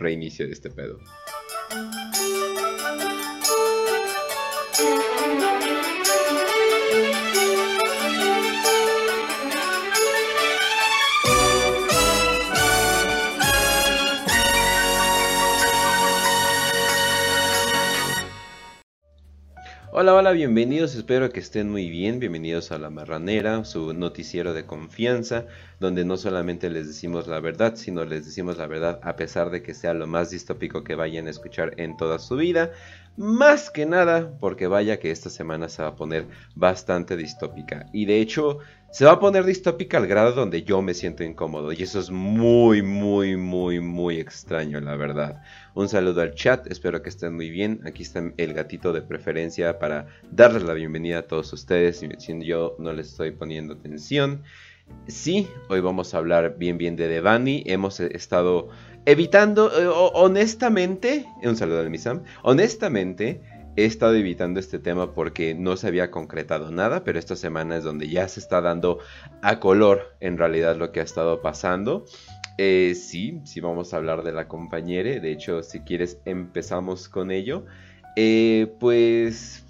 reinicio de este pedo. Hola, hola, bienvenidos, espero que estén muy bien, bienvenidos a La Marranera, su noticiero de confianza, donde no solamente les decimos la verdad, sino les decimos la verdad a pesar de que sea lo más distópico que vayan a escuchar en toda su vida, más que nada porque vaya que esta semana se va a poner bastante distópica, y de hecho se va a poner distópica al grado donde yo me siento incómodo, y eso es muy, muy, muy, muy extraño, la verdad. Un saludo al chat, espero que estén muy bien. Aquí está el gatito de preferencia para darles la bienvenida a todos ustedes. Si yo no les estoy poniendo atención. Sí, hoy vamos a hablar bien bien de Devani. Hemos estado evitando, eh, honestamente, un saludo al Misam. Honestamente, he estado evitando este tema porque no se había concretado nada, pero esta semana es donde ya se está dando a color en realidad lo que ha estado pasando. Eh, sí, sí vamos a hablar de la compañera. De hecho, si quieres empezamos con ello. Eh, pues...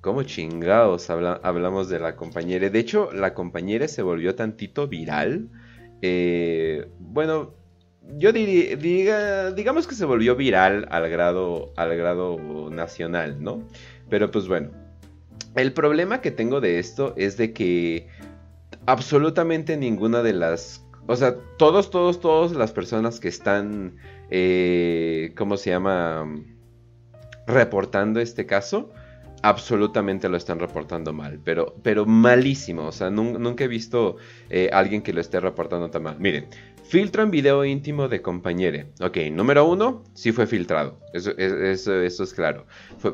¿Cómo chingados hablamos de la compañera? De hecho, la compañera se volvió tantito viral. Eh, bueno, yo diría, digamos que se volvió viral al grado, al grado nacional, ¿no? Pero pues bueno, el problema que tengo de esto es de que absolutamente ninguna de las o sea, todos, todos, todas las personas que están, eh, ¿cómo se llama? Reportando este caso, absolutamente lo están reportando mal, pero, pero malísimo. O sea, nunca he visto eh, alguien que lo esté reportando tan mal. Miren, filtran video íntimo de compañere. Ok, número uno, sí fue filtrado. Eso, es claro.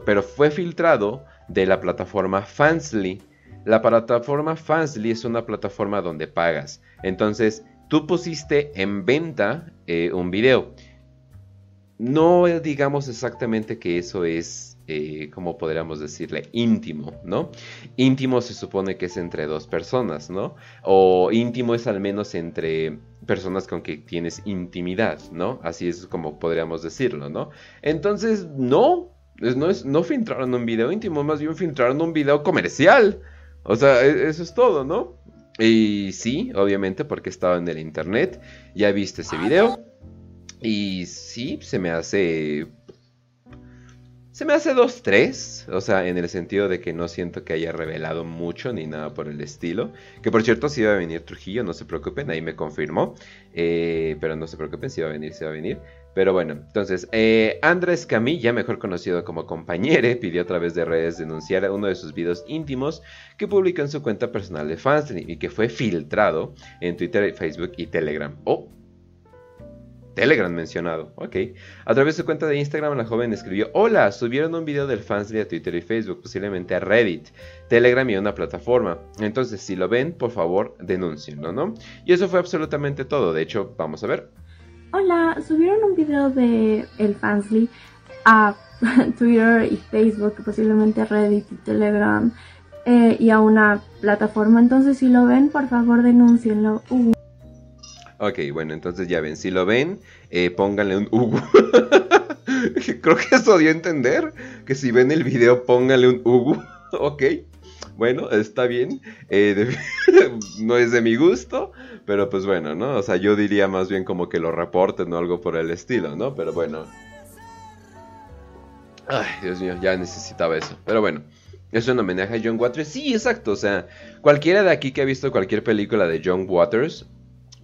pero fue filtrado de la plataforma Fansly. La plataforma Fansly es una plataforma donde pagas. Entonces, tú pusiste en venta eh, un video. No digamos exactamente que eso es, eh, como podríamos decirle, íntimo, ¿no? Íntimo se supone que es entre dos personas, ¿no? O íntimo es al menos entre personas con que tienes intimidad, ¿no? Así es como podríamos decirlo, ¿no? Entonces, no, no, es, no filtraron un video íntimo, más bien filtraron un video comercial. O sea, e, eso es todo, ¿no? Y sí, obviamente, porque estaba en el internet. Ya viste ese video. Y sí, se me hace. Se me hace 2-3. O sea, en el sentido de que no siento que haya revelado mucho ni nada por el estilo. Que por cierto, si iba a venir Trujillo, no se preocupen, ahí me confirmó. Eh, pero no se preocupen, si va a venir, si va a venir. Pero bueno, entonces, eh, Andrés Camilla, mejor conocido como Compañere, pidió a través de redes denunciar uno de sus videos íntimos que publicó en su cuenta personal de Fansly y que fue filtrado en Twitter, Facebook y Telegram. Oh, Telegram mencionado, ok. A través de su cuenta de Instagram, la joven escribió: Hola, subieron un video del Fansly a Twitter y Facebook, posiblemente a Reddit, Telegram y una plataforma. Entonces, si lo ven, por favor, denúncienlo, ¿no? Y eso fue absolutamente todo. De hecho, vamos a ver. Hola, subieron un video de el Fansly a Twitter y Facebook, posiblemente Reddit y Telegram eh, y a una plataforma. Entonces, si lo ven, por favor, denúncienlo. Uh. Ok, bueno, entonces ya ven, si lo ven, eh, pónganle un Hugo. Creo que eso dio a entender. Que si ven el video, pónganle un Hugo. ok. Bueno, está bien. Eh, no es de mi gusto. Pero pues bueno, ¿no? O sea, yo diría más bien como que lo reporten o algo por el estilo, ¿no? Pero bueno. Ay, Dios mío, ya necesitaba eso. Pero bueno, es un homenaje a John Waters. Sí, exacto. O sea, cualquiera de aquí que ha visto cualquier película de John Waters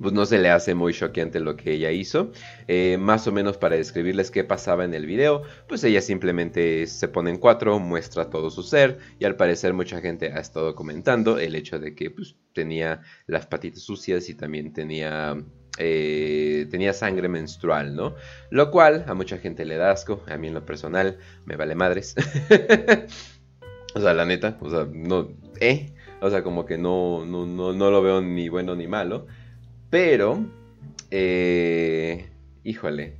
pues no se le hace muy choqueante lo que ella hizo. Eh, más o menos para describirles qué pasaba en el video, pues ella simplemente se pone en cuatro, muestra todo su ser y al parecer mucha gente ha estado comentando el hecho de que pues, tenía las patitas sucias y también tenía eh, tenía sangre menstrual, ¿no? Lo cual a mucha gente le da asco, a mí en lo personal me vale madres. o sea, la neta, o sea, no, eh, o sea, como que no, no, no, no lo veo ni bueno ni malo. Pero, eh, híjole,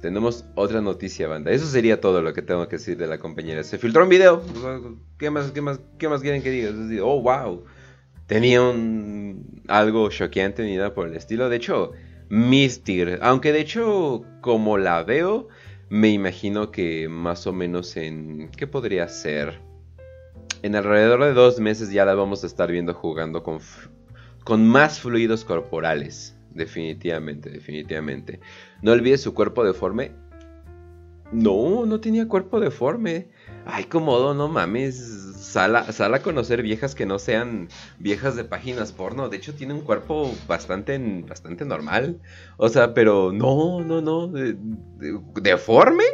tenemos otra noticia, banda. Eso sería todo lo que tengo que decir de la compañera. Se filtró un video. ¿Qué más, qué más, qué más quieren que diga? Oh, wow. Tenía algo choqueante ni nada por el estilo. De hecho, Mistir. Aunque de hecho, como la veo, me imagino que más o menos en... ¿Qué podría ser? En alrededor de dos meses ya la vamos a estar viendo jugando con, con más fluidos corporales. Definitivamente, definitivamente. No olvides su cuerpo deforme. No, no tenía cuerpo deforme. Ay, cómodo, no mames. Sal a, conocer viejas que no sean viejas de páginas porno. De hecho, tiene un cuerpo bastante, bastante normal. O sea, pero no, no, no. ¿Deforme?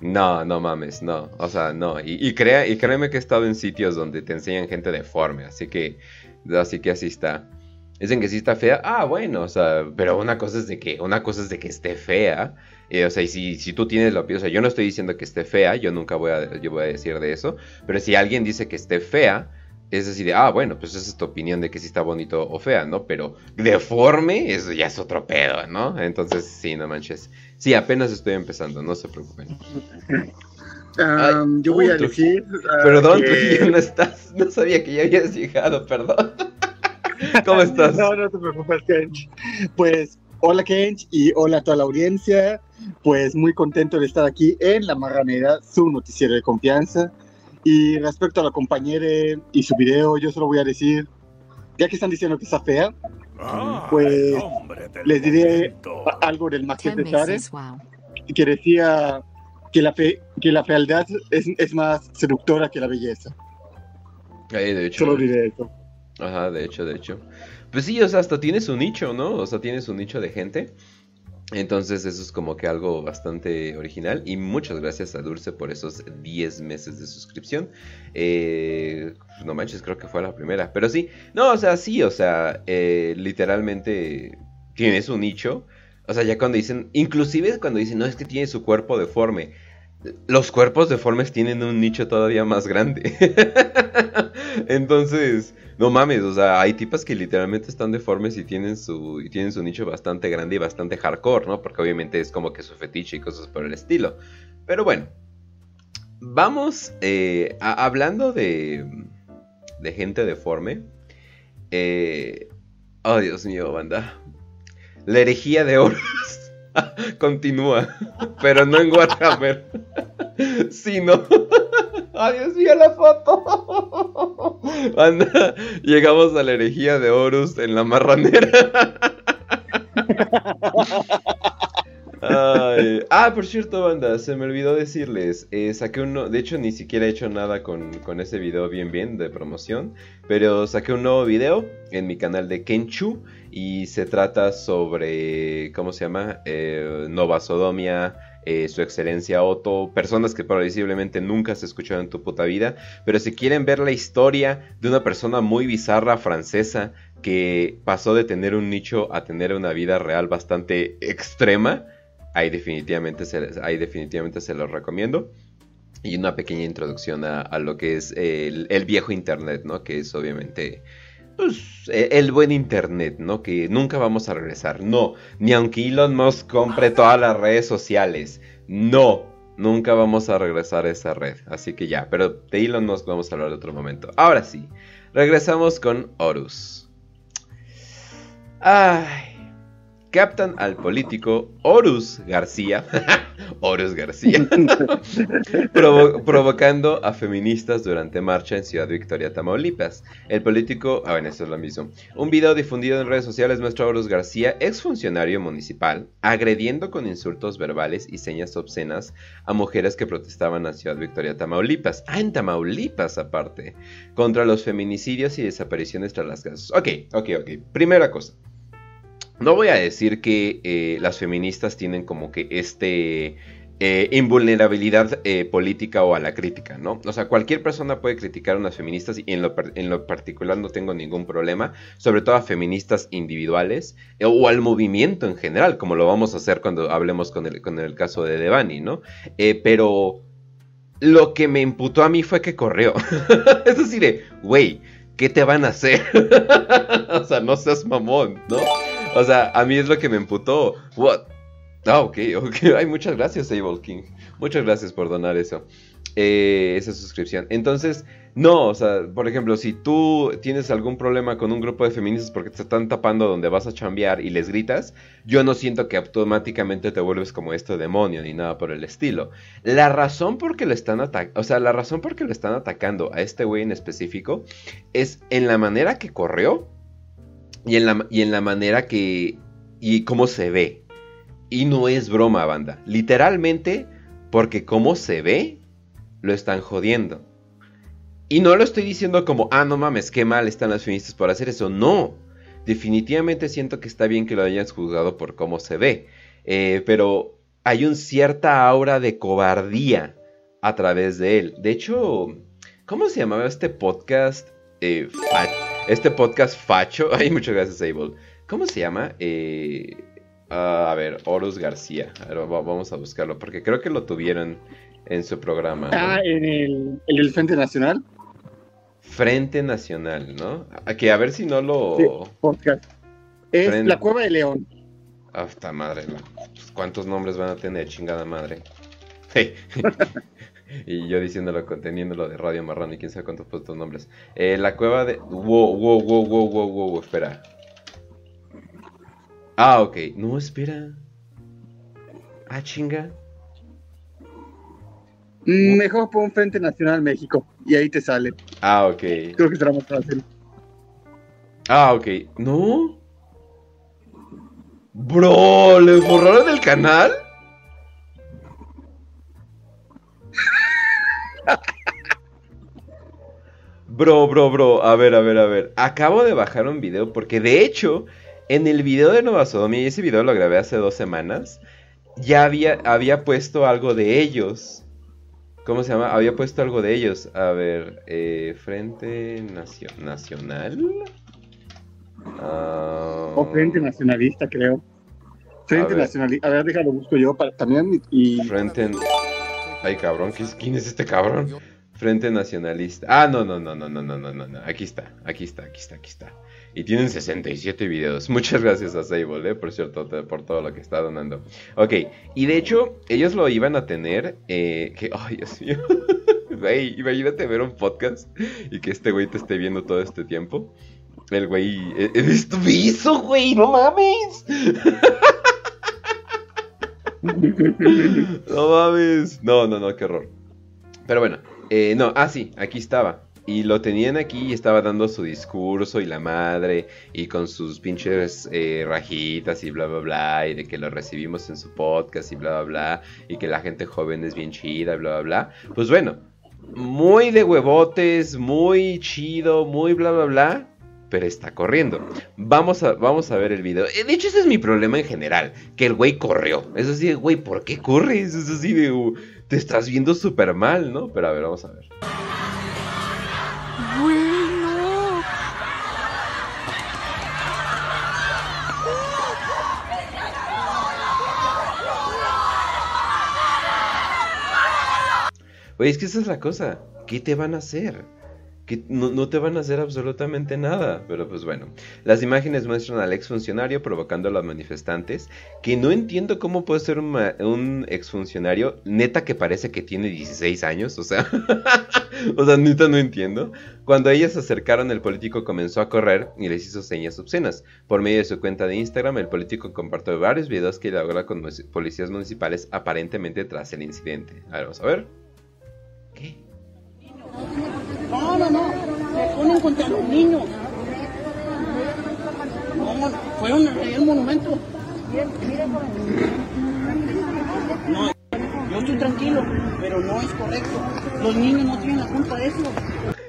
No, no mames, no. O sea, no. Y, y, crea, y créeme que he estado en sitios donde te enseñan gente deforme. Así que, así que así está. Dicen que sí está fea. Ah, bueno, o sea, pero una cosa es de que, una cosa es de que esté fea. Eh, o sea, y si, si tú tienes la opinión, o sea, yo no estoy diciendo que esté fea, yo nunca voy a, yo voy a decir de eso. Pero si alguien dice que esté fea, es decir, de, ah, bueno, pues esa es tu opinión de que si está bonito o fea, ¿no? Pero deforme, eso ya es otro pedo, ¿no? Entonces, sí, no manches. Sí, apenas estoy empezando, no se preocupen. yo voy a decir. perdón, no estás. No sabía que ya habías llegado, perdón. ¿Cómo estás? No, no te preocupes, Kench. Pues, hola Kench y hola a toda la audiencia. Pues muy contento de estar aquí en La Marranera, su noticiero de confianza. Y respecto a la compañera y su video, yo solo voy a decir, ya que están diciendo que está fea, pues les diré algo del maquete de Tare, que decía que la, fe, que la fealdad es, es, más seductora que la belleza. de hecho. Solo diré eso. Ajá, de hecho, de hecho. Pues sí, o sea, hasta tienes un nicho, ¿no? O sea, tienes un nicho de gente. Entonces eso es como que algo bastante original y muchas gracias a Dulce por esos 10 meses de suscripción. Eh, no manches, creo que fue la primera. Pero sí, no, o sea, sí, o sea, eh, literalmente tienes un nicho. O sea, ya cuando dicen, inclusive cuando dicen, no, es que tiene su cuerpo deforme. Los cuerpos deformes tienen un nicho todavía más grande. Entonces, no mames, o sea, hay tipas que literalmente están deformes y tienen su tienen su nicho bastante grande y bastante hardcore, ¿no? Porque obviamente es como que su fetiche y cosas por el estilo. Pero bueno, vamos eh, hablando de de gente deforme. Eh, oh Dios mío, banda. La herejía de Horus continúa, pero no en Warhammer, sino Adiós, Dios la foto. Anda, llegamos a la herejía de Horus en la marranera. Ah, por cierto, banda, se me olvidó decirles. Eh, saqué uno. De hecho, ni siquiera he hecho nada con, ese video bien, bien de promoción. Pero saqué un nuevo video en mi canal de Kenchu. Y se trata sobre. ¿Cómo se llama? Eh, Nova Sodomia eh, su excelencia Otto, personas que probablemente nunca has escuchado en tu puta vida, pero si quieren ver la historia de una persona muy bizarra francesa que pasó de tener un nicho a tener una vida real bastante extrema, ahí definitivamente se, ahí definitivamente se los recomiendo. Y una pequeña introducción a, lo que es el, el, viejo Internet, ¿no? Que es obviamente pues, e, el buen internet, ¿no? Que nunca vamos a regresar. No, ni aunque Elon Musk compre todas las redes sociales. No, nunca vamos a regresar a esa red. Así que ya, pero de Elon Musk vamos a hablar de otro momento. Ahora sí, regresamos con Horus. Ay, captan al político Horus García. Horus García. provocando a feministas durante marcha en Ciudad Victoria, Tamaulipas. El político. Ah, bueno, eso es lo mismo. Un video difundido en redes sociales muestra a Horus García, exfuncionario municipal, agrediendo con insultos verbales y señas obscenas a mujeres que protestaban en Ciudad Victoria, Tamaulipas. Ah, en Tamaulipas, aparte. Contra los feminicidios y desapariciones tras las casas. Ok, ok, ok. Primera cosa. No voy a decir que eh, las feministas tienen como que este eh, invulnerabilidad eh, política o a la crítica, ¿no? O sea, cualquier persona puede criticar a unas feministas y en lo, en lo particular no tengo ningún problema, sobre todo a feministas individuales o al movimiento en general, como lo vamos a hacer cuando hablemos con el, con el caso de Devani, ¿no? pero lo que me imputó a mí fue que corrió. es decir, güey, ¿qué te van a hacer? o sea, no seas mamón, ¿no? O sea, a mí es lo que me emputó. What? Ah, ok, ok. Ay, muchas gracias, Able King. Muchas gracias por donar eso. Eh, esa suscripción. Entonces, no, o sea, por ejemplo, si tú tienes algún problema con un grupo de feministas porque te están tapando donde vas a chambear y les gritas, yo no siento que automáticamente te vuelves como este demonio ni nada por el estilo. La razón por que le están atacando, o sea, la razón por que le están atacando a este güey en específico es en la manera que corrió y en la, y en la manera que y cómo se ve. Y no es broma, banda. Literalmente, porque cómo se ve, lo están jodiendo. Y no lo estoy diciendo como, ah, no mames, qué mal están las feministas por hacer eso. No. Definitivamente siento que está bien que lo hayas juzgado por cómo se ve. Eh, pero hay un cierta aura de cobardía a través de él. De hecho, ¿cómo se llamaba este podcast? Eh, este podcast facho. Ay, muchas gracias, Abel. ¿Cómo se llama? Eh, a ver, Horus García. vamos a buscarlo, porque creo que lo tuvieron en su programa. Ah, en el, en el Frente Nacional. Frente Nacional, ¿no? Aquí, a ver si no lo. Sí, podcast. Es la Cueva de León. Hasta madre, pues, ¿cuántos nombres van a tener? Chingada madre. y yo diciéndolo, conteniéndolo de Radio Marrón y quién sabe cuántos puestos nombres. Eh, la Cueva de. Wow, wow, wow, wow, wow, wow, espera. Ah, ok. No, espera. Ah, chinga. Mejor pon Frente Nacional México y ahí te sale. Ah, ok. Creo que será más fácil. Ah, ok. ¿No? Bro, ¿le borraron el canal? Bro, bro, bro, a ver, a ver, a ver. Acabo de bajar un video porque de hecho, en el video de Nueva Sodomía, y ese video lo grabé hace dos semanas, ya había, había puesto algo de ellos. ¿Cómo se llama? Había puesto algo de ellos. A ver, eh, Frente Nacional. O Frente Nacionalista, creo. Frente Nacionalista. A ver, déjalo, busco yo para, también. Y... Frente. Ay, cabrón, ¿quién es este cabrón? Frente Nacionalista. Ah, no, no, no, no, no, no, no, no. Aquí está, aquí está, aquí está, aquí está. Y tienen 67 videos. Muchas gracias a Sable, eh, por cierto, por todo lo que está donando. Ok, y de hecho, ellos lo iban a tener. Eh, que, ay, Dios mío. Güey, imagínate ver un podcast y que este güey te esté viendo todo este tiempo. El güey. ¿Eres tu viso, güey? ¡No mames! no mames. No, no, no, qué horror. Pero bueno, eh, no, ah, sí, aquí estaba. Y lo tenían aquí y estaba dando su discurso y la madre y con sus pinches eh, rajitas y bla bla bla y de que lo recibimos en su podcast y bla bla bla y que la gente joven es bien chida bla bla bla. Pues bueno, muy de huevotes, muy chido, muy bla bla bla, pero está corriendo. Vamos a, vamos a ver el video. Eh, de hecho ese es mi problema en general, que el güey corrió. Es así güey, ¿por qué corres? Es así de, uh, te estás viendo súper mal, ¿no? Pero a ver, vamos a ver. Bueno. Oye, es que esa es la cosa. ¿Qué te van a hacer? Que no, te van a hacer absolutamente nada. Pero pues bueno, las imágenes muestran al exfuncionario provocando a los manifestantes, que no entiendo cómo puede ser un, un exfuncionario, neta que parece que tiene 16 años, o sea, o sea, neta no entiendo. Cuando ellas se acercaron, el político comenzó a correr y les hizo señas obscenas. Por medio de su cuenta de Instagram, el político compartió varios videos que logra con policías municipales aparentemente tras el incidente. A ver, vamos a ver. ¿Qué? No, no, no. Se ponen contra los niños. No, fueron el monumento. Yo estoy tranquilo, pero no es correcto. Los niños no tienen la culpa de eso.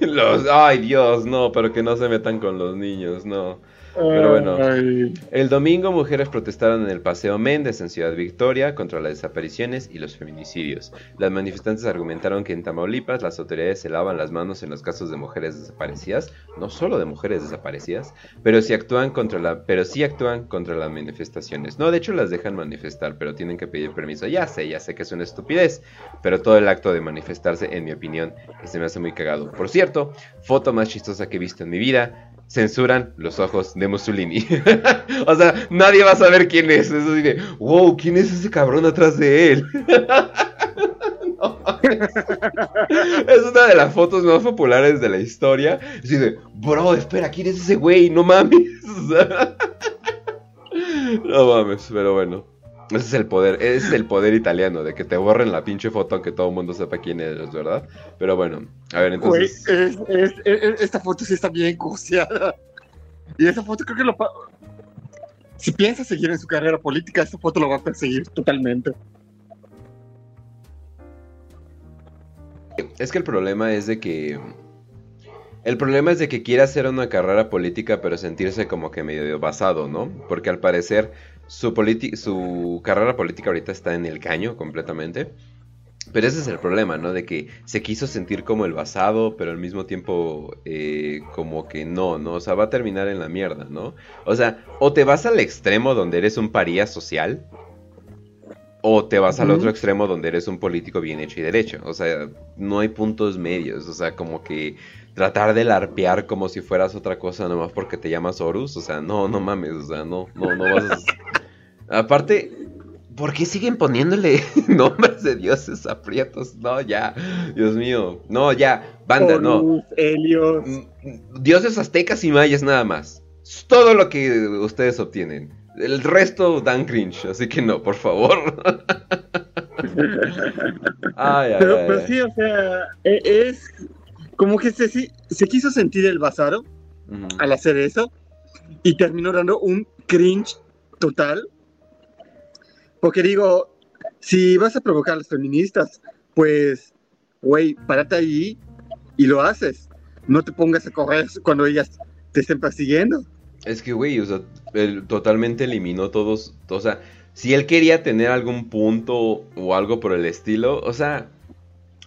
Los, ay Dios, no, pero que no se metan con los niños, no. Pero bueno, el domingo mujeres protestaron en el Paseo Méndez en Ciudad Victoria contra las desapariciones y los feminicidios. Las manifestantes argumentaron que en Tamaulipas las autoridades se lavan las manos en los casos de mujeres desaparecidas, no solo de mujeres desaparecidas, pero sí actúan contra la, pero sí actúan contra las manifestaciones. No, de hecho las dejan manifestar, pero tienen que pedir permiso. Ya sé, ya sé que es una estupidez, pero todo el acto de manifestarse, en mi opinión, se me hace muy cagado. Por cierto, foto más chistosa que he visto en mi vida censuran los ojos de Mussolini. o sea, nadie va a saber quién es. Eso dice, wow, ¿quién es ese cabrón atrás de él? es una de las fotos más populares de la historia. Y dice, bro, espera, ¿quién es ese güey? No mames. no mames, pero bueno. Ese es el poder, ese es el poder italiano, de que te borren la pinche foto aunque todo el mundo sepa quién eres, ¿verdad? Pero bueno, a ver, entonces... esta foto sí está bien cursiada. Y esa foto creo que lo... Si piensa seguir en su carrera política, esta foto lo va a perseguir totalmente. Es que el problema es de que... El problema es de que quiere hacer una carrera política pero sentirse como que medio basado, ¿no? Porque al parecer su, su carrera política ahorita está en el caño completamente. Pero ese es el problema, ¿no? De que se quiso sentir como el basado, pero al mismo tiempo eh, como que no, ¿no? O sea, va a terminar en la mierda, ¿no? O sea, o te vas al extremo donde eres un paría social, o te vas al otro extremo donde eres un político bien hecho y derecho. O sea, no hay puntos medios. O sea, como que tratar de larpear como si fueras otra cosa nomás porque te llamas Horus. O sea, no, no mames. O sea, no, no, no vas a... Aparte, ¿por qué siguen poniéndole nombres de dioses aprietos? No, ya. Dios mío. No, ya. Banda, no. Helios. Mm, dioses aztecas y mayas nada más. Es todo lo que ustedes obtienen. El resto dan cringe, así que no, por favor. pero, sí, o sea, e, es como que se, se quiso sentir el bazaro al hacer eso y terminó dando un cringe total. Porque digo, si vas a provocar a las feministas, pues, güey, párate ahí y lo haces. No te pongas a correr cuando ellas te estén persiguiendo. Es que, güey, o sea, él totalmente eliminó todos, o sea, si él quería tener algún punto o algo por el estilo, o sea,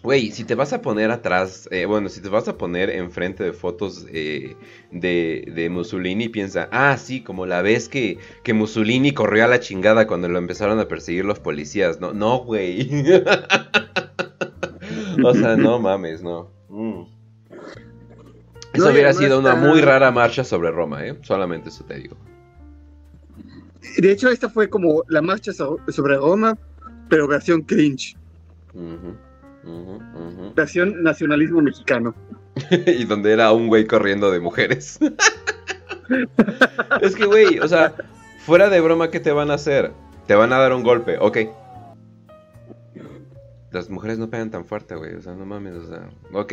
güey, si te vas a poner atrás, eh, bueno, si te vas a poner enfrente de fotos eh, de, de, Mussolini, piensa, ah, sí, como la vez que, que Mussolini corrió a la chingada cuando lo empezaron a perseguir los policías, no, no, güey. o sea, no mames, no. Mm. Eso hubiera sido una muy rara marcha sobre Roma, ¿eh? Solamente eso te digo. De hecho, esta fue como la marcha sobre Roma, pero versión cringe. Nacionalismo mexicano. y donde era un güey corriendo de mujeres. es que, güey, o sea, fuera de broma, ¿qué te van a hacer? Te van a dar un golpe, ok. Las mujeres no pegan tan fuerte, güey, o sea, no mames, o sea, ok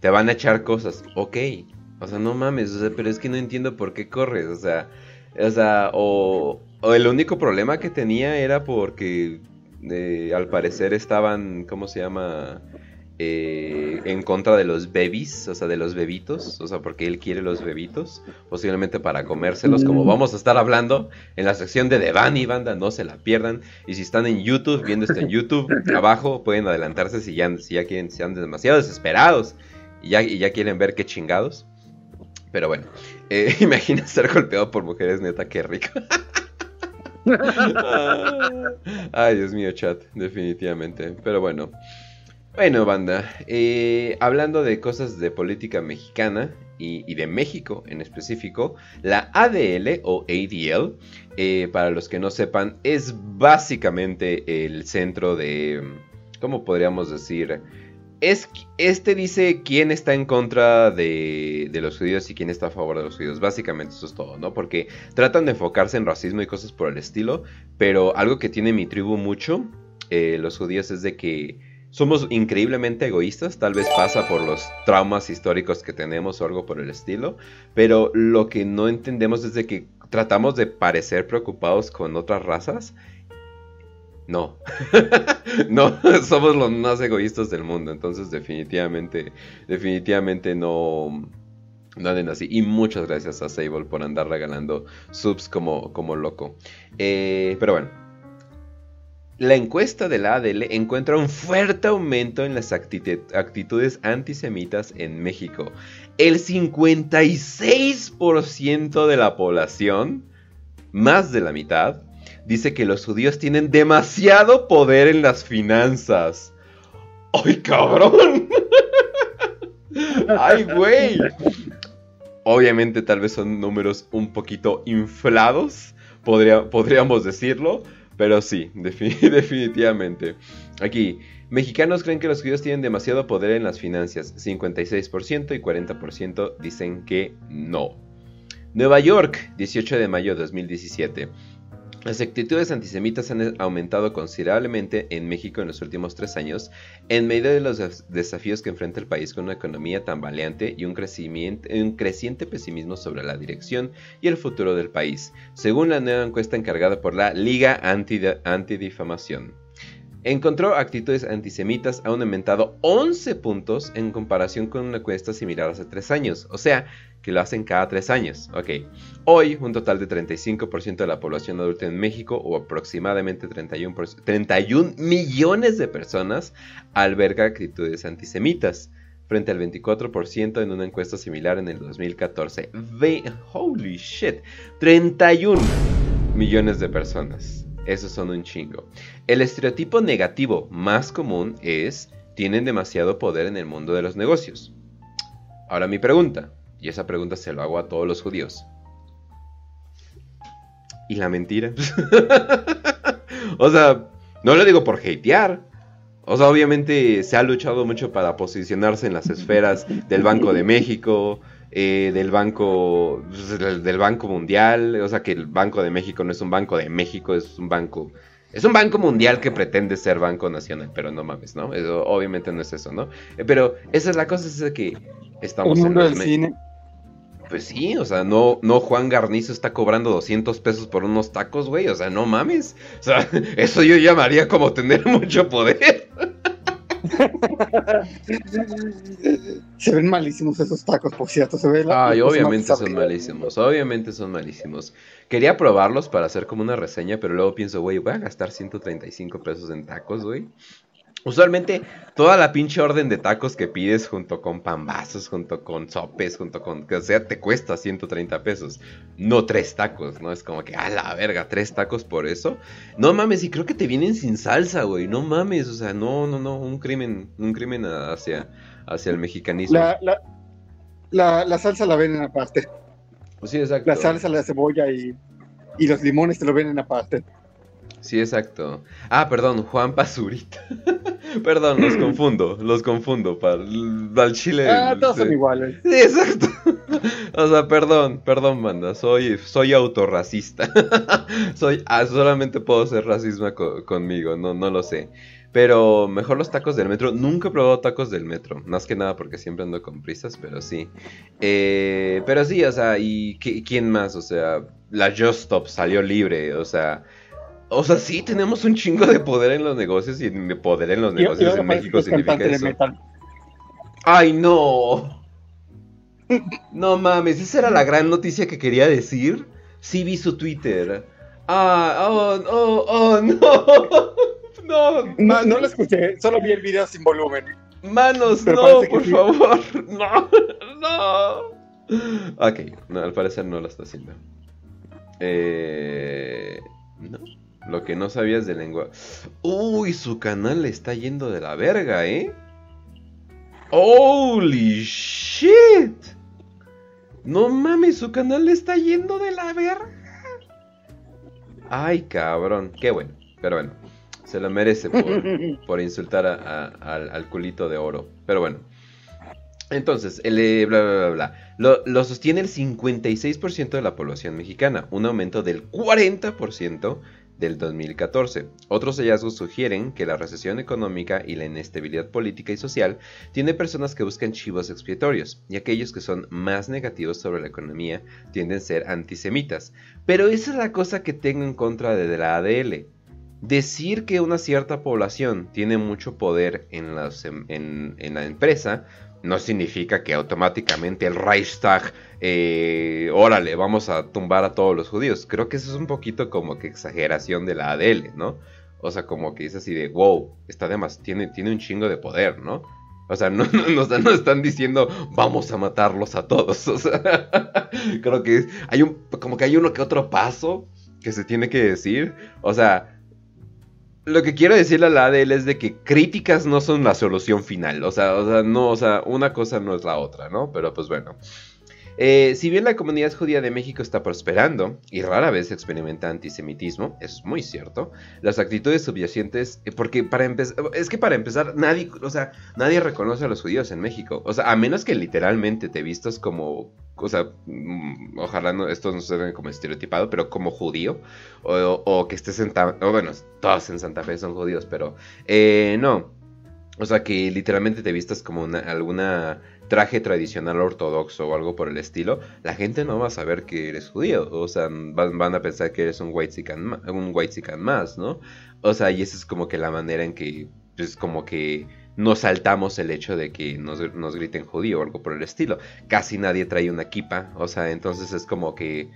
te van a echar cosas, ok, o sea, no mames, o sea, pero es que no entiendo por qué corres, o sea, o sea, o, el único problema que tenía era porque eh, al parecer estaban, ¿cómo se llama? Eh, en contra de los babies, o sea, de los bebitos, o sea, porque él quiere los bebitos, posiblemente para comérselos, como mm. vamos a estar hablando en la sección de Devani Banda, no se la pierdan, y si están en YouTube, viendo esto en YouTube, abajo pueden adelantarse si ya, si ya quieren, sean demasiado desesperados y ya, quieren ver qué chingados. Pero bueno, eh, imagina ser golpeado por mujeres, neta, qué rico. Ay, Dios mío, chat, definitivamente. Pero bueno. Bueno, banda, eh, hablando de cosas de política mexicana y, de México en específico, la ADL o ADL, eh, para los que no sepan, es básicamente el centro de, ¿cómo podríamos decir? Es, este dice quién está en contra de, los judíos y quién está a favor de los judíos. Básicamente eso es todo, ¿no? Porque tratan de enfocarse en racismo y cosas por el estilo, pero algo que tiene mi tribu mucho, eh, los judíos, es de que somos increíblemente egoístas, tal vez pasa por los traumas históricos que tenemos o algo por el estilo, pero lo que no entendemos es de que tratamos de parecer preocupados con otras razas no. no, somos los más egoístas del mundo. Entonces, definitivamente, definitivamente no. No anden así. Y muchas gracias a Sable por andar regalando subs como, como loco. Eh, pero bueno. La encuesta de la ADL encuentra un fuerte aumento en las actitudes antisemitas en México. El 56% de la población, más de la mitad, dice que los judíos tienen demasiado poder en las finanzas. ¡Ay, cabrón! ¡Ay, güey! Obviamente tal vez son números un poquito inflados, podríamos decirlo, pero sí, definitivamente. Aquí, mexicanos creen que los judíos tienen demasiado poder en las finanzas, 56% y 40% dicen que no. Nueva York, 18 de mayo de 2017. Las actitudes antisemitas han aumentado considerablemente en México en los últimos tres años, en medio de los desafíos que enfrenta el país con una economía tambaleante y un, creciente pesimismo sobre la dirección y el futuro del país, según la nueva encuesta encargada por la Liga Antidifamación. Encontró actitudes antisemitas han aumentado 11 puntos en comparación con una encuesta similar hace tres años. O sea, que lo hacen cada tres años. Ok. Hoy, un total de 35% de la población adulta en México, o aproximadamente 31, 31 millones de personas, alberga actitudes antisemitas, frente al 24% en una encuesta similar en el 2014. holy shit, 31 millones de personas. Esos son un chingo. El estereotipo negativo más común es, tienen demasiado poder en el mundo de los negocios. Ahora mi pregunta, y esa pregunta se lo hago a todos los judíos. ¿Y la mentira? o sea, no lo digo por hatear. O sea, obviamente se ha luchado mucho para posicionarse en las esferas del Banco de México, eh, del Banco del Banco Mundial. O sea, que el Banco de México no es un Banco de México, es un banco es un banco mundial que pretende ser banco nacional, pero no mames, ¿no? obviamente no es eso, ¿no? Eh, pero esa es la cosa, es que estamos en el cine. Pues sí, o sea, no, no Juan Garnizo está cobrando 200 pesos por unos tacos, güey. O sea, no mames. O sea, eso yo llamaría como tener mucho poder. se ven malísimos esos tacos, por cierto. Se ve Ay, obviamente son malísimos. Obviamente son malísimos. Quería probarlos para hacer como una reseña, pero luego pienso, güey, voy a gastar 135 pesos en tacos, güey. Usualmente toda la pinche orden de tacos que pides junto con pambazos, junto con sopes, junto con... O sea, te cuesta 130 pesos. No tres tacos, ¿no? Es como que, a la verga, tres tacos por eso. No mames, y creo que te vienen sin salsa, güey. No mames, o sea, no, no, no. Un crimen, un crimen hacia, hacia el mexicanismo. La, la, la, salsa la venden aparte. Sí, exacto. La salsa, la cebolla y, y los limones te lo venden aparte. Sí, exacto. Ah, perdón, Juan Pazurita. perdón, los confundo, los confundo. Para el chile. Ah, todos son iguales. Sí, exacto. o sea, perdón, perdón, banda. Soy, soy autorracista. soy, ah, solamente puedo ser racismo conmigo, no, no lo sé. Pero mejor los tacos del metro. Nunca he probado tacos del metro. Más que nada porque siempre ando con prisas, pero sí. Eh, pero sí, o sea, ¿y quién más? O sea, la Just Stop salió libre. O sea, o sea, sí, tenemos un chingo de poder en los negocios y poder en los negocios en México significa eso. Ay, no. No mames, esa era la gran noticia que quería decir. Sí vi su Twitter. Ah, oh, oh, oh, no. No, no, no lo escuché, solo vi el video sin volumen. Manos, no, por favor. No, no. Ok, no, al parecer no lo está haciendo. Eh, no. Lo que no sabías de lengua. Uy, su canal le está yendo de la verga, ¿eh? Holy shit. No mames, su canal le está yendo de la verga. Ay, cabrón. Qué bueno. Pero bueno, se lo merece por, insultar al, culito de oro. Pero bueno. Entonces, el eh, bla bla bla bla. Lo, lo sostiene el 56% de la población mexicana, un aumento del 40% del 2014. Otros hallazgos sugieren que la recesión económica y la inestabilidad política y social tiene personas que buscan chivos expiatorios, y aquellos que son más negativos sobre la economía tienden a ser antisemitas. Pero esa es la cosa que tengo en contra de la ADL. Decir que una cierta población tiene mucho poder en, en la empresa no significa que automáticamente el Reichstag, eh, órale, vamos a tumbar a todos los judíos. Creo que eso es un poquito como que exageración de la ADL, ¿no? O sea, como que dice así de, wow, está de tiene, tiene un chingo de poder, ¿no? O sea, no, no, están diciendo vamos a matarlos a todos. O sea, creo que hay un, como que hay uno que otro paso que se tiene que decir. O sea, lo que quiero decirle a la ADL es de que críticas no son la solución final. O sea, o sea, no, o sea, una cosa no es la otra, ¿no? Pero pues bueno. Eh, si bien la comunidad judía de México está prosperando y rara vez experimenta antisemitismo, es muy cierto, las actitudes subyacentes, eh, porque para empezar, es que para empezar, nadie, o sea, nadie reconoce a los judíos en México. O sea, a menos que literalmente te vistas como o sea, mm, ojalá no, esto no se ve como estereotipado, pero como judío, o, que estés en, o bueno, todos en Santa Fe son judíos, pero eh, no, o sea, que literalmente te vistas como una, alguna traje tradicional ortodoxo o algo por el estilo, la gente no va a saber que eres judío. O sea, van, a pensar que eres un white un más, ¿no? O sea, y esa es como que la manera en que, pues como que nos saltamos el hecho de que nos, nos griten judío o algo por el estilo. Casi nadie trae una kipa, o sea, entonces es como que...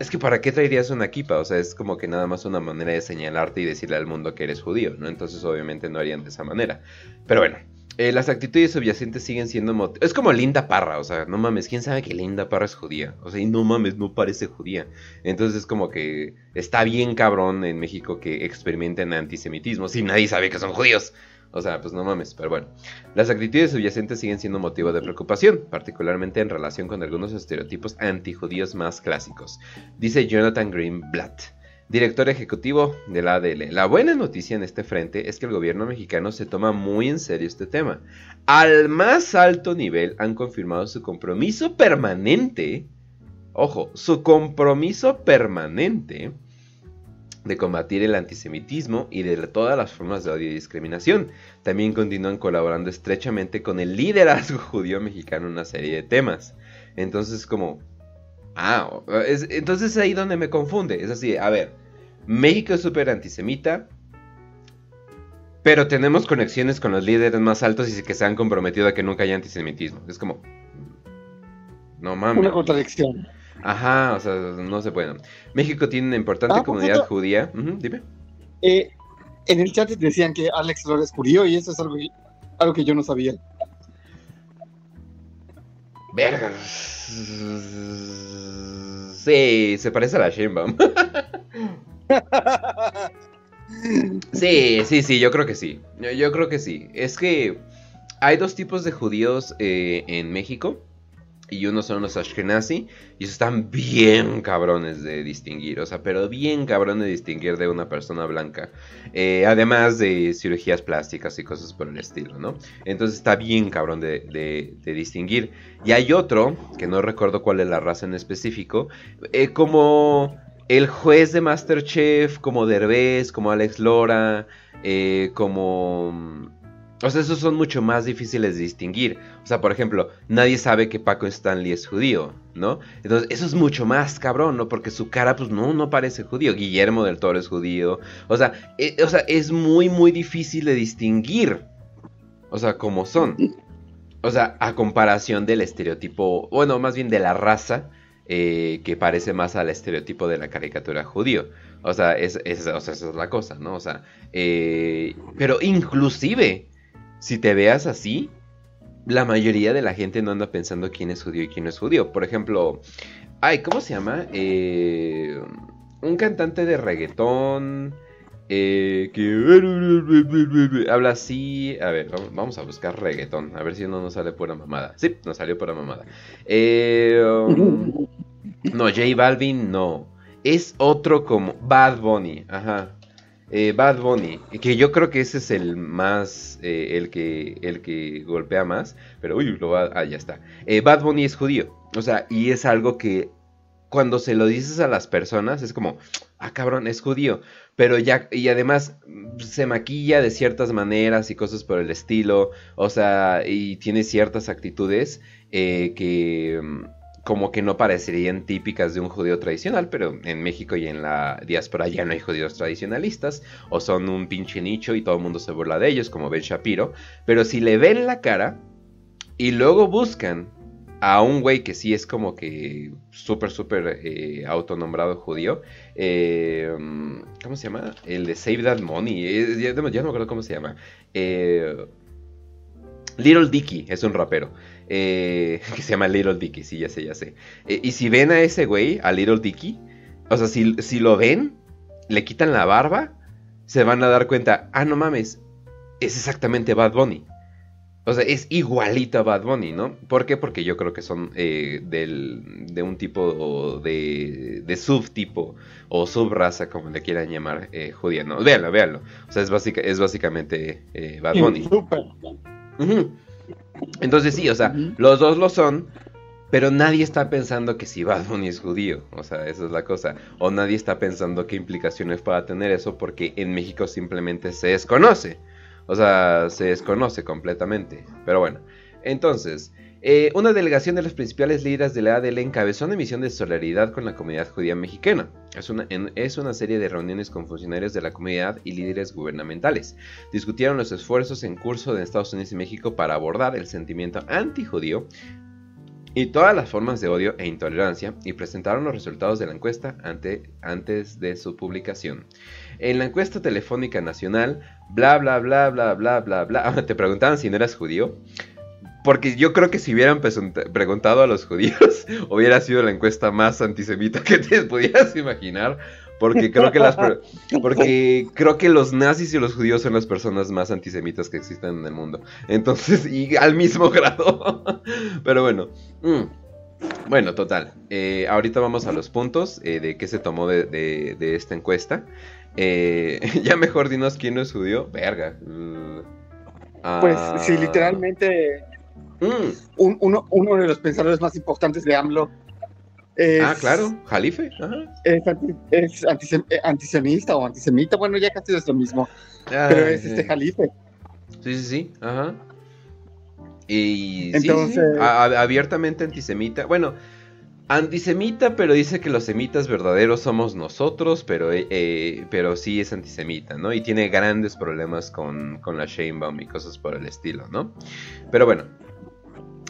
Es que ¿para qué traerías una kipa? O sea, es como que nada más una manera de señalarte y decirle al mundo que eres judío, ¿no? Entonces obviamente no harían de esa manera. Pero bueno, eh, las actitudes subyacentes siguen siendo... Es como Linda Parra, o sea, no mames, ¿quién sabe que Linda Parra es judía? O sea, y no mames, no parece judía. Entonces es como que está bien cabrón en México que experimenten antisemitismo si nadie sabe que son judíos. O sea, pues no mames, pero bueno. Las actitudes subyacentes siguen siendo motivo de preocupación, particularmente en relación con algunos estereotipos antijudíos más clásicos, dice Jonathan Greenblatt, director ejecutivo de la ADL. La buena noticia en este frente es que el gobierno mexicano se toma muy en serio este tema. Al más alto nivel han confirmado su compromiso permanente, ojo, su compromiso permanente de combatir el antisemitismo y de todas las formas de odio y discriminación. También continúan colaborando estrechamente con el liderazgo judío mexicano en una serie de temas. Entonces como... Ah, es, entonces es ahí donde me confunde. Es así, a ver, México es súper antisemita, pero tenemos conexiones con los líderes más altos y que se han comprometido a que nunca haya antisemitismo. Es como... No mames. Una contradicción. Ajá, o sea, no se puede. México tiene una importante ah, comunidad judía. dime. Eh, en el chat decían que Alex Flores judío y eso es algo, algo que yo no sabía. Verga. Sí, se parece a la Sheinbaum. sí, sí, sí, yo creo que sí. Yo, creo que sí. Es que hay dos tipos de judíos eh, en México y unos son los Ashkenazi, y están bien cabrones de distinguir, o sea, pero bien cabrones de distinguir de una persona blanca, eh, además de cirugías plásticas y cosas por el estilo, ¿no? Entonces está bien cabrón de, distinguir. Y hay otro, que no recuerdo cuál es la raza en específico, eh, como el juez de Masterchef, como Derbez, como Alex Lora, eh, como o sea, esos son mucho más difíciles de distinguir. O sea, por ejemplo, nadie sabe que Paco Stanley es judío, ¿no? Entonces, eso es mucho más cabrón, ¿no? Porque su cara, pues no, no parece judío. Guillermo del Toro es judío. O sea, eh, o sea, es muy, muy difícil de distinguir. O sea, como son. O sea, a comparación del estereotipo, bueno, más bien de la raza, eh, que parece más al estereotipo de la caricatura judío. O sea, es, o sea esa es la cosa, ¿no? O sea, eh, pero inclusive si te veas así, la mayoría de la gente no anda pensando quién es judío y quién no es judío. Por ejemplo, ay, ¿cómo se llama? Eh, un cantante de reggaetón eh, que habla así. A ver, vamos a buscar reggaetón. A ver si no nos sale pura mamada. Sí, nos salió pura mamada. Eh, um, no, J Balvin no. Es otro como Bad Bunny. Ajá. Eh, Bad Bunny, que yo creo que ese es el más, eh, el, que, el que golpea más, pero uy, lo va, ah, ya está. Eh, Bad Bunny es judío, o sea, y es algo que cuando se lo dices a las personas es como, ah, cabrón, es judío, pero ya, y además se maquilla de ciertas maneras y cosas por el estilo, o sea, y tiene ciertas actitudes que como que no parecerían típicas de un judío tradicional, pero en México y en la diáspora ya no hay judíos tradicionalistas, o son un pinche nicho y todo el mundo se burla de ellos, como Ben Shapiro, pero si le ven la cara y luego buscan a un güey que sí es como que súper, súper eh, autonombrado judío, eh, ¿cómo se llama? El de Save That Money, eh, ya, no me acuerdo cómo se llama. Little Dicky es un rapero. Eh, que se llama Little Dicky, sí, ya sé, ya sé. Eh, y si ven a ese güey, a Little Dicky, o sea, si, si lo ven, le quitan la barba, se van a dar cuenta, ah, no mames, es exactamente Bad Bunny. O sea, es igualito a Bad Bunny, ¿no? ¿Por qué? Porque yo creo que son eh, del, de un tipo de, de subtipo o subraza, como le quieran llamar, eh, judía, ¿no? Véanlo, véanlo. O sea, es, básica, es básicamente eh, Bad Bunny. Súper. Ujú. Entonces sí, o sea, los dos lo son, pero nadie está pensando que si Bad Bunny es judío, o sea, esa es la cosa. O nadie está pensando qué implicaciones pueda tener eso porque en México simplemente se desconoce. O sea, se desconoce completamente. Pero bueno, entonces, eh, una delegación de los principales líderes de la ADL encabezó una misión de solidaridad con la comunidad judía mexicana. Es una, es una serie de reuniones con funcionarios de la comunidad y líderes gubernamentales. Discutieron los esfuerzos en curso de Estados Unidos y México para abordar el sentimiento antijudío y todas las formas de odio e intolerancia y presentaron los resultados de la encuesta ante- antes de su publicación. En la encuesta telefónica nacional, bla bla bla bla bla bla bla, te preguntaban si no eras judío. Porque yo creo que si hubieran preguntado a los judíos, hubiera sido la encuesta más antisemita que te pudieras imaginar. Porque creo que las porque creo que los nazis y los judíos son las personas más antisemitas que existen en el mundo. Entonces, y al mismo grado. Pero bueno. mm. Bueno, total. eh, ahorita vamos a los puntos eh, de qué se tomó de, de- de esta encuesta. Eh, ya mejor dinos quién no es judío. Verga. Mm. Pues Ah, sí, literalmente mm. un- uno, uno de los pensadores más importantes de AMLO es, Ah, claro. Jalife. Ajá. es, anti- es antisem- eh, antisemita o antisemita, bueno, ya casi es lo mismo, pero Ay, es sí. este Jalife. Sí, sí, sí, ajá. Y sí, sí, sí, Entonces- a- a- abiertamente antisemita. Bueno, antisemita, pero dice que los semitas verdaderos somos nosotros, pero, eh, eh, pero sí es antisemita, ¿no? Y tiene grandes problemas con, con la Sheinbaum y cosas por el estilo, ¿no? Pero bueno.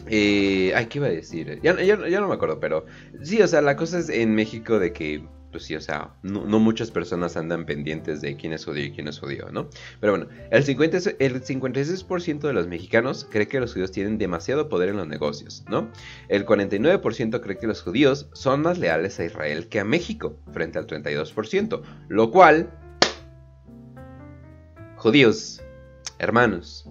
Eh, ay, ¿qué iba a decir? Ya, ya- ya no me acuerdo, pero sí, o sea, la cosa es en México de que, pues sí, o sea, no, muchas personas andan pendientes de quién es judío y quién es judío, ¿no? Pero bueno, el, 50, es- el 56% de los mexicanos cree que los judíos tienen demasiado poder en los negocios, ¿no? El 49% cree que los judíos son más leales a Israel que a México, frente al 32%, lo cual... Judíos, hermanos,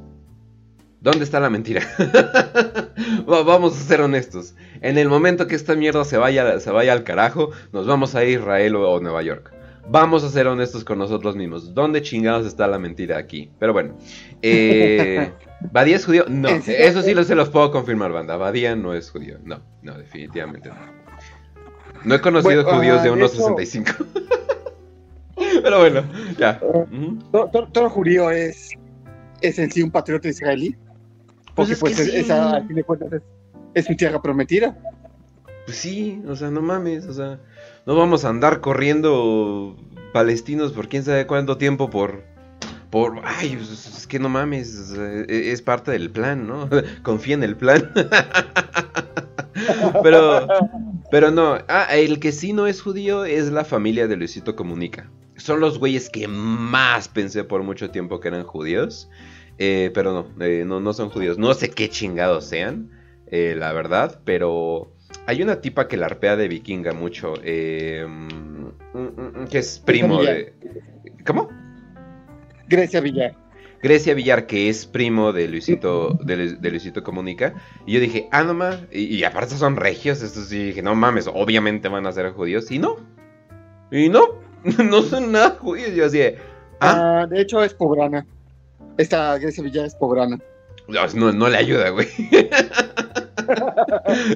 ¿dónde está la mentira? Va- vamos a ser honestos. En el momento que esta mierda se vaya, se vaya al carajo, nos vamos a Israel o, o Nueva York. Vamos a ser honestos con nosotros mismos. ¿Dónde chingados está la mentira aquí? Pero bueno. Eh, ¿Badía es judío? No, eso sí lo, se los puedo confirmar, banda. Badía no es judío. No, no, definitivamente no. No he conocido Bueno, judíos de ah, de hecho- 1.65. Pero bueno, ya. Todo, todo- todo judío es, es en sí un patriota israelí, porque es pues, que es- sí. esa, al fin de cuentas es, es su tierra prometida. Pues sí, o sea, no mames, o sea, no vamos a andar corriendo palestinos por quién sabe cuánto tiempo por... Por, ay, pues, es que no mames, sea, e- es parte del plan, ¿no? Confía en el plan. pero, pero no, ah, el que sí no es judío es la familia de Luisito Comunica. Son los güeyes que más pensé por mucho tiempo que eran judíos. Eh, pero no, eh, no, no son judíos. No sé qué chingados sean, eh, la verdad, pero hay una tipa que la arpea de vikinga mucho, eh, mm, mm, mm, que es primo de... ¿Cómo? Grecia Villar. Grecia Villar, que es primo de Luisito, de, Lu- de Luisito Comunica. Y yo dije, ah, no mames. Y, y aparte son regios. Estos sí dije, no mames, obviamente van a ser judíos. Y no. Y no. No son nada judíos. Yo así, de, ah, Ah, de hecho es pobrana. Esta Grecia Villar es pobrana. no, no le ayuda, güey.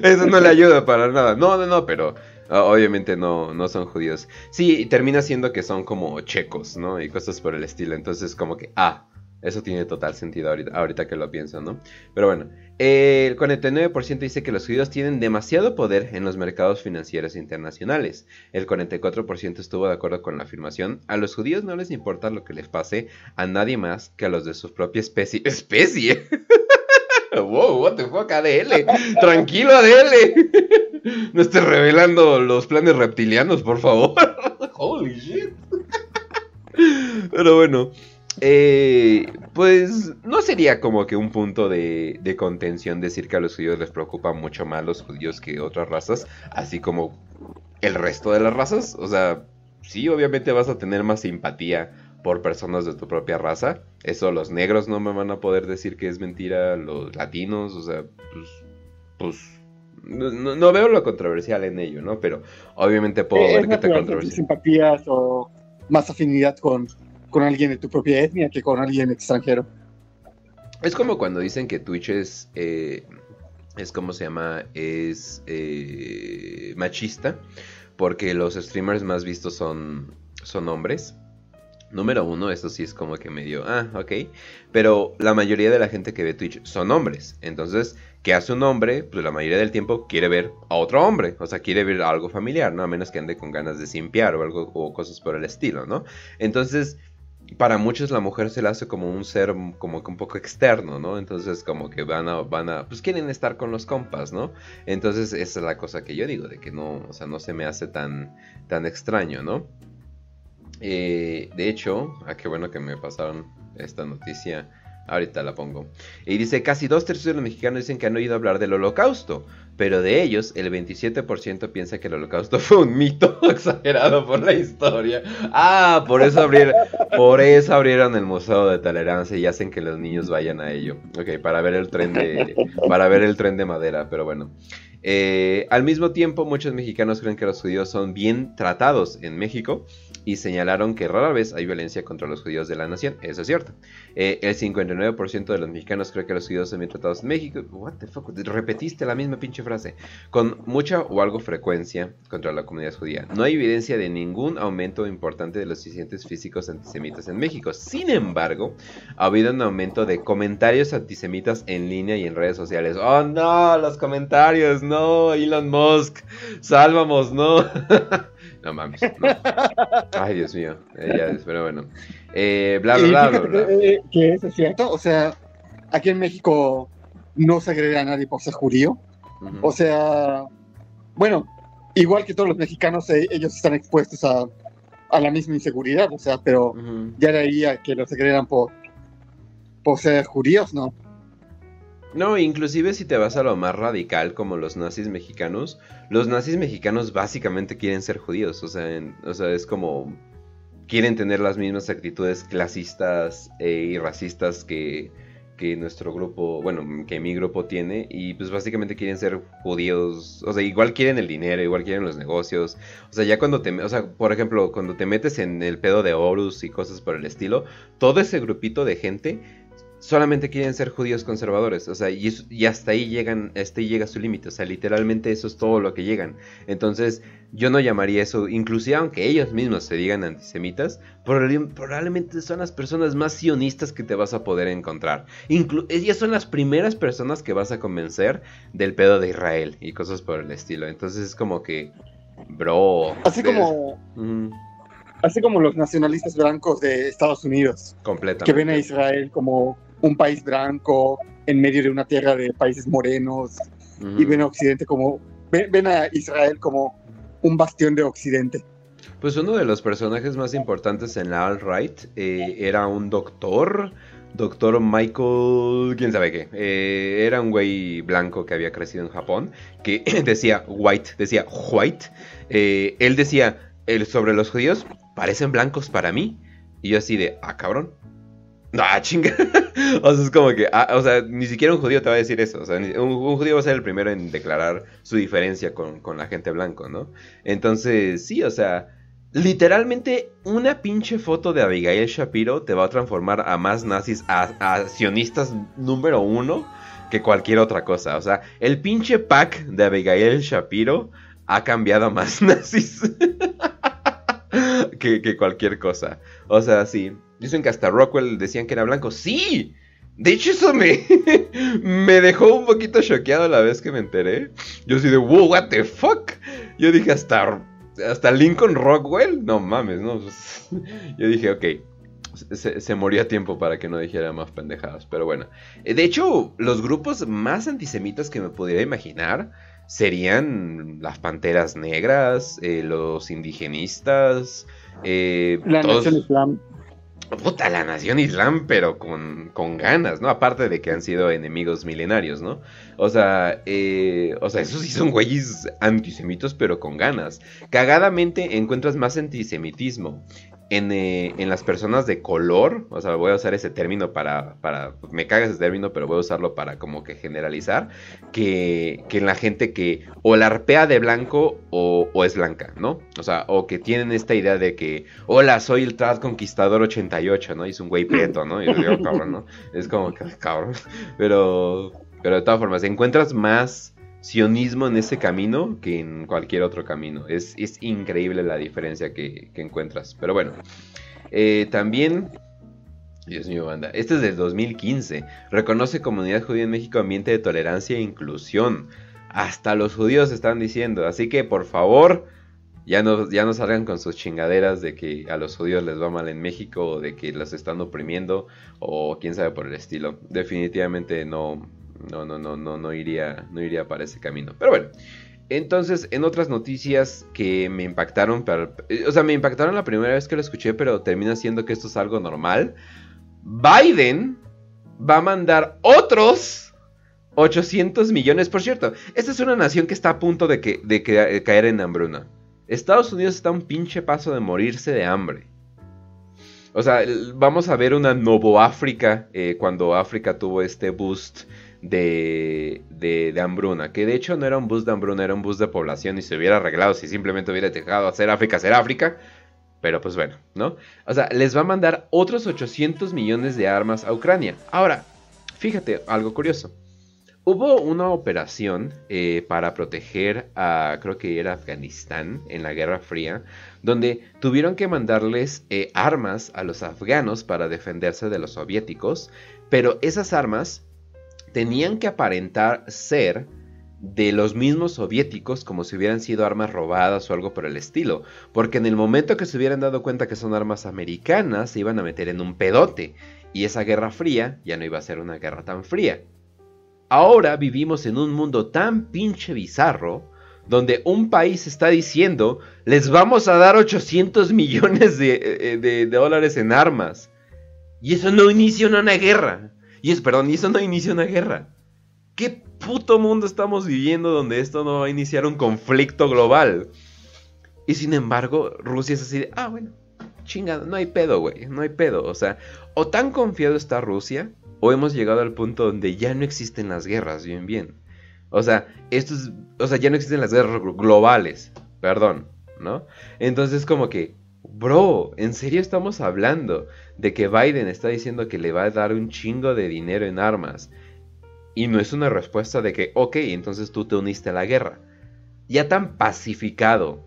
Eso no le ayuda para nada. No, no, no, pero ah, obviamente no, no son judíos. Sí, termina siendo que son como checos, ¿no? Y cosas por el estilo. Entonces, como que, ah, eso tiene total sentido ahorita, ahorita que lo pienso, ¿no? Pero bueno, el 49% dice que los judíos tienen demasiado poder en los mercados financieros internacionales. El 44% estuvo de acuerdo con la afirmación. A los judíos no les importa lo que les pase a nadie más que a los de su propia especie. ¿Especie? wow, what the fuck, ADL. Tranquilo, ADL. No estés revelando los planes reptilianos, por favor. Holy shit. Pero bueno. Eh, pues no sería como que un punto de, de contención decir que a los judíos les preocupan mucho más los judíos que otras razas, así como el resto de las razas. O sea, sí, obviamente vas a tener más simpatía por personas de tu propia raza. Eso los negros no me van a poder decir que es mentira, los latinos, o sea, pues, pues no, veo lo controversial en ello, ¿no? Pero obviamente puedo ver que te simpatías o más afinidad con, con alguien de tu propia etnia que con alguien extranjero. Es como cuando dicen que Twitch es, eh, es como se llama, es eh, machista, porque los streamers más vistos son, son hombres. Número uno, eso sí es como que medio, ah, ok. Pero la mayoría de la gente que ve Twitch son hombres. Entonces, ¿qué hace un hombre? Pues la mayoría del tiempo quiere ver a otro hombre. O sea, quiere ver algo familiar, ¿no? A menos que ande con ganas de simpiar o algo, o cosas por el estilo, ¿no? Entonces, para muchos la mujer se le hace como un ser como que un poco externo, ¿no? Entonces como que van a, van a, pues quieren estar con los compas, ¿no? Entonces esa es la cosa que yo digo, de que no, o sea, no se me hace tan, tan extraño, ¿no? Eh, de hecho, ah, qué bueno que me pasaron esta noticia. Ahorita la pongo. Y dice, casi dos tercios de los mexicanos dicen que han oído hablar del holocausto, pero de ellos el 27% piensa que el holocausto fue un mito exagerado por la historia. Ah, por eso abrieron, por eso abrieron el Museo de Tolerancia y hacen que los niños vayan a ello. Ok, para ver el tren de, para ver el tren de madera, pero bueno. Eh, al mismo tiempo, muchos mexicanos creen que los judíos son bien tratados en México y señalaron que rara vez hay violencia contra los judíos de la nación. Eso es cierto. Eh, el 59% de los mexicanos cree que los judíos son bien tratados en México. What the fuck? Repetiste la misma pinche frase. Con mucha o algo frecuencia contra la comunidad judía. No hay evidencia de ningún aumento importante de los incidentes físicos antisemitas en México. Sin embargo, ha habido un aumento de comentarios antisemitas en línea y en redes sociales. Oh no, los comentarios, no, Elon Musk, sálvamos, no. No mames. Ay, Dios mío. Eh, pero bueno. Eh, bla, bla, bla, bla, eh, Que, eso es cierto. O sea, aquí en México no se agrega a nadie por ser judío. O sea, bueno, igual que todos los mexicanos, ellos están expuestos a, a, la misma inseguridad. O sea, pero ya de ahí a que los agregan por, por ser judíos, ¿no? No, inclusive si te vas a lo más radical como los nazis mexicanos, los nazis mexicanos básicamente quieren ser judíos, o sea, o sea es como quieren tener las mismas actitudes clasistas e, y racistas que, que nuestro grupo, bueno, que mi grupo tiene y pues básicamente quieren ser judíos, o sea, igual quieren el dinero, igual quieren los negocios, o sea, ya cuando te, o sea, por ejemplo, cuando te metes en el pedo de Horus y cosas por el estilo, todo ese grupito de gente solamente quieren ser judíos conservadores, o sea, y, hasta ahí llegan, hasta ahí llega su límite, o sea, literalmente eso es todo lo que llegan. Entonces, yo no llamaría eso, inclusive aunque ellos mismos se digan antisemitas, probablemente son las personas más sionistas que te vas a poder encontrar. ellas son las primeras personas que vas a convencer del pedo de Israel y cosas por el estilo. Entonces es como que, bro. Así como... Así como los nacionalistas blancos de Estados Unidos. Completamente. Que ven a Israel como un país blanco en medio de una tierra de países morenos y ven a Occidente como ven, a Israel como un bastión de Occidente. Pues uno de los personajes más importantes en la alt-right eh, era un doctor, doctor Michael, quién sabe qué, eh, era un güey blanco que había crecido en Japón, que decía white, decía white, eh, él decía el, sobre los judíos, parecen blancos para mí, y yo así de, ah, cabrón, Ah, chinga. o sea, es como que, ah, o sea, ni siquiera un judío te va a decir eso. O sea, un, judío va a ser el primero en declarar su diferencia con, la gente blanco, ¿no? Entonces, sí, o sea, literalmente una pinche foto de Abigail Shapiro te va a transformar a más nazis, a, sionistas número uno que cualquier otra cosa. O sea, el pinche pack de Abigail Shapiro ha cambiado a más nazis que cualquier cosa. O sea, sí. Dicen que hasta Rockwell decían que era blanco. ¡Sí! De hecho, eso me, me dejó un poquito choqueado la vez que me enteré. Yo así de, wow, what the fuck. Yo dije, hasta, hasta Lincoln Rockwell. No mames, no. Yo dije, ok. Se, se, murió a tiempo para que no dijera más pendejadas. Pero bueno. Eh, de hecho, los grupos más antisemitas que me pudiera imaginar serían las panteras negras, eh, los indigenistas. Eh, la Nación Islam puta, la nación islam, pero con, con, ganas, ¿no? Aparte de que han sido enemigos milenarios, ¿no? O sea, eh, o sea, esos sí son güeyes antisemitos, pero con ganas. Cagadamente encuentras más antisemitismo eh, en, las personas de color, o sea, voy a usar ese término para, para, me caga ese término, pero voy a usarlo para como que generalizar, que, que en la gente que o la arpea de blanco o, es blanca, ¿no? O sea, o que tienen esta idea de que, hola, soy el Trad Conquistador 88, ¿no? Y es un güey preto, ¿no? Y yo digo, cabrón, ¿no? Es como que, cabrón, pero, pero de todas formas, encuentras más sionismo en ese camino que en cualquier otro camino. Es, es increíble la diferencia que, encuentras. Pero bueno, eh, también... Dios mío, banda. Este es del 2015. Reconoce comunidad judía en México ambiente de tolerancia e inclusión. Hasta los judíos están diciendo. Así que por favor, ya no, ya no salgan con sus chingaderas de que a los judíos les va mal en México o de que los están oprimiendo o quién sabe por el estilo. Definitivamente no, no, no, no, no, no iría, no iría para ese camino. Pero bueno. Entonces, en otras noticias que me impactaron, o sea, me impactaron la primera vez que lo escuché, pero termina siendo que esto es algo normal. Biden va a mandar otros 800 millones. Por cierto, esta es una nación que está a punto de, de, caer en hambruna. Estados Unidos está a un pinche paso de morirse de hambre. O sea, vamos a ver una Novo África eh, cuando África tuvo este boost de, de, hambruna. Que de hecho no era un bus de hambruna, era un bus de población y se hubiera arreglado si simplemente hubiera dejado hacer África, hacer África. Pero pues bueno, ¿no? O sea, les va a mandar otros 800 millones de armas a Ucrania. Ahora, fíjate, algo curioso. Hubo una operación eh, para proteger a, creo que era Afganistán en la Guerra Fría, donde tuvieron que mandarles eh, armas a los afganos para defenderse de los soviéticos, pero esas armas tenían que aparentar ser de los mismos soviéticos como si hubieran sido armas robadas o algo por el estilo, porque en el momento que se hubieran dado cuenta que son armas americanas se iban a meter en un pedote y esa guerra fría ya no iba a ser una guerra tan fría. Ahora vivimos en un mundo tan pinche bizarro donde un país está diciendo les vamos a dar 800 millones de, eh, de dólares en armas y eso no inicia una guerra. Y es, perdón, y eso no inicia una guerra. ¿Qué puto mundo estamos viviendo donde esto no va a iniciar un conflicto global? Y sin embargo, Rusia es así de, ah, bueno, chingada, no hay pedo, güey, no hay pedo. O sea, o tan confiado está Rusia, o hemos llegado al punto donde ya no existen las guerras, bien, bien. O sea, esto es, o sea, ya no existen las guerras globales, perdón, ¿no? Entonces como que, bro, ¿en serio estamos hablando de que Biden está diciendo que le va a dar un chingo de dinero en armas. Y no es una respuesta de que, ok, entonces tú te uniste a la guerra. Ya tan pacificado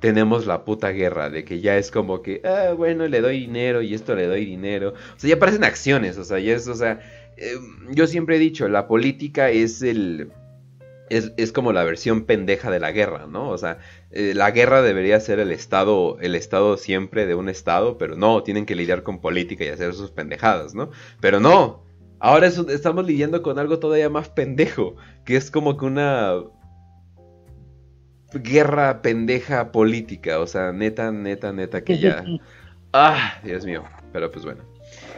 tenemos la puta guerra, de que ya es como que, ah, bueno, le doy dinero y esto le doy dinero. O sea, ya parecen acciones, o sea, ya es, o sea, em, yo siempre he dicho, la política es el... Es, es como la versión pendeja de la guerra, ¿no? O sea, eh, la guerra debería ser el estado, el estado siempre de un estado, pero no, tienen que lidiar con política y hacer sus pendejadas, ¿no? Pero no, ahora estamos lidiando con algo todavía más pendejo, que es como que una guerra pendeja política, o sea, neta, neta, neta, que ya... Ah, Dios mío, pero pues bueno.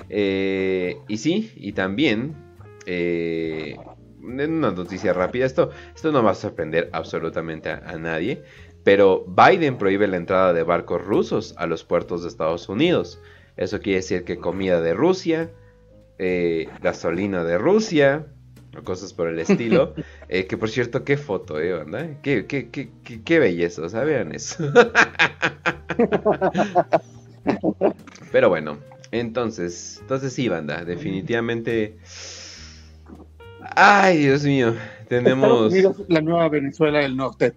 Eh, y sí, y también... Eh, una noticia rápida, esto, esto no va a sorprender absolutamente a nadie, pero Biden prohíbe la entrada de barcos rusos a los puertos de Estados Unidos. Eso quiere decir que comida de Rusia, eh, gasolina de Rusia, o cosas por el estilo. Eh, que por cierto, qué foto, ¿eh, banda? Qué, qué, qué, qué, belleza, o sea, vean eso. Pero bueno, entonces, entonces sí, banda, definitivamente... Ay, Dios mío, tenemos... la nueva Venezuela del Norte.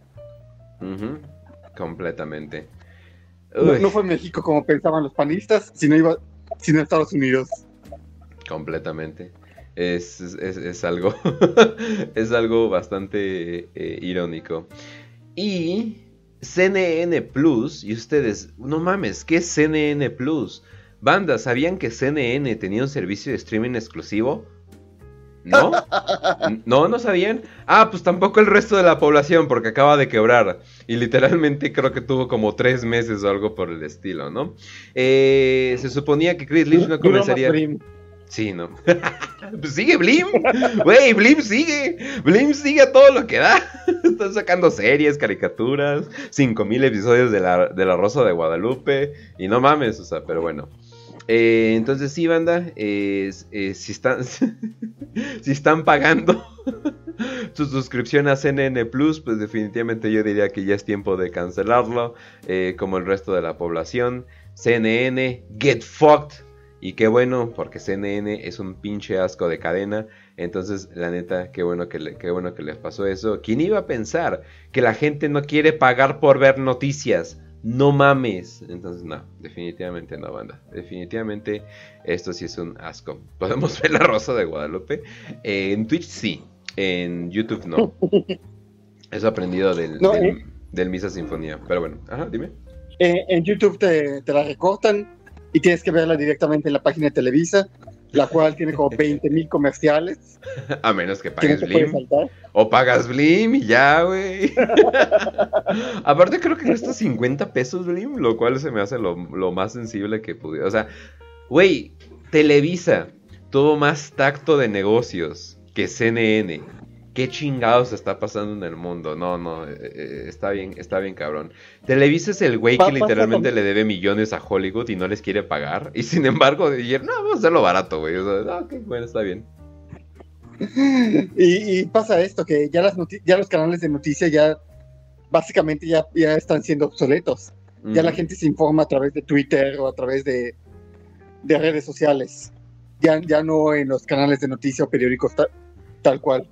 Completamente. No, fue México como pensaban los panistas, sino iba sino Estados Unidos. Completamente. Es, es, algo es algo bastante eh, irónico. Y CNN Plus, y ustedes, no mames, ¿qué es CNN Plus? Banda, ¿sabían que CNN tenía un servicio de streaming exclusivo? ¿No? ¿No? ¿No sabían? Ah, pues tampoco el resto de la población porque acaba de quebrar. Y literalmente creo que tuvo como tres meses o algo por el estilo, ¿no? Eh, se suponía que Chris Lynch no comenzaría... Sí, no. Pues sigue Blim, güey, Blim sigue, Blim sigue a todo lo que da. Están sacando series, caricaturas, 5000 episodios de la, de la Rosa de Guadalupe, y no mames, o sea, pero bueno. Eh, entonces sí, banda, si, están, si pagando su suscripción a CNN Plus, pues definitivamente yo diría que ya es tiempo de cancelarlo, eh, como el resto de la población. CNN, get fucked. Y qué bueno, porque CNN es un pinche asco de cadena. Entonces, la neta, bueno que, qué bueno que les pasó eso. ¿Quién iba a pensar que la gente no quiere pagar por ver noticias? No mames. Entonces, no, definitivamente no, banda. Definitivamente esto sí es un asco. Podemos ver la Rosa de Guadalupe. en Twitch sí, en YouTube no. Eso aprendido del, eh. del, Misa Sinfonía. Pero bueno, ajá, dime. Eh, en YouTube te, te, la recortan y tienes que verla directamente en la página de Televisa la cual tiene como 20 mil comerciales. A menos que pagues Blim. O pagas Blim y ya, güey. Aparte creo que cuesta 50 pesos Blim, lo cual se me hace lo, más sensible que pudiera. O sea, güey, Televisa tuvo más tacto de negocios que CNN. ¿Qué chingados está pasando en el mundo? No, no, eh, eh, está bien, está bien cabrón. Televisa es el güey que literalmente le debe millones a Hollywood y no les quiere pagar. Y sin embargo, dijeron, no, vamos a hacerlo barato, güey. O sea, ok, bueno, está bien. Y, pasa esto, que ya, las ya los canales de noticias ya básicamente ya, ya están siendo obsoletos. Ya la gente se informa a través de Twitter o a través de, de redes sociales. Ya, ya no en los canales de noticias o periódicos tal cual.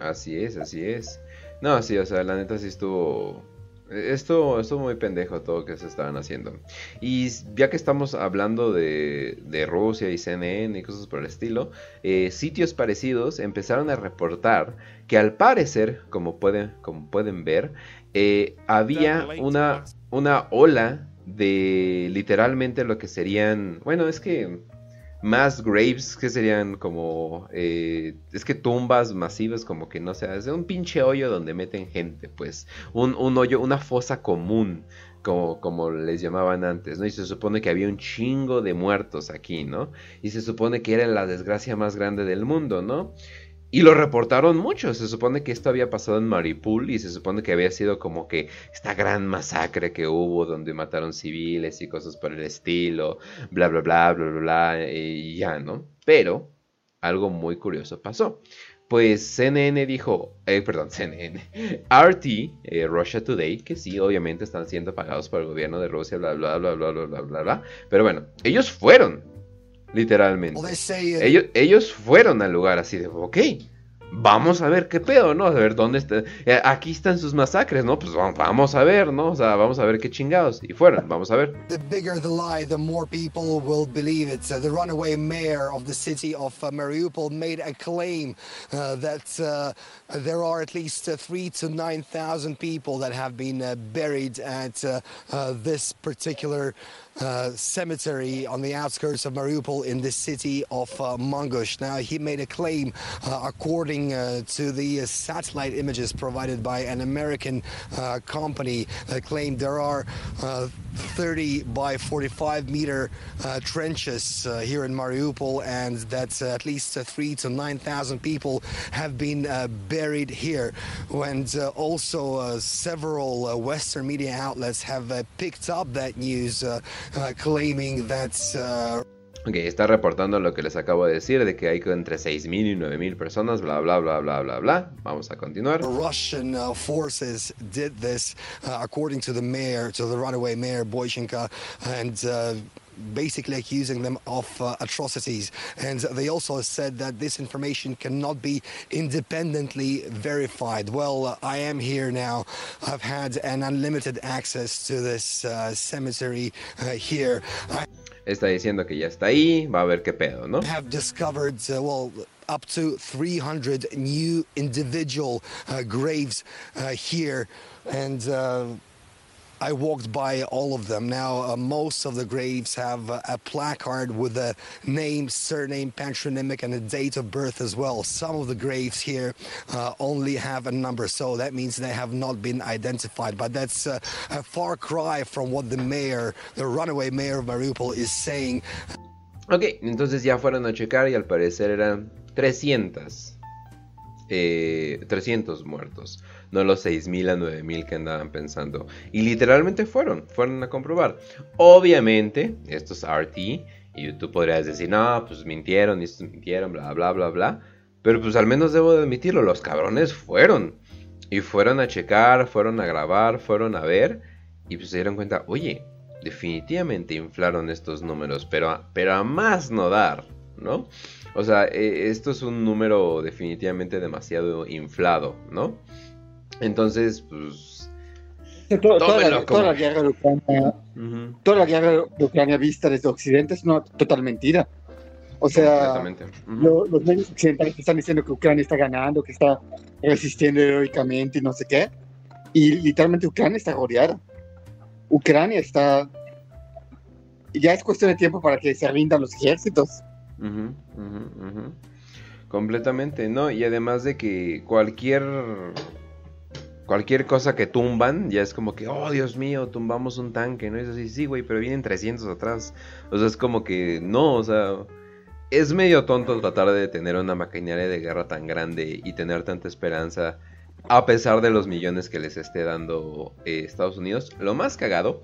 Así es, así es. No, sí, o sea, la neta sí estuvo... Esto estuvo muy pendejo todo que se estaban haciendo. Y ya que estamos hablando de, de Rusia y CNN y cosas por el estilo, eh, sitios parecidos empezaron a reportar que al parecer, como pueden, como pueden ver, eh, había una, una ola de literalmente lo que serían... Bueno, es que más graves que serían como eh, es que tumbas masivas como que no sé es un pinche hoyo donde meten gente pues un, un hoyo una fosa común como, como les llamaban antes, ¿no? Y se supone que había un chingo de muertos aquí, ¿no? Y se supone que era la desgracia más grande del mundo, ¿no? Y lo reportaron mucho. Se supone que esto había pasado en Maripul y se supone que había sido como que esta gran masacre que hubo donde mataron civiles y cosas por el estilo, bla, bla, bla, bla, bla, bla, y ya, ¿no? Pero algo muy curioso pasó. Pues CNN dijo, eh, perdón, CNN, RT, eh, Russia Today, que sí, obviamente están siendo pagados por el gobierno de Rusia, bla, bla, bla, bla, bla, bla, bla. Pero bueno, ellos fueron Literalmente. Ellos, ellos fueron al lugar así de, ok, vamos a ver qué pedo, ¿no? A ver dónde está. Eh, aquí están sus masacres, ¿no? Pues vamos a ver, ¿no? O sea, vamos a ver qué chingados. Y fueron, vamos a ver. The bigger the lie, the more people will believe it. The runaway mayor of the city of uh, Mariupol made a claim uh, that uh, there are at least uh, three to nine thousand people that have been uh, buried at this particular. Uh, cemetery on the outskirts of Mariupol in the city of uh, Mangush. Now, he made a claim, uh, according uh, to the satellite images provided by an American uh, company, that claimed there are uh, 30 by 45 meter uh, trenches here in Mariupol, and that at least three to 9,000 people have been buried here. And also, several Western media outlets have picked up that news. Uh, claiming that uh, Ok, está reportando lo que les acabo de decir, de que hay entre 6.000 y 9.000 personas, bla, bla, bla, bla, bla, bla. Vamos a continuar. Russian uh, forces did this, uh, according to the mayor, to the runaway mayor, Boychenko, and uh, basically accusing them of uh, atrocities. And they also said that this information cannot be independently verified. Well, uh, I am here now. I've had an unlimited access to this uh, cemetery uh, here. I está diciendo que ya está ahí, va a ver qué pedo, ¿no? Have discovered, uh, well, up to 300 new individual uh, graves here, and I walked by all of them. Now, uh, most of the graves have uh, a placard with a name, surname, patronymic, and a date of birth as well. Some of the graves here uh, only have a number, so that means they have not been identified. But that's uh, a far cry from what the mayor, the runaway mayor of Mariupol, is saying. Ok, entonces ya fueron a checar y al parecer eran 300. Eh, 300 muertos, no los 6.000 a 9.000 que andaban pensando. Y literalmente fueron, fueron a comprobar. Obviamente, esto es RT, y tú podrías decir, no, pues mintieron, y mintieron, bla, bla, bla, bla. Pero pues al menos debo de admitirlo, los cabrones fueron. Y fueron a checar, fueron a grabar, fueron a ver, y pues se dieron cuenta, oye, definitivamente inflaron estos números, pero a, pero más no dar, ¿no? O sea, eh, esto es un número definitivamente demasiado inflado, ¿no? Entonces, pues... Toda, toda, la, toda, la, guerra de Ucrania, uh -huh. toda la guerra de Ucrania vista desde Occidente es una total mentira. O sea, uh -huh. lo, los medios occidentales están diciendo que Ucrania está ganando, que está resistiendo heroicamente y no sé qué. Y literalmente Ucrania está rodeada. Ucrania está... Ya es cuestión de tiempo para que se rindan los ejércitos. Uh -huh, uh -huh, Completamente, ¿no? Y además de que cualquier cualquier cosa que tumban, ya es como que, oh Dios mío, tumbamos un tanque, ¿no? Es así, sí, güey, pero vienen 300 atrás. O sea, es como que, no, o sea, es medio tonto tratar de tener una maquinaria de guerra tan grande y tener tanta esperanza a pesar de los millones que les esté dando eh, Estados Unidos. Lo más cagado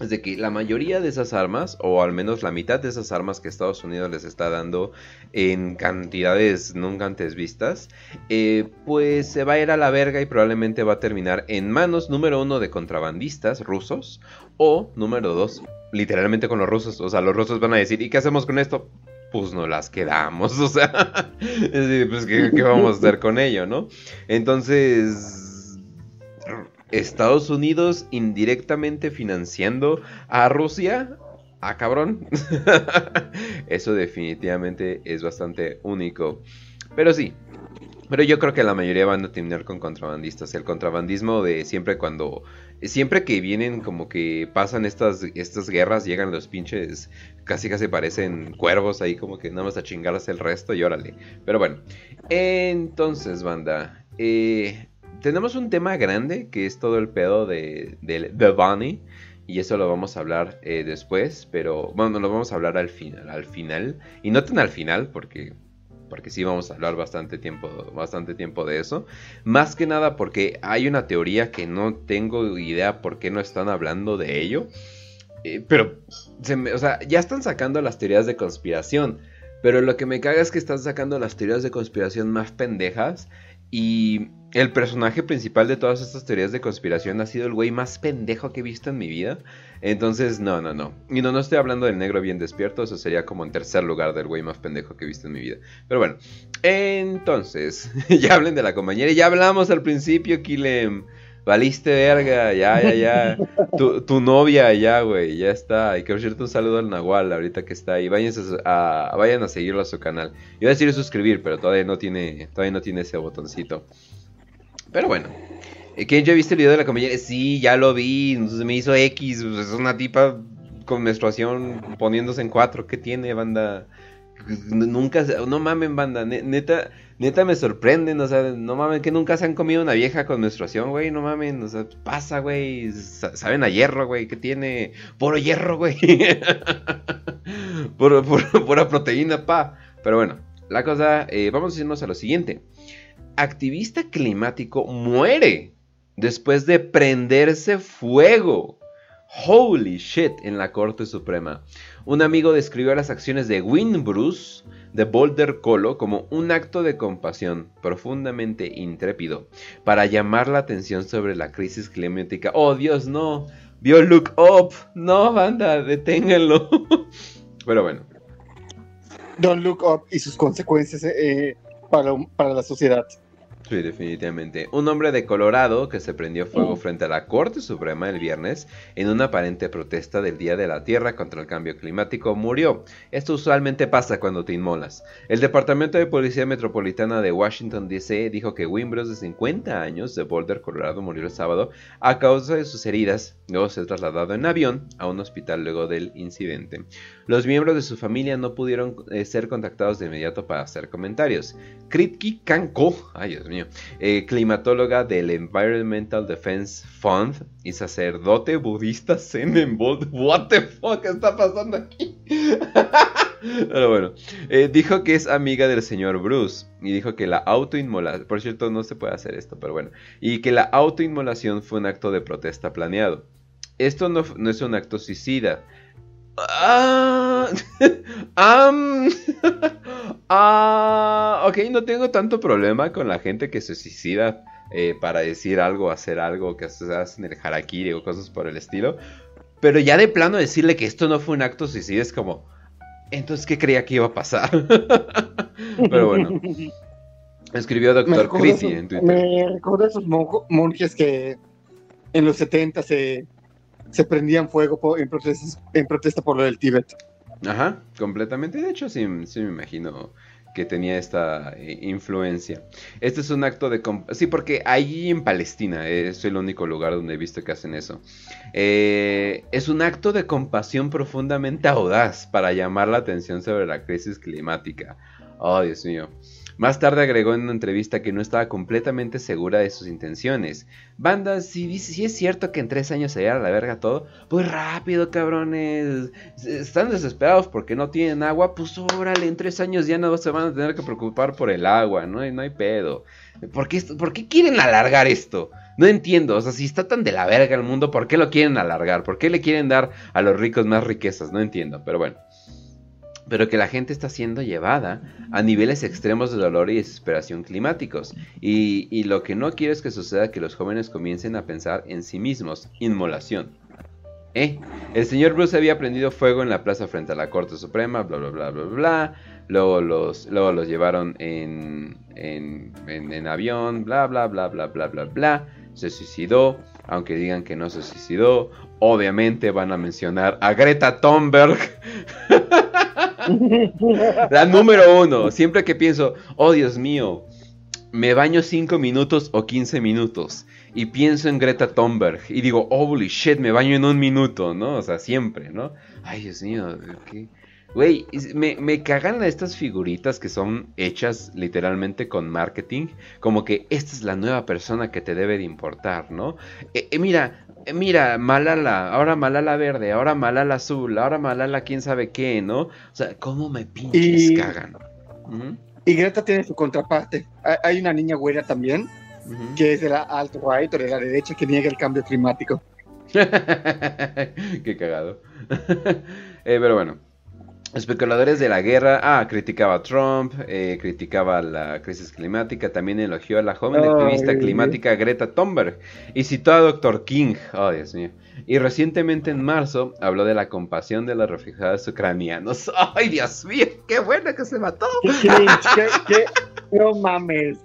es de que la mayoría de esas armas, o al menos la mitad de esas armas que Estados Unidos les está dando en cantidades nunca antes vistas, eh, pues se va a ir a la verga y probablemente va a terminar en manos, número uno, de contrabandistas rusos, o número dos, literalmente con los rusos. O sea, los rusos van a decir, ¿y qué hacemos con esto? Pues no las quedamos, o sea, pues ¿qué, ¿qué vamos a hacer con ello, no? Entonces Estados Unidos indirectamente financiando a Rusia. Ah, cabrón. Eso definitivamente es bastante único. Pero sí. Pero yo creo que la mayoría van a terminar con contrabandistas. El contrabandismo de siempre cuando... Siempre que vienen como que pasan estas, estas guerras, llegan los pinches... Casi casi parecen cuervos ahí como que nada más a chingarse el resto y órale. Pero bueno. Entonces, banda. Eh, tenemos un tema grande que es todo el pedo de, de, de Bunny. Y eso lo vamos a hablar eh, después. Pero bueno, lo vamos a hablar al final. Al final. Y no tan al final, porque. Porque sí vamos a hablar bastante tiempo, bastante tiempo de eso. Más que nada porque hay una teoría que no tengo idea por qué no están hablando de ello. Eh, pero, o sea, ya están sacando las teorías de conspiración. Pero lo que me caga es que están sacando las teorías de conspiración más pendejas. Y el personaje principal de todas estas teorías de conspiración ha sido el güey más pendejo que he visto en mi vida. Entonces, no, no, no. Y no, no estoy hablando del negro bien despierto. Eso sería como en tercer lugar del güey más pendejo que he visto en mi vida. Pero bueno, entonces, ya hablen de la compañera. Ya hablamos al principio, Kilem. Valiste verga, ya, ya, ya. Tu, novia, ya, güey, ya está. Y quiero decirte un saludo al Nahual ahorita que está ahí. Vayan a, a, vayan a seguirlo a su canal. Iba a decir suscribir, pero todavía no tiene, todavía no tiene ese botoncito. Pero bueno. ¿Quién ya viste el video de la compañera? Sí, ya lo vi. Se me hizo X. Es una tipa con menstruación poniéndose en cuatro. ¿Qué tiene, banda? Nunca, no mamen, banda. Neta, neta me sorprenden. O sea, no mamen, que nunca se han comido una vieja con menstruación, güey. No mamen, o sea, pasa, güey. Saben a hierro, güey. ¿Qué tiene? Puro hierro, güey. pura proteína, pa. Pero bueno, la cosa, eh, vamos a irnos a lo siguiente activista climático muere después de prenderse fuego. Holy shit en la Corte Suprema. Un amigo describió las acciones de Win Bruce de Boulder Colo como un acto de compasión profundamente intrépido para llamar la atención sobre la crisis climática. Oh Dios, no. Vio Look Up. No, banda, deténganlo. Pero bueno. Don't Look Up y sus consecuencias eh, para, para la sociedad. Sí, definitivamente. Un hombre de Colorado que se prendió fuego frente a la Corte Suprema el viernes en una aparente protesta del Día de la Tierra contra el cambio climático murió. Esto usualmente pasa cuando te inmolas. El Departamento de Policía Metropolitana de Washington DC dijo que Wimbros de 50 años de Boulder, Colorado, murió el sábado a causa de sus heridas. Luego se trasladado en avión a un hospital luego del incidente. Los miembros de su familia no pudieron eh, ser contactados de inmediato para hacer comentarios. Kritki Kanko, ay Dios mío, mío, eh, climatóloga del Environmental Defense Fund y sacerdote budista Zen en Bold. What the fuck está pasando aquí? Pero bueno, eh, dijo que es amiga del señor Bruce y dijo que la autoinmolación, por cierto no se puede hacer esto, pero bueno, y que la autoinmolación fue un acto de protesta planeado. Esto no, es un acto suicida. Ah, ah, ok, no tengo tanto problema con la gente que se suicida eh, para decir algo, hacer algo, que se hacen el harakiri o cosas por el estilo. Pero ya de plano decirle que esto no fue un acto suicida es como, entonces, ¿qué creía que iba a pasar? Pero bueno. Escribió Doctor Chrissy en Twitter. Me recuerda a esos monjes que en los 70 se, se prendían fuego en, en protesta por lo del Tíbet. Ajá, completamente. De hecho, sí, sí me imagino que tenía esta eh, influencia. Este es un acto de... Sí, porque ahí en Palestina eh, es el único lugar donde he visto que hacen eso. Eh, es un acto de compasión profundamente audaz para llamar la atención sobre la crisis climática. Oh, Dios mío. Más tarde agregó en una entrevista que no estaba completamente segura de sus intenciones. Banda, si, si es cierto que en tres años se a la verga todo, pues rápido, cabrones. Están desesperados porque no tienen agua, pues órale, en tres años ya no se van a tener que preocupar por el agua, no hay, pedo. ¿Por qué, ¿Por qué quieren alargar esto? No entiendo, o sea, si está tan de la verga el mundo, ¿por qué lo quieren alargar? ¿Por qué le quieren dar a los ricos más riquezas? No entiendo, pero bueno pero que la gente está siendo llevada a niveles extremos de dolor y desesperación climáticos. Y, lo que no quiero es que suceda que los jóvenes comiencen a pensar en sí mismos, inmolación. ¿Eh? El señor Bruce había prendido fuego en la plaza frente a la Corte Suprema, bla, bla, bla, bla, bla. Luego los, luego los llevaron en, en, en avión, bla, bla, bla, bla, bla, bla, bla. Se suicidó, aunque digan que no se suicidó. Obviamente van a mencionar a Greta Thunberg. La número uno. Siempre que pienso, oh Dios mío, me baño 5 minutos o 15 minutos. Y pienso en Greta Thunberg. Y digo, holy shit, me baño en un minuto, ¿no? O sea, siempre, ¿no? Ay, Dios mío, ¿qué? Güey, me, me, cagan estas figuritas que son hechas literalmente con marketing. Como que esta es la nueva persona que te debe de importar, ¿no? Eh, eh, mira, eh, mira, Malala, ahora Malala verde, ahora Malala azul, ahora Malala quién sabe qué, ¿no? O sea, ¿cómo me pinches cagan? Y Greta tiene su contraparte. Hay una niña güera también, que es de la alt-right o de la derecha, que niega el cambio climático. qué cagado. eh, pero bueno. Especuladores de la guerra, ah, criticaba a Trump, eh, criticaba la crisis climática, también elogió a la joven activista climática Greta Thunberg y citó a Dr. King, oh Dios mío. Y recientemente en marzo habló de la compasión de los refugiados ucranianos. ¡Ay, Dios mío! ¡Qué bueno que se mató! ¿Qué, No mames.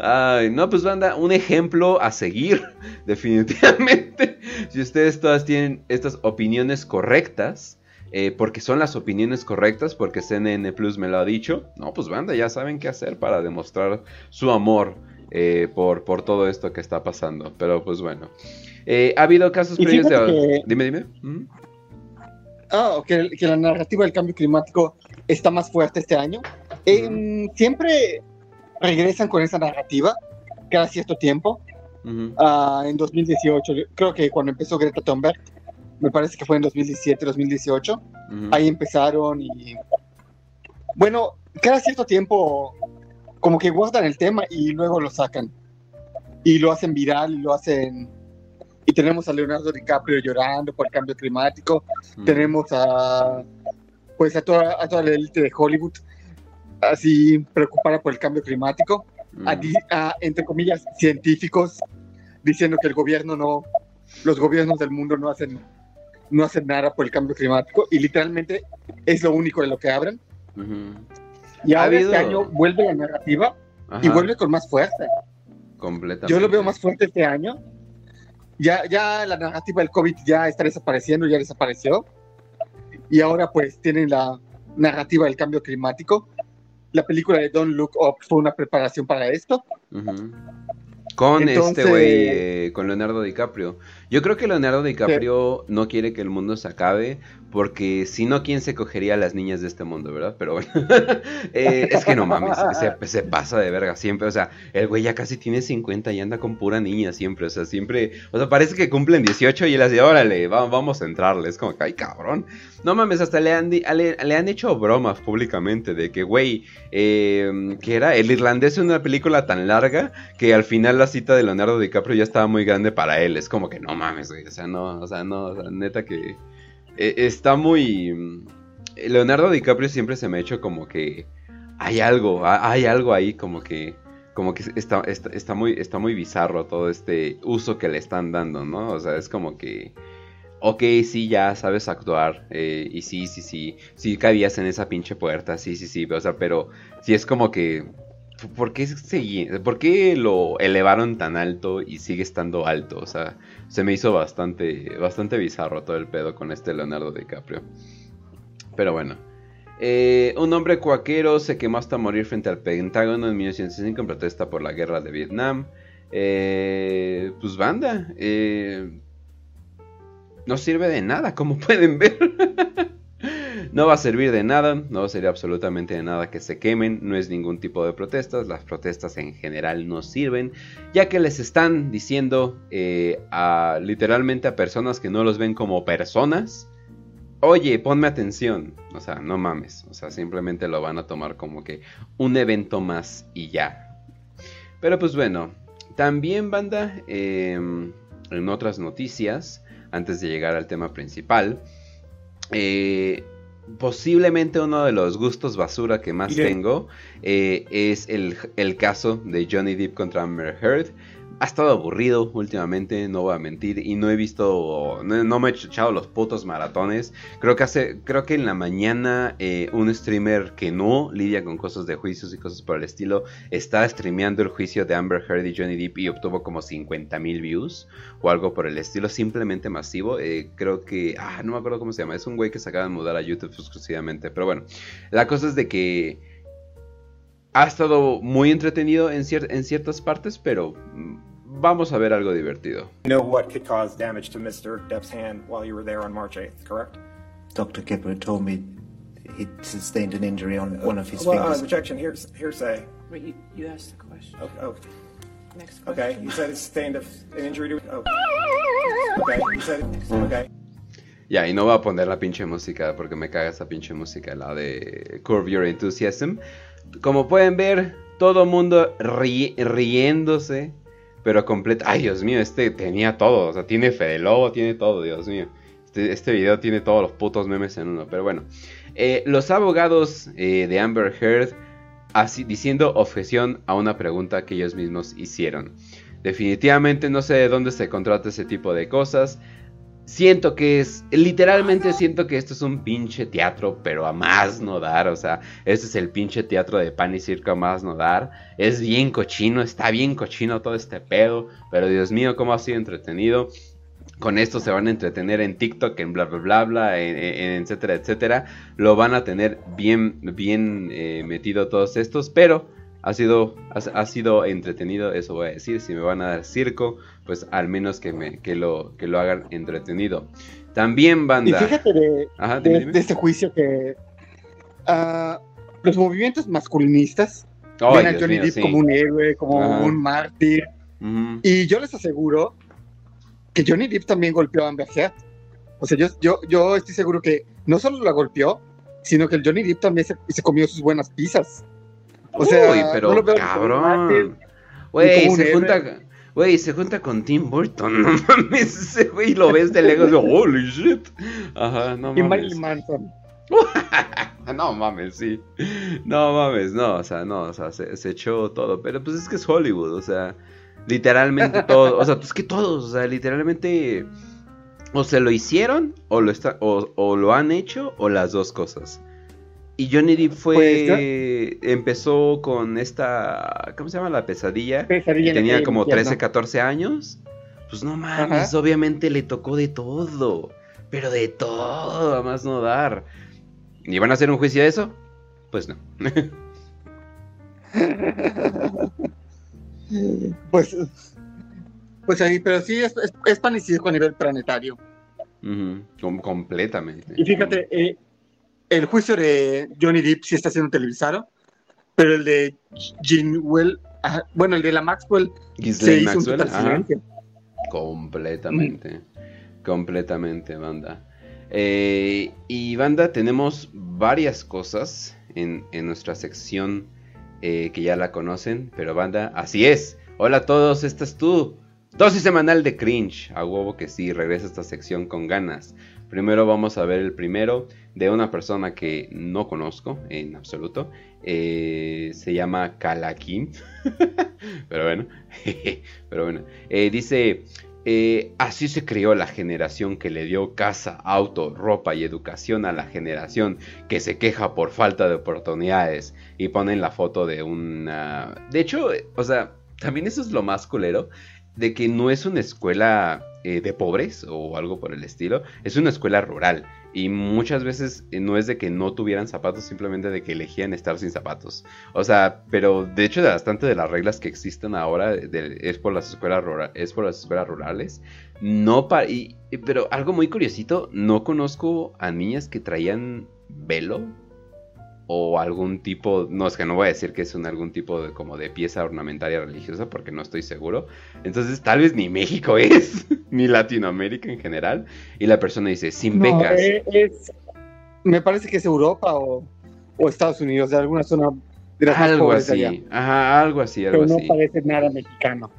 Ay, no, pues banda, un ejemplo a seguir, definitivamente. Si ustedes todas tienen estas opiniones correctas, eh, porque son las opiniones correctas, porque CNN Plus me lo ha dicho. No, pues banda, ya saben qué hacer para demostrar su amor eh, por, por todo esto que está pasando. Pero pues bueno. Eh, ha habido casos previos de... Dime, dime. ¿Mm? Ah, que, que, la narrativa del cambio climático está más fuerte este año. Siempre regresan con esa narrativa cada cierto tiempo. Ah, en 2018, creo que cuando empezó Greta Thunberg, me parece que fue en 2017, 2018. Ahí empezaron y... Bueno, cada cierto tiempo como que guardan el tema y luego lo sacan. Y lo hacen viral y lo hacen... Y tenemos a Leonardo DiCaprio llorando por el cambio climático. Tenemos a... Pues a toda, a toda la élite de Hollywood así preocupada por el cambio climático. a, entre comillas, científicos diciendo que el gobierno no, los gobiernos del mundo no hacen no hacen nada por el cambio climático y literalmente es lo único de lo que abren. Y ahora este año vuelve la narrativa y vuelve con más fuerza. Completamente. Yo lo veo más fuerte este año. Ya, ya la narrativa del COVID ya está desapareciendo, ya desapareció. Y ahora pues tienen la narrativa del cambio climático. La película de Don't Look Up fue una preparación para esto. Con este güey, eh, con Leonardo DiCaprio. Yo creo que Leonardo DiCaprio no quiere que el mundo se acabe, porque si no, ¿quién se cogería a las niñas de este mundo, verdad? Pero bueno, eh, es que no mames, se, pasa de verga siempre. O sea, el güey ya casi tiene 50 y anda con pura niña siempre. O sea, siempre, o sea, parece que cumplen 18 y él así, órale, vamos a entrarle. Es como que, ay, cabrón. No mames, hasta le han, le, han hecho bromas públicamente de que, güey, eh, que era el irlandés en una película tan larga que al final la cita de Leonardo DiCaprio ya estaba muy grande para él. Es como que, no mames, güey, o sea, no, o sea, no, o sea, neta que... E, está muy... Leonardo DiCaprio siempre se me ha hecho como que hay algo, hay algo ahí como que como que está, está, muy, está muy bizarro todo este uso que le están dando, ¿no? O sea, es como que, ok, sí, ya sabes actuar, eh, y sí, sí, sí, sí cabías en esa pinche puerta, sí, sí, sí, o sea, pero sí es como que, ¿por qué, ¿por qué lo elevaron tan alto y sigue estando alto? O sea, se me hizo bastante, bastante bizarro todo el pedo con este Leonardo DiCaprio. Pero bueno. Eh, un hombre cuaquero se quemó hasta morir frente al Pentágono en 1905 en protesta por la guerra de Vietnam. Eh, pues banda, eh, no sirve de nada, como pueden ver. No va a servir de nada, no va a servir absolutamente de nada que se quemen, no es ningún tipo de protestas, las protestas en general no sirven, ya que les están diciendo eh, a, literalmente a personas que no los ven como personas, oye, ponme atención, o sea, no mames, o sea, simplemente lo van a tomar como que un evento más y ya. Pero pues bueno, también banda, em, en otras noticias, antes de llegar al tema principal, eh, posiblemente uno de los gustos basura que más tengo eh, es el, el, caso de Johnny Depp contra Amber Heard ha estado aburrido últimamente, no voy a mentir, y no he visto, no, me he echado los putos maratones. Creo que hace, creo que en la mañana eh, un streamer que no lidia con cosas de juicios y cosas por el estilo, está streameando el juicio de Amber Heard y Johnny Depp y obtuvo como 50 mil views o algo por el estilo, simplemente masivo. Eh, creo que, ah, no me acuerdo cómo se llama, es un güey que se acaba de mudar a YouTube exclusivamente, pero bueno, la cosa es de que ha estado muy entretenido en, en ciertas partes, pero mm, vamos a ver algo divertido. You know what could cause damage to Mr. Depp's hand while you were there on March 8th, correct? Dr. Kipper told me he sustained an injury on one of his well, fingers. Uh, rejection, hears, hearsay. Wait, you, you asked the question. Okay. Oh. Next question. Okay, you said he sustained an injury to... Oh. Okay, you said... Okay. Ya, y no voy a poner la pinche música porque me caga esa pinche música, la de Curve Your Enthusiasm. Como pueden ver, todo mundo ri riéndose pero completo. Ay, Dios mío, este tenía todo. O sea, tiene Fede Lobo, tiene todo, Dios mío. Este, este, video tiene todos los putos memes en uno. Pero bueno. Eh, los abogados eh, de Amber Heard así, diciendo objeción a una pregunta que ellos mismos hicieron. Definitivamente no sé de dónde se contrata ese tipo de cosas. Siento que es, literalmente siento que esto es un pinche teatro, pero a más no dar, o sea, este es el pinche teatro de pan y circo a más no dar. Es bien cochino, está bien cochino todo este pedo, pero Dios mío, cómo ha sido entretenido. Con esto se van a entretener en TikTok, en bla bla bla bla, en, etcétera, etcétera. Lo van a tener bien, bien eh, metido todos estos, pero ha sido, ha, sido entretenido, eso voy a decir. Si me van a dar circo, pues al menos que, me, que, lo, que lo hagan entretenido. También banda. Y fíjate de, de, este juicio que uh, los movimientos masculinistas ven a Johnny Depp como un héroe, como un mártir. Y yo les aseguro que Johnny Depp también golpeó a Amber Heard. O sea, yo, yo, yo estoy seguro que no solo la golpeó, sino que el Johnny Depp también se, se comió sus buenas pizzas. O sea, Uy, pero cabrón. Güey, se junta. Güey, se junta con Tim Burton, no mames, ese güey lo ves de lejos, holy shit. Ajá, no mames. Y Marilyn Manson. no mames, sí. No mames, no, o sea, no, o sea, se, se, echó todo. Pero pues es que es Hollywood, o sea, literalmente todo. O sea, es que todos, o sea, literalmente. O se lo hicieron, o lo, está, o, o lo han hecho, o las dos cosas. Y Johnny Depp fue. Pues, empezó con esta. ¿Cómo se llama? La pesadilla. pesadilla tenía como 13, 14 años. Pues no mames, obviamente le tocó de todo. Pero de todo, a más no dar. ¿Y van a hacer un juicio de eso? Pues no. pues. Pues ahí, pero sí es, es, es a nivel planetario. Com- completamente. Y fíjate, eh, el juicio de Johnny Depp sí está siendo televisado, pero el de Ginwell, ajá, bueno, el de la Maxwell se hizo Maxwell, un total silencio. Completamente. Completamente, banda. Eh, y banda, tenemos varias cosas en, en nuestra sección eh, que ya la conocen, pero banda, así es. Hola a todos, esta es tú. Dosis semanal de cringe. A huevo que sí, regresa esta sección con ganas. Primero vamos a ver el primero de una persona que no conozco en absoluto. Eh, se llama Kalakim. pero bueno, pero bueno. Eh, dice, eh, así se creó la generación que le dio casa, auto, ropa y educación a la generación que se queja por falta de oportunidades. Y ponen la foto de una... De hecho, o sea, también eso es lo más culero. De que no es una escuela eh, de pobres o algo por el estilo. Es una escuela rural. Y muchas veces eh, no es de que no tuvieran zapatos, simplemente de que elegían estar sin zapatos. O sea, pero de hecho bastante de las reglas que existen ahora de- es por las escuelas es por las escuelas rurales. No pa- y- y- pero algo muy curiosito, no conozco a niñas que traían velo o algún tipo, no es que no voy a decir que es un algún tipo de como de pieza ornamentaria religiosa porque no estoy seguro. Entonces, tal vez ni México es, ni Latinoamérica en general, y la persona dice sin No, becas. eh, es, me parece que es Europa o, o Estados Unidos, de alguna zona de las Algo así, allá. ajá, algo así, algo Pero no así. parece nada mexicano.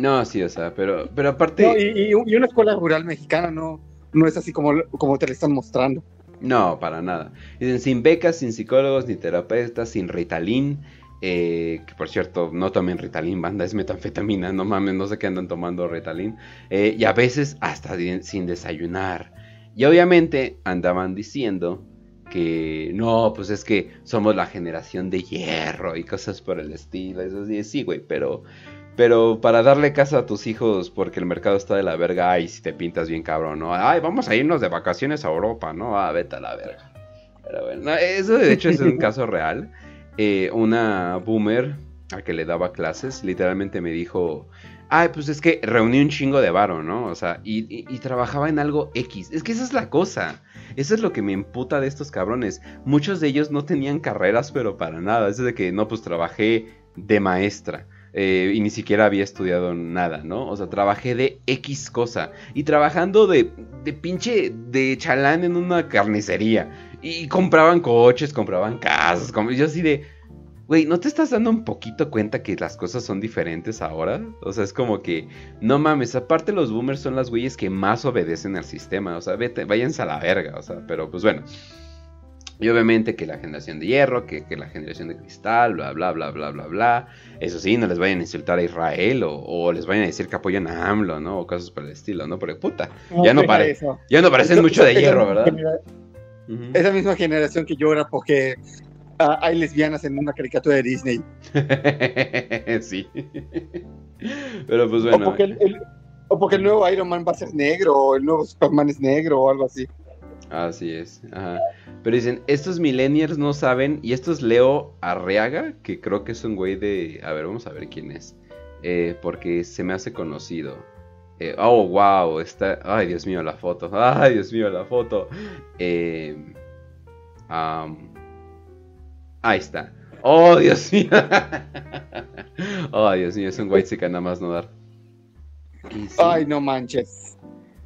No, sí, o sea, pero, pero aparte, No, y, y- y una escuela rural mexicana no, no es así como, como te la están mostrando. No, para nada. Dicen sin becas, sin psicólogos, ni terapeutas, sin Ritalin. eh, que por cierto, no tomen Ritalin, banda, es metanfetamina, no mames, no sé qué andan tomando Ritalin. eh, y a veces hasta sin desayunar. Y obviamente andaban diciendo que no, pues es que somos la generación de hierro y cosas por el estilo. Eso sí, sí, güey, pero, pero para darle casa a tus hijos porque el mercado está de la verga, ay, si te pintas bien cabrón, ¿no? Ay, vamos a irnos de vacaciones a Europa, ¿no? Ah, vete a la verga. Pero bueno, no, eso de hecho es un caso real. Eh, una boomer a que le daba clases, literalmente me dijo, ay, pues es que reuní un chingo de varo, ¿no? O sea, y, y- y trabajaba en algo X. Es que esa es la cosa. Eso es lo que me emputa de estos cabrones. Muchos de ellos no tenían carreras, pero para nada. Es de que, no, pues trabajé de maestra. Eh, y ni siquiera había estudiado nada, ¿no? O sea, trabajé de X cosa. Y trabajando de, de pinche, de chalán en una carnicería. Y compraban coches, compraban casas. com- yo así de... Güey, ¿no te estás dando un poquito cuenta que las cosas son diferentes ahora? O sea, es como que, no mames, aparte los boomers son las güeyes que más obedecen al sistema. O sea, vete, váyanse a la verga, o sea, pero pues bueno. Y obviamente que la generación de hierro, que, que la generación de cristal, bla, bla, bla, bla, bla, bla. Eso sí, no les vayan a insultar a Israel o, o les vayan a decir que apoyan a AMLO, ¿no? O cosas por el estilo, ¿no? Porque puta, ya no pare- ya no parecen mucho de hierro, ¿verdad? genera-. Esa misma generación que llora porque ah, hay lesbianas en una caricatura de Disney. sí. Pero pues O, bueno. porque el, el- o porque el nuevo Iron Man va a ser negro, o el nuevo Superman es negro, o algo así. Así es. Ajá. Pero dicen, estos millennials no saben. Y esto es Leo Arriaga, que creo que es un güey de. A ver, vamos a ver quién es. Eh, porque se me hace conocido. Eh, oh, wow. Está. Ay, Dios mío, la foto. Ay, Dios mío, la foto. Eh, ahí está. Oh, Dios mío. oh, Dios mío, es un güey que nada más no dar. Ay, no manches.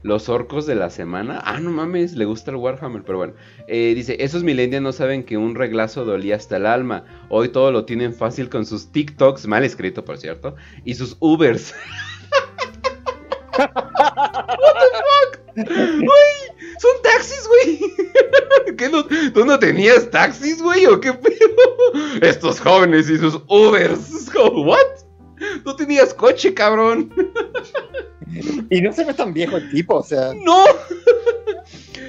Los orcos de la semana. Ah, no mames, le gusta el Warhammer, pero bueno. Eh, dice, esos millennials no saben que un reglazo dolía hasta el alma. Hoy todo lo tienen fácil con sus TikToks, mal escrito por cierto, y sus Ubers. What the fuck? Güey, son taxis, güey. ¿Qué no, ¿Tú no tenías taxis, güey? ¿O qué pedo? Estos jóvenes y sus Ubers. ¿What? No tenías coche, cabrón. Y no se ve tan viejo el tipo, o sea. ¡No!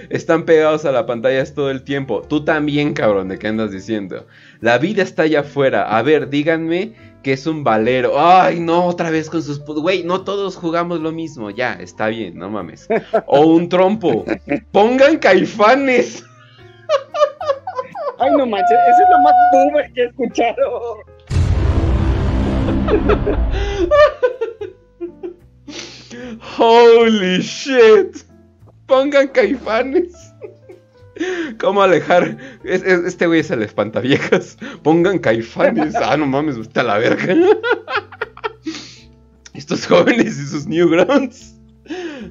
Están pegados a la pantalla todo el tiempo. Tú también, cabrón, ¿de qué andas diciendo? La vida está allá afuera. A ver, díganme que es un valero. Ay, no, otra vez con sus... Güey, no todos jugamos lo mismo. Ya, está bien, no mames. O un trompo. Pongan caifanes. Ay, no manches, eso es lo más boomer que he escuchado. Holy shit. Pongan caifanes. ¿Cómo alejar? Es- es- este güey es el espantaviejas. Pongan caifanes. Ah, no mames, está la verga. Estos jóvenes y sus newgrounds.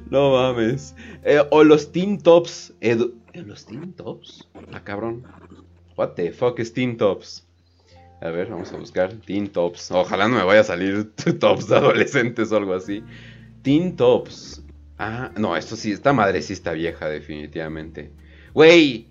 No mames. Eh, o los Teen Tops. ¿Eh, ¿Los Teen Tops? Ah, cabrón. What the fuck es Teen Tops? A ver, vamos a buscar Teen Tops. Ojalá no me vaya a salir tops de adolescentes o algo así. Teen Tops. Ah, no, esto sí, esta madre sí está vieja, definitivamente. Güey.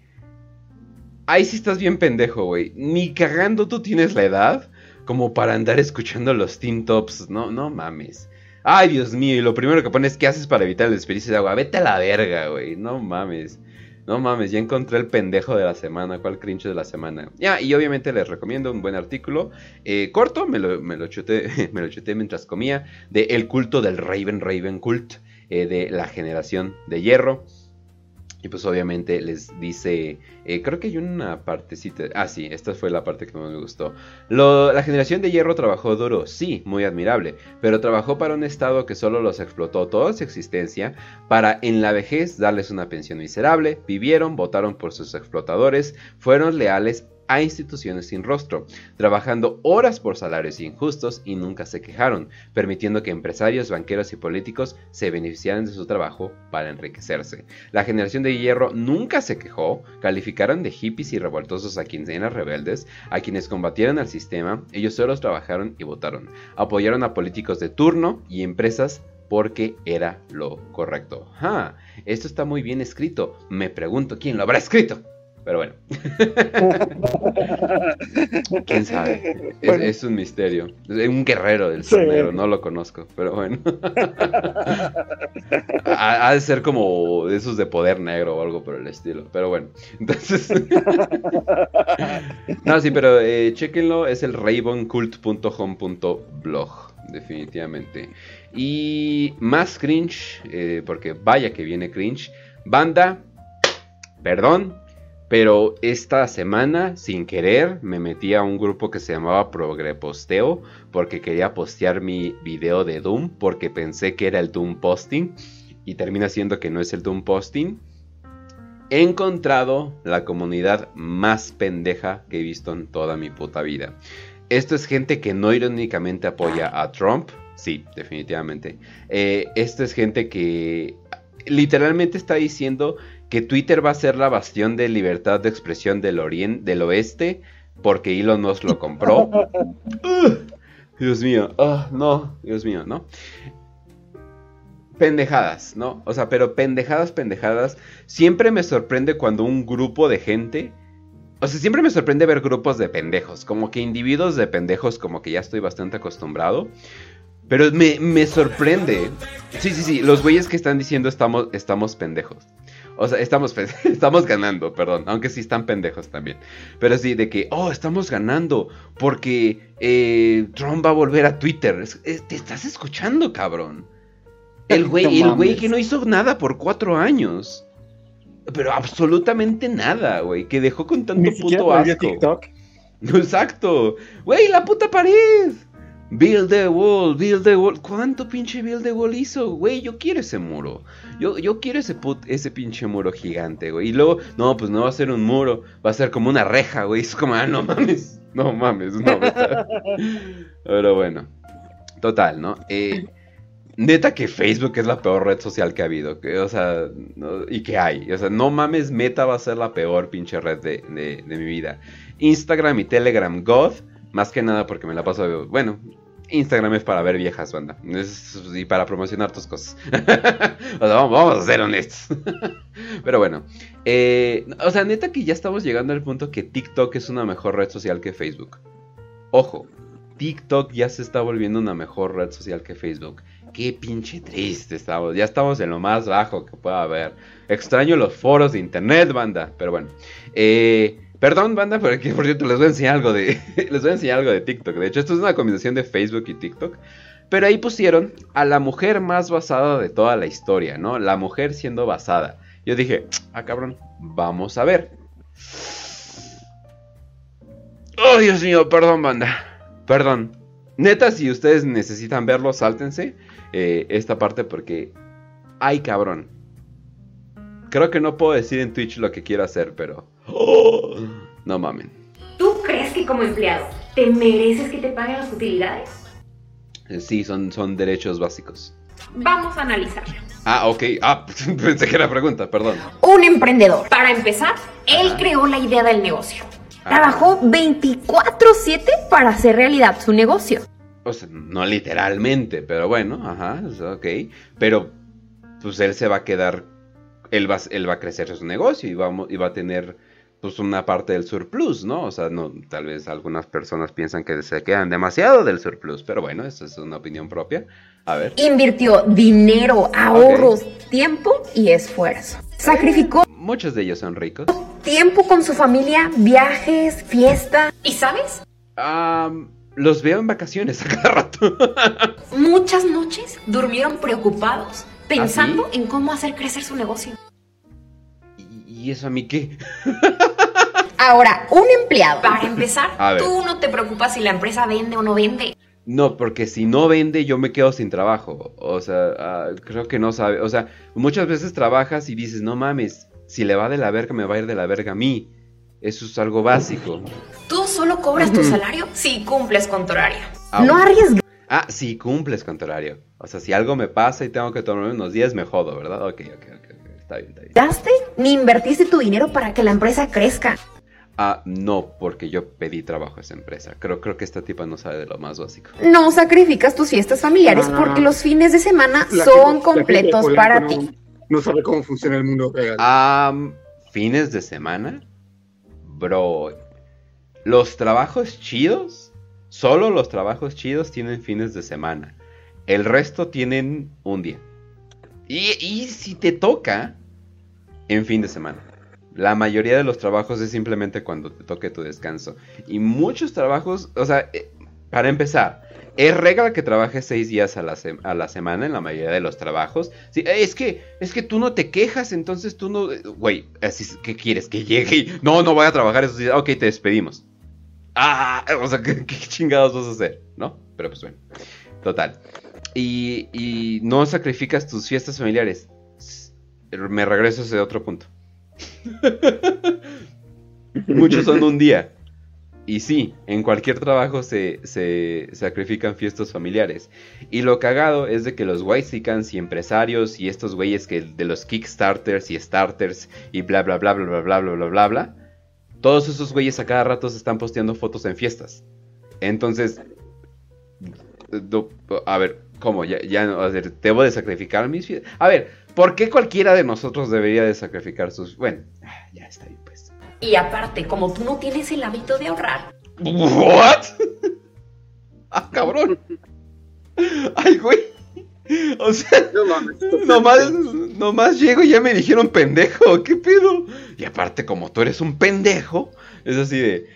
Ahí sí estás bien pendejo, güey. Ni cagando tú tienes la edad como para andar escuchando los Teen Tops. No, no mames. Ay, Dios mío, y lo primero que pones, ¿qué haces para evitar el desperdicio de agua? Vete a la verga, güey. No mames. No mames, ya encontré el pendejo de la semana. ¿Cuál cringe de la semana? Ya, y obviamente les recomiendo un buen artículo. eh, corto, me lo, me, lo chuté, mientras comía. De El culto del Raven Raven Cult. eh, de la generación de hierro. Y pues obviamente les dice, eh, creo que hay una partecita, ah sí, esta fue la parte que más me gustó. La generación de hierro trabajó duro, sí, muy admirable, pero trabajó para un estado que solo los explotó toda su existencia para en la vejez darles una pensión miserable, vivieron, votaron por sus explotadores, fueron leales a instituciones sin rostro, trabajando horas por salarios injustos y nunca se quejaron, permitiendo que empresarios, banqueros y políticos se beneficiaran de su trabajo para enriquecerse. La generación de hierro nunca se quejó, calificaron de hippies y revoltosos a quienes eran rebeldes, a quienes combatieron al sistema, ellos solos trabajaron y votaron, apoyaron a políticos de turno y empresas porque era lo correcto. Ah, esto está muy bien escrito. Me pregunto quién lo habrá escrito. Pero bueno. ¿Quién sabe? Es, Bueno. es un misterio. Es un guerrero del Sí. torneo, no lo conozco, pero bueno. ha, ha de ser como de esos de poder negro o algo por el estilo, pero bueno. Entonces... no, sí, pero eh, chequenlo, es el ravencult.home.blog, definitivamente. Y más cringe, eh, porque vaya que viene cringe. Banda, perdón, pero esta semana, sin querer, me metí a un grupo que se llamaba Progreposteo porque quería postear mi video de Doom porque pensé que era el Doom Posting y termina siendo que no es el Doom Posting. He encontrado la comunidad más pendeja que he visto en toda mi puta vida. Esto es gente que no irónicamente apoya a Trump. Sí, definitivamente. Eh, esto es gente que literalmente está diciendo que Twitter va a ser la bastión de libertad de expresión del, orien- del oeste porque Elon Musk lo compró. Ugh, Dios mío, ah, no, Dios mío, ¿no? Pendejadas, ¿no? O sea, pero pendejadas, pendejadas. Siempre me sorprende cuando un grupo de gente... O sea, siempre me sorprende ver grupos de pendejos. Como que individuos de pendejos, como que ya estoy bastante acostumbrado. Pero me, me sorprende. Sí, sí, sí. Los güeyes que están diciendo estamos, estamos pendejos. O sea, estamos, estamos ganando, perdón. Aunque sí están pendejos también. Pero sí, de que, oh, estamos ganando. Porque eh, Trump va a volver a Twitter. Es- es- te estás escuchando, cabrón. El güey, el güey que no hizo nada por cuatro años. Pero absolutamente nada, güey. Que dejó con tanto Ni puto asco. TikTok. Exacto. Güey, la puta pared. Build the wall, build the wall. ¿Cuánto pinche build the wall hizo? Güey, yo quiero ese muro. Yo, yo quiero ese, put- ese pinche muro gigante, güey. Y luego, no, pues no va a ser un muro. Va a ser como una reja, güey. Es como, ah, no mames. No mames, no. Pero bueno. Total, ¿no? Eh, neta que Facebook es la peor red social que ha habido. Que, o sea, no- y que hay. O sea, no mames, Meta va a ser la peor pinche red de, de- de mi vida. Instagram y Telegram God. Más que nada porque me la paso. Bueno, Instagram es para ver viejas, banda. Y para promocionar tus cosas. o sea, vamos, vamos a ser honestos. Pero bueno. eh, o sea, neta que ya estamos llegando al punto que TikTok es una mejor red social que Facebook. Ojo, TikTok ya se está volviendo una mejor red social que Facebook. Qué pinche triste estamos. Ya estamos en lo más bajo que pueda haber. Extraño los foros de internet, banda. Pero bueno. Eh, perdón, banda, pero que por cierto les voy a enseñar algo de. les voy a algo de TikTok. De hecho, esto es una combinación de Facebook y TikTok. Pero ahí pusieron a la mujer más basada de toda la historia, ¿no? La mujer siendo basada. Yo dije, ah, cabrón, vamos a ver. Oh, Dios mío, perdón, banda. Perdón. Neta, si ustedes necesitan verlo, sáltense eh, esta parte porque... ¡Ay, cabrón! Creo que no puedo decir en Twitch lo que quiero hacer, pero... ¡Oh! No mamen. ¿Tú crees que como empleado te mereces que te paguen las utilidades? Eh, Sí, son, son derechos básicos. Vamos a analizar. Ah, ok. Ah, pensé que era pregunta, perdón. Un emprendedor. Para empezar, él creó la idea del negocio. Trabajó 24/7 para hacer realidad su negocio. O sea, no literalmente, pero bueno, ajá, ok. Pero, pues él se va a quedar, él va, él va a crecer su negocio y va, y va a tener, pues, una parte del surplus, ¿no? O sea, no, tal vez algunas personas piensan que se quedan demasiado del surplus, pero bueno, esa es una opinión propia. A ver. Invirtió dinero, ahorros, tiempo y esfuerzo. Sacrificó Muchos de ellos son ricos. tiempo con su familia, viajes, fiesta. ¿Y sabes? Ah, los veo en vacaciones a cada rato. Muchas noches durmieron preocupados, pensando ¿Ah, en cómo hacer crecer su negocio. ¿Y eso a mí qué? Ahora, un empleado. Para empezar, tú no te preocupas si la empresa vende o no vende. No, porque si no vende, yo me quedo sin trabajo. O sea, ah, creo que no sabe. O sea, muchas veces trabajas y dices, no mames, si le va de la verga, me va a ir de la verga a mí. Eso es algo básico. Tú solo cobras tu salario si cumples con tu horario. Ah, No bueno. arriesgues. Ah, si cumples con tu horario. O sea, si algo me pasa y tengo que tomarme unos días, me jodo, ¿verdad? Ok, ok, ok. ok. Está bien, está bien. ¿Gaste ni invertiste tu dinero para que la empresa crezca? Ah, no, porque yo pedí trabajo a esa empresa. Creo, creo que esta tipa no sabe de lo más básico. No sacrificas tus fiestas familiares porque los fines de semana La son completos para ti. No sabe cómo funciona el mundo real. Fines de semana. Bro. Los trabajos chidos. Solo los trabajos chidos tienen fines de semana. El resto tienen un día. Y, y si te toca en fin de semana. La mayoría de los trabajos es simplemente cuando te toque tu descanso. Y muchos trabajos, o sea, eh, para empezar, es regla que trabajes seis días a la, semana en la mayoría de los trabajos. Eh, es que, es que tú no te quejas, entonces tú no, eh, güey, ¿qué quieres? Que llegue no, no voy a trabajar esos días, ok, te despedimos. Ah, o sea, ¿qué, chingados vas a hacer? ¿No? Pero pues bueno, total. Y, y no sacrificas tus fiestas familiares. Me regreso a ese otro punto. Muchos son un día. Y sí, en cualquier trabajo se, se sacrifican fiestas familiares. Y lo cagado es de que los Whitesicans y empresarios y estos güeyes que de los Kickstarters y Starters y bla bla bla bla bla bla bla bla bla bla. Todos esos güeyes a cada rato se están posteando fotos en fiestas. Entonces, a ver, ¿cómo? Ya, ya, no- a ¿debo de sacrificar mis fiestas? A ver, ¿por qué cualquiera de nosotros debería de sacrificar sus... Bueno, ah, ya está bien pues. Y aparte, como tú no tienes el hábito de ahorrar, ¿What? ah, cabrón. Ay, güey. O sea, No mames, nomás, nomás llego y ya me dijeron pendejo. ¿Qué pedo? Y aparte, como tú eres un pendejo, es así de.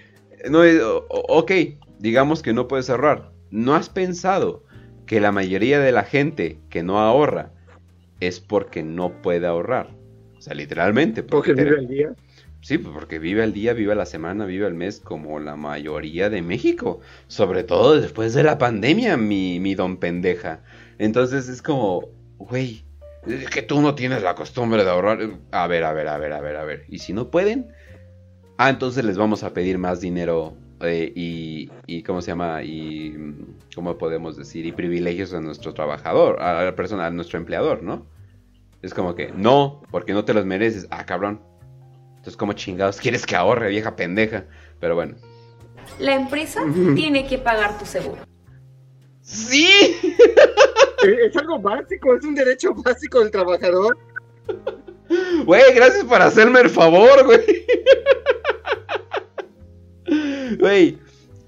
No, o- ok, digamos que no puedes ahorrar. ¿No has pensado que la mayoría de la gente que no ahorra es porque no puede ahorrar? O sea, literalmente. Porque vive el día. Sí, pues porque vive el día, vive la semana, vive el mes como la mayoría de México. Sobre todo después de la pandemia, mi, mi don pendeja. Entonces es como, güey, es que tú no tienes la costumbre de ahorrar. A ver, a ver, a ver, a ver, a ver. ¿Y si no pueden? Ah, entonces les vamos a pedir más dinero eh, y, y, ¿cómo se llama? Y, ¿cómo podemos decir? Y privilegios a nuestro trabajador, a la persona, a nuestro empleador, ¿no? Es como que, no, porque no te los mereces. Ah, cabrón. Entonces, ¿cómo chingados quieres que ahorre, vieja pendeja? Pero bueno. la empresa tiene que pagar tu seguro. ¡Sí! Eh, Es algo básico, es un derecho básico del trabajador. Güey, gracias por hacerme el favor, güey. Güey,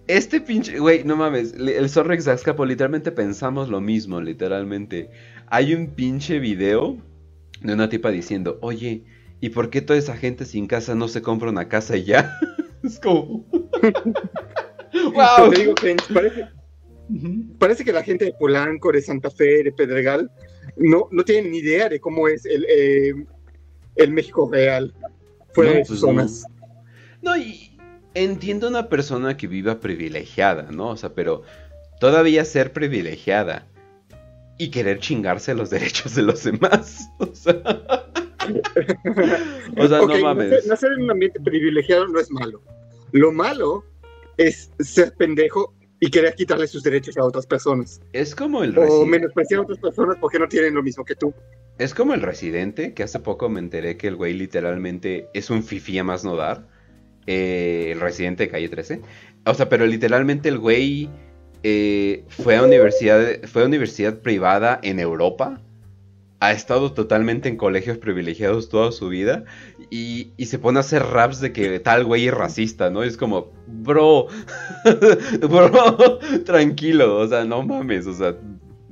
este pinche... Güey, no mames. El Zorrex Azcapo, literalmente pensamos lo mismo, literalmente. Hay un pinche video de una tipa diciendo, oye, ¿y por qué toda esa gente sin casa no se compra una casa y ya? es como... ¡Wow! Te digo parece, parece que la gente de Polanco, de Santa Fe, de Pedregal, no, no tienen ni idea de cómo es el, eh, el México real fuera No, de sus pues no. zonas. No, y entiendo una persona que viva privilegiada, ¿no? O sea, pero todavía ser privilegiada y querer chingarse los derechos de los demás. O sea, o sea no mames. Nacer, nacer en un ambiente privilegiado no es malo. Lo malo es ser pendejo y querer quitarle sus derechos a otras personas. Es como el O reci- menospreciar a otras personas porque no tienen lo mismo que tú. Es como el residente, que hace poco me enteré que el güey literalmente es un fifi a más no dar. Eh, el residente de calle 13. O sea, pero literalmente el güey eh, fue, a universidad, fue a universidad privada en Europa. Ha estado totalmente en colegios privilegiados toda su vida. Y, y se pone a hacer raps de que tal güey es racista, ¿no? Es como, bro, bro, tranquilo, o sea, no mames, o sea,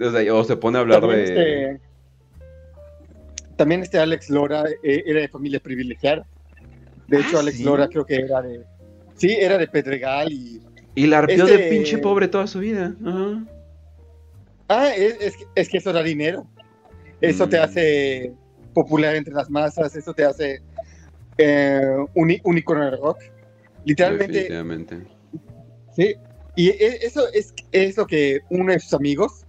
o, sea, o se pone a hablar También de... este, también este Alex Lora eh, era de familia privilegiada. De hecho, Ah, Alex ¿sí? Lora creo que era de... Sí, era de Pedregal y... Y la arpeó Este- de pinche pobre toda su vida. Ajá. Ah, es, es que- es que eso da dinero. Eso te Mm. hace popular entre las masas, eso te hace eh, un, un icono de rock. Literalmente, Definitivamente. sí. Y e- eso es, es lo que uno de sus amigos,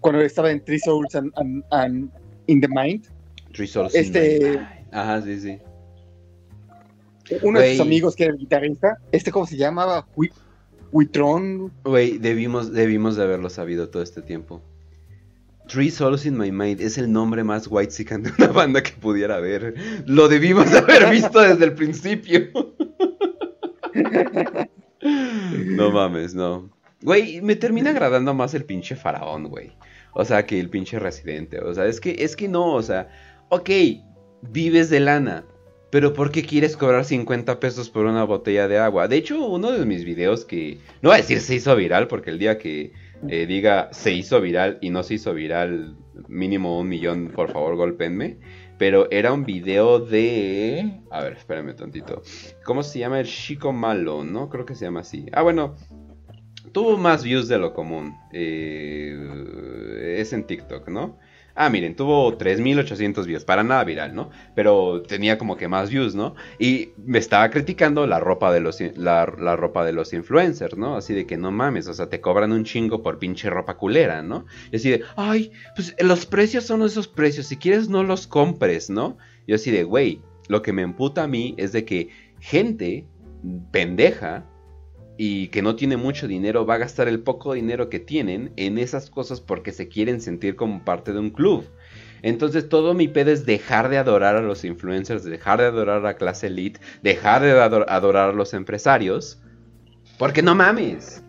cuando estaba en Three Souls and, and- and in the Mind, Three Souls Este- in my mind. Ajá, sí, sí. Uno de sus amigos que era el guitarrista, este cómo se llamaba, Hui- Huitrón, Güey, debimos, debimos de haberlo sabido todo este tiempo. Three Souls in My Mind es el nombre más white de una banda que pudiera haber. Lo debimos de haber visto desde el principio. no mames, no. Güey, me termina agradando más el pinche faraón, güey. O sea, que el pinche residente. O sea, es que, es que no, o sea, ok, vives de lana. Pero ¿por qué quieres cobrar 50 pesos por una botella de agua? De hecho, uno de mis videos que... No voy a decir se hizo viral, porque el día que eh, diga se hizo viral y no se hizo viral, mínimo un millón, por favor, golpenme. Pero era un video de... A ver, espérame tantito. ¿Cómo se llama el chico malo? No creo que se llama así. Ah, bueno. Tuvo más views de lo común. Eh, es en TikTok, ¿no? Ah, miren, tuvo 3800 views, para nada viral, ¿no? Pero tenía como que más views, ¿no? Y me estaba criticando la ropa de los la, la ropa de los influencers, ¿no? Así de que no mames, o sea, te cobran un chingo por pinche ropa culera, ¿no? Y así de, ay, pues los precios son esos precios, si quieres no los compres, ¿no? Yo así de, güey, lo que me emputa a mí es de que gente pendeja y que no tiene mucho dinero va a gastar el poco dinero que tienen en esas cosas porque se quieren sentir como parte de un club. Entonces todo mi pedo es dejar de adorar a los influencers, dejar de adorar a la clase elite, dejar de ador- adorar a los empresarios. Porque no mames.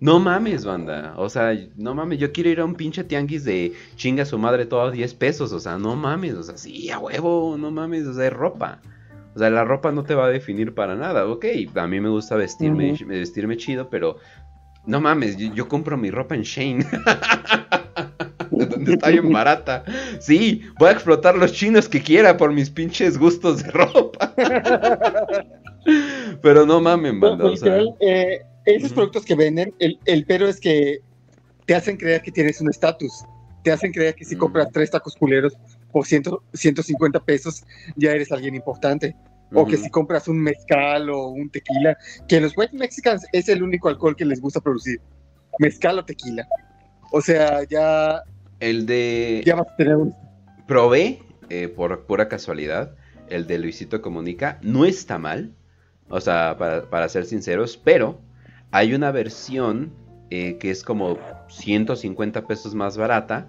No mames, banda. O sea, no mames. Yo quiero ir a un pinche tianguis de chinga su madre todos 10 pesos. O sea, no mames. O sea, sí, a huevo. No mames. O sea, es ropa. O sea, la ropa no te va a definir para nada. Ok, a mí me gusta vestirme, vestirme chido, pero no mames, yo, yo compro mi ropa en Shane. Donde está bien barata. Sí, voy a explotar los chinos que quiera por mis pinches gustos de ropa. pero no mamen, banda. O sea, Literal, eh, esos productos que venden, el, el pero es que te hacen creer que tienes un estatus. Te hacen creer que si Mm. compras tres tacos culeros por ciento, 150 pesos, ya eres alguien importante. O que si compras un mezcal o un tequila, que los white mexicans es el único alcohol que les gusta producir. Mezcal o tequila. O sea, ya, el de... ya vas a tener un... Probé, eh, por pura casualidad, el de Luisito Comunica. No está mal, o sea, para, para ser sinceros, pero hay una versión eh, que es como 150 pesos más barata.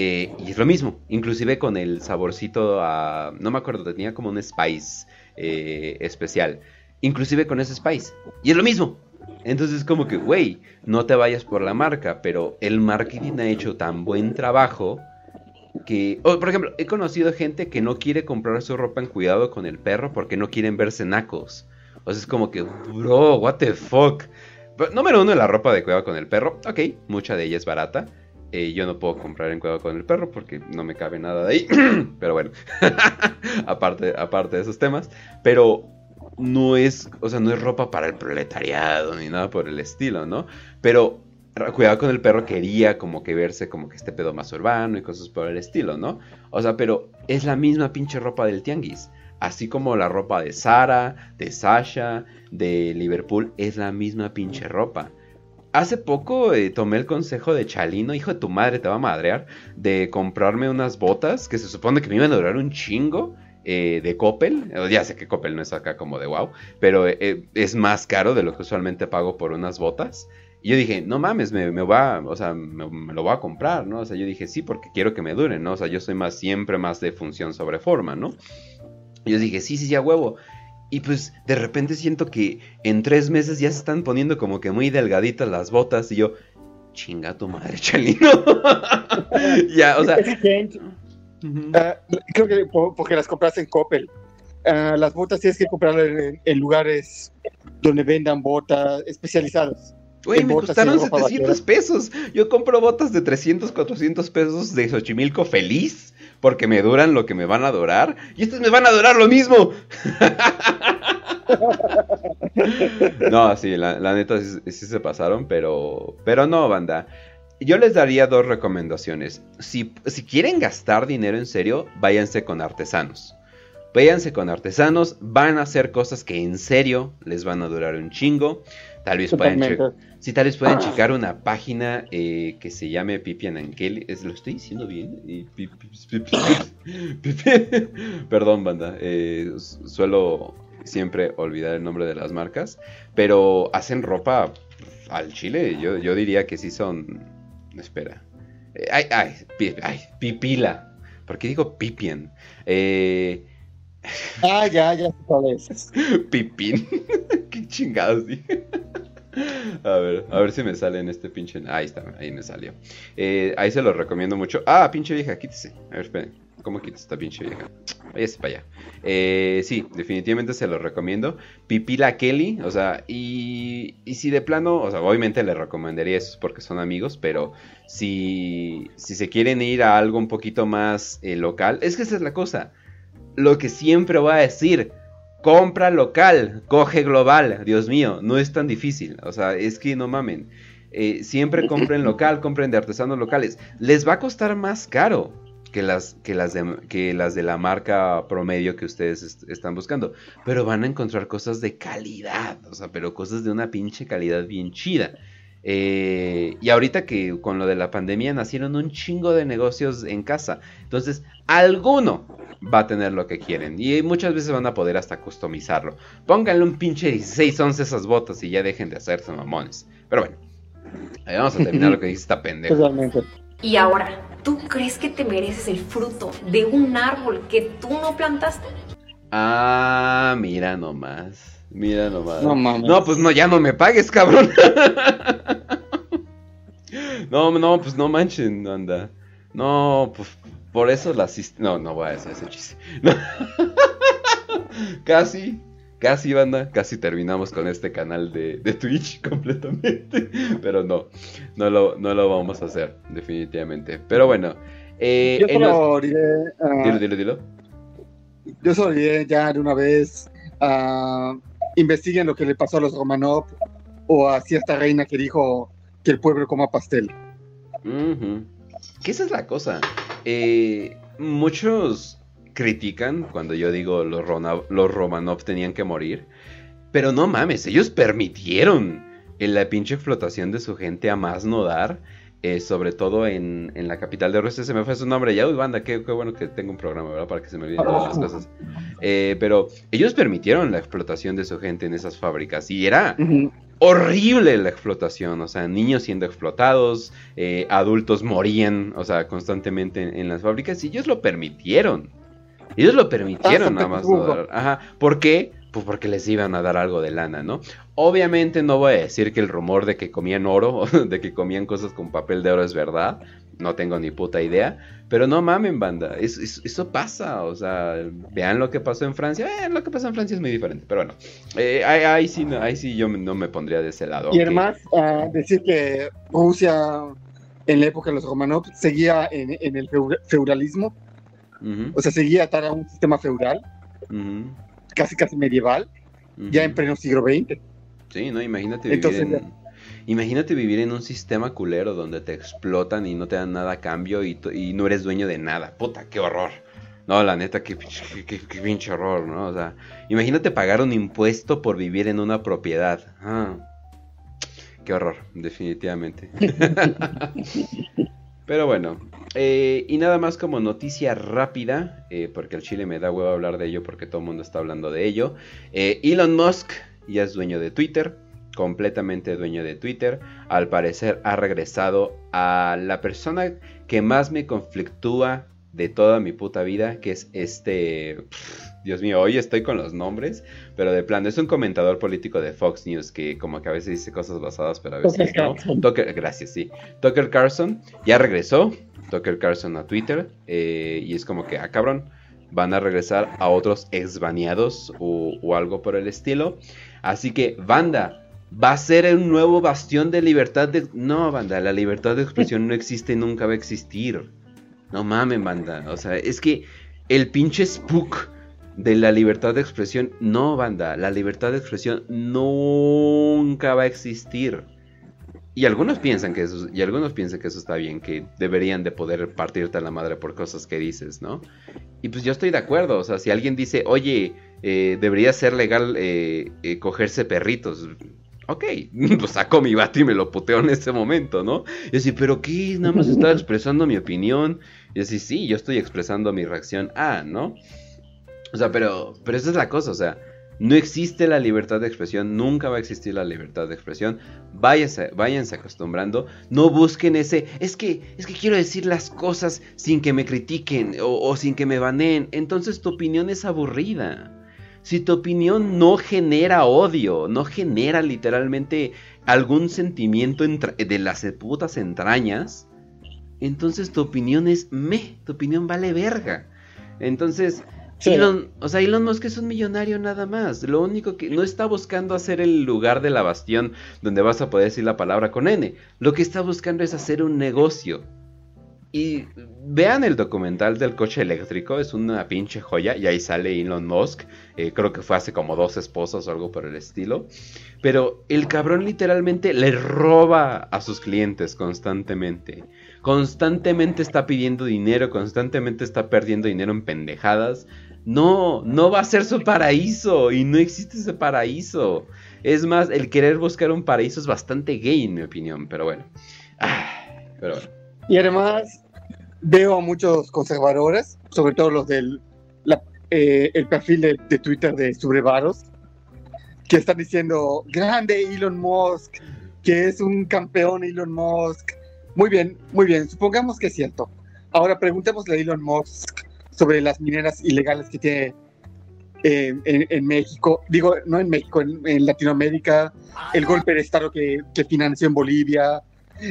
Eh, y es lo mismo, inclusive con el saborcito a... No me acuerdo, tenía como un spice eh, especial. Inclusive con ese spice. Y es lo mismo. Entonces como que, güey, no te vayas por la marca, pero el marketing ha hecho tan buen trabajo que, o, por ejemplo, he conocido gente que no quiere comprar su ropa en cuidado con el perro porque no quieren verse nacos. O sea, es como que, bro, what the fuck. Pero, número uno, la ropa de cuidado con el perro. Ok, mucha de ella es barata. Eh, yo no puedo comprar en cuidado con el perro porque no me cabe nada de ahí. Pero bueno, aparte, aparte de esos temas. Pero no es, o sea, no es ropa para el proletariado ni nada por el estilo, ¿no? Pero Cuidado con el perro quería como que verse como que este pedo más urbano y cosas por el estilo, ¿no? O sea, pero es la misma pinche ropa del tianguis. Así como la ropa de Sara, de Sasha, de Liverpool, es la misma pinche ropa. Hace poco eh, tomé el consejo de Chalino, hijo de tu madre, te va a madrear, de comprarme unas botas que se supone que me iban a durar un chingo. eh, de Coppel, Eh, ya sé que Coppel no es acá como de wow, pero eh, es más caro de lo que usualmente pago por unas botas. Y yo dije, no mames, me, va, o sea, me lo voy a comprar, ¿no? O sea, yo dije, sí, porque quiero que me duren, ¿no? O sea, yo soy más, siempre más de función sobre forma, ¿no? Y yo dije, sí, sí, sí, a huevo. Y pues de repente siento que en tres meses ya se están poniendo como que muy delgaditas las botas. Y yo, chinga tu madre, Chalino. ya, o sea. Es que, ujú. ah, creo que po- porque las compraste en Coppel. Ah, las botas tienes que comprarlas en, en lugares donde vendan botas especializadas. Güey, me costaron ropa 700 pesos. Yo compro botas de 300, 400 pesos de Xochimilco feliz. Porque me duran lo que me van a durar. Y estas me van a durar lo mismo. no, sí, la, la neta sí, sí se pasaron. Pero, pero no, banda. Yo les daría dos recomendaciones. Si, si quieren gastar dinero en serio, váyanse con artesanos. Váyanse con artesanos, van a hacer cosas que en serio les van a durar un chingo. Tal vez Totalmente. Sí, tal vez pueden checar una página eh, que se llame Pipian Angeli. ¿Es, ¿Lo estoy diciendo bien? Y Perdón, banda. eh, su- suelo siempre olvidar el nombre de las marcas. Pero hacen ropa al chile. Yo, yo diría que sí son. Espera. Eh, ay, ay, pi- ay, pipila. ¿Por qué digo Pipian? Eh, Ah, ya, ya sé cuál es. Pipín. Qué chingados. A ver, a ver si me sale en este pinche. Ahí está, ahí me salió. Eh, ahí se lo recomiendo mucho. Ah, pinche vieja, quítese. A ver, esperen. ¿Cómo quita esta pinche vieja? Váyase para allá. Eh, sí, definitivamente se lo recomiendo. Pipila Kelly, o sea, y, y si de plano, o sea, obviamente le recomendaría eso porque son amigos, pero si, si se quieren ir a algo un poquito más eh, local, es que esa es la cosa. Lo que siempre voy a decir, compra local, coge global, Dios mío, no es tan difícil, o sea, es que no mamen. Eh, siempre compren local, compren de artesanos locales. Les va a costar más caro que las, que las, de, que las de la marca promedio que ustedes est- están buscando. Pero van a encontrar cosas de calidad, o sea, pero cosas de una pinche calidad bien chida. Eh, y ahorita que con lo de la pandemia nacieron un chingo de negocios en casa. Entonces, alguno va a tener lo que quieren. Y muchas veces van a poder hasta customizarlo. Pónganle un pinche 16 11 esas botas y ya dejen de hacerse mamones. Pero bueno, ahí vamos a terminar lo que dice esta pendeja. Totalmente. Y ahora, ¿tú crees que te mereces el fruto de un árbol que tú no plantaste? Ah, mira nomás. Mira nomás. No mames. No, pues no, ya no me pagues, cabrón. no, no, pues no manchen, anda. No, pues por eso la asis- No, no voy a decir ese chiste. No. casi, casi, banda. Casi terminamos con este canal de, de Twitch completamente. Pero no, no lo, no lo vamos a hacer, definitivamente. Pero bueno. Eh, Yo en los- solo diré, ah, Dilo, dilo, dilo. yo solo diré ya de una vez, ah, investiguen lo que le pasó a los Romanov o a cierta reina que dijo que el pueblo coma pastel. Ujú. Que esa es la cosa. Eh, muchos critican cuando yo digo los, los Romanov tenían que morir. Pero no mames, ellos permitieron en la pinche explotación de su gente a más no dar. Eh, sobre todo en, en la capital de Rusia, se me fue su nombre ya. Uy, banda, qué, qué bueno que tengo un programa, ¿verdad? Para que se me olviden todas las cosas. Eh, pero ellos permitieron la explotación de su gente en esas fábricas. Y era horrible la explotación, o sea, niños siendo explotados, eh, adultos morían, o sea, constantemente en, en las fábricas y ellos lo permitieron. Ellos lo permitieron Ah, nada más. No Ajá. ¿Por qué? Pues porque les iban a dar algo de lana, ¿no? Obviamente no voy a decir que el rumor de que comían oro, de que comían cosas con papel de oro es verdad. No tengo ni puta idea. Pero no mamen, banda. es- es- eso pasa. O sea, vean lo que pasó en Francia. Eh, lo que pasó en Francia es muy diferente. Pero bueno. Eh, ahí, ahí sí, no- ahí sí yo no me pondría de ese lado. Y además, ah, decir que Rusia en la época de los Romanov seguía en, en el feu- feudalismo, o sea, seguía atar a un sistema feudal, ujú, casi casi medieval, ya en pleno siglo XX. Sí, no, imagínate vivir Entonces, en... Imagínate vivir en un sistema culero donde te explotan y no te dan nada a cambio y, y no eres dueño de nada. Puta, qué horror. No, la neta, qué, pinche- qué, qué- qué pinche horror, ¿no? O sea, imagínate pagar un impuesto por vivir en una propiedad. Ah, qué horror, definitivamente. Pero bueno, eh, y nada más como noticia rápida, eh, porque el Chile me da huevo hablar de ello porque todo el mundo está hablando de ello. Eh, Elon Musk ya es dueño de Twitter, completamente dueño de Twitter. Al parecer ha regresado a la persona que más me conflictúa de toda mi puta vida, que es este... Dios mío, hoy estoy con los nombres, pero de plano es un comentador político de Fox News que como que a veces dice cosas basadas, pero a veces no. Tucker, gracias, sí. Tucker Carlson ya regresó, Tucker Carlson a Twitter, eh, y es como que, ah, cabrón, van a regresar a otros exbaneados o, o algo por el estilo. Así que, banda, va a ser un nuevo bastión de libertad de... No, banda, la libertad de expresión no existe, nunca va a existir. No mamen, banda. O sea, es que el pinche spook de la libertad de expresión, no, banda. La libertad de expresión nunca va a existir. Y algunos piensan que eso, y algunos piensan que eso está bien, que deberían de poder partirte a la madre por cosas que dices, ¿no? Y pues yo estoy de acuerdo, o sea, si alguien dice, oye, eh, debería ser legal eh, eh, cogerse perritos, ok, pues saco mi bate y me lo puteo en ese momento, ¿no? Y así, pero ¿qué? Nada más estaba expresando mi opinión. Y así, sí, yo estoy expresando mi reacción a, ¿no? O sea, pero, pero esa es la cosa, o sea, no existe la libertad de expresión, nunca va a existir la libertad de expresión. Váyanse, váyanse acostumbrando, no busquen ese, es que, es que quiero decir las cosas sin que me critiquen o, sin que me baneen. Entonces tu opinión es aburrida. Si tu opinión no genera odio, no genera literalmente algún sentimiento de las putas entrañas, entonces tu opinión es me, tu opinión vale verga. Entonces, Sí. Elon, o sea, Elon Musk es un millonario nada más. Lo único que no está buscando hacer el lugar de la bastión donde vas a poder decir la palabra con N. Lo que está buscando es hacer un negocio. Y vean el documental del coche eléctrico, es una pinche joya. Y ahí sale Elon Musk. eh, creo que fue hace como dos esposas o algo por el estilo. Pero el cabrón literalmente le roba a sus clientes constantemente. Constantemente está pidiendo dinero, constantemente está perdiendo dinero en pendejadas. No, no va a ser su paraíso y no existe ese paraíso. Es más, el querer buscar un paraíso es bastante gay en mi opinión, pero bueno. Ah, pero. Y además veo a muchos conservadores, sobre todo los del eh, el perfil de, de Twitter de Subrevaros, que están diciendo, grande Elon Musk, que es un campeón Elon Musk. Muy bien, muy bien, supongamos que es cierto. Ahora preguntémosle a Elon Musk sobre las mineras ilegales que tiene eh, en, en México, digo, no en México, en, en Latinoamérica, el golpe de Estado que, que financió en Bolivia,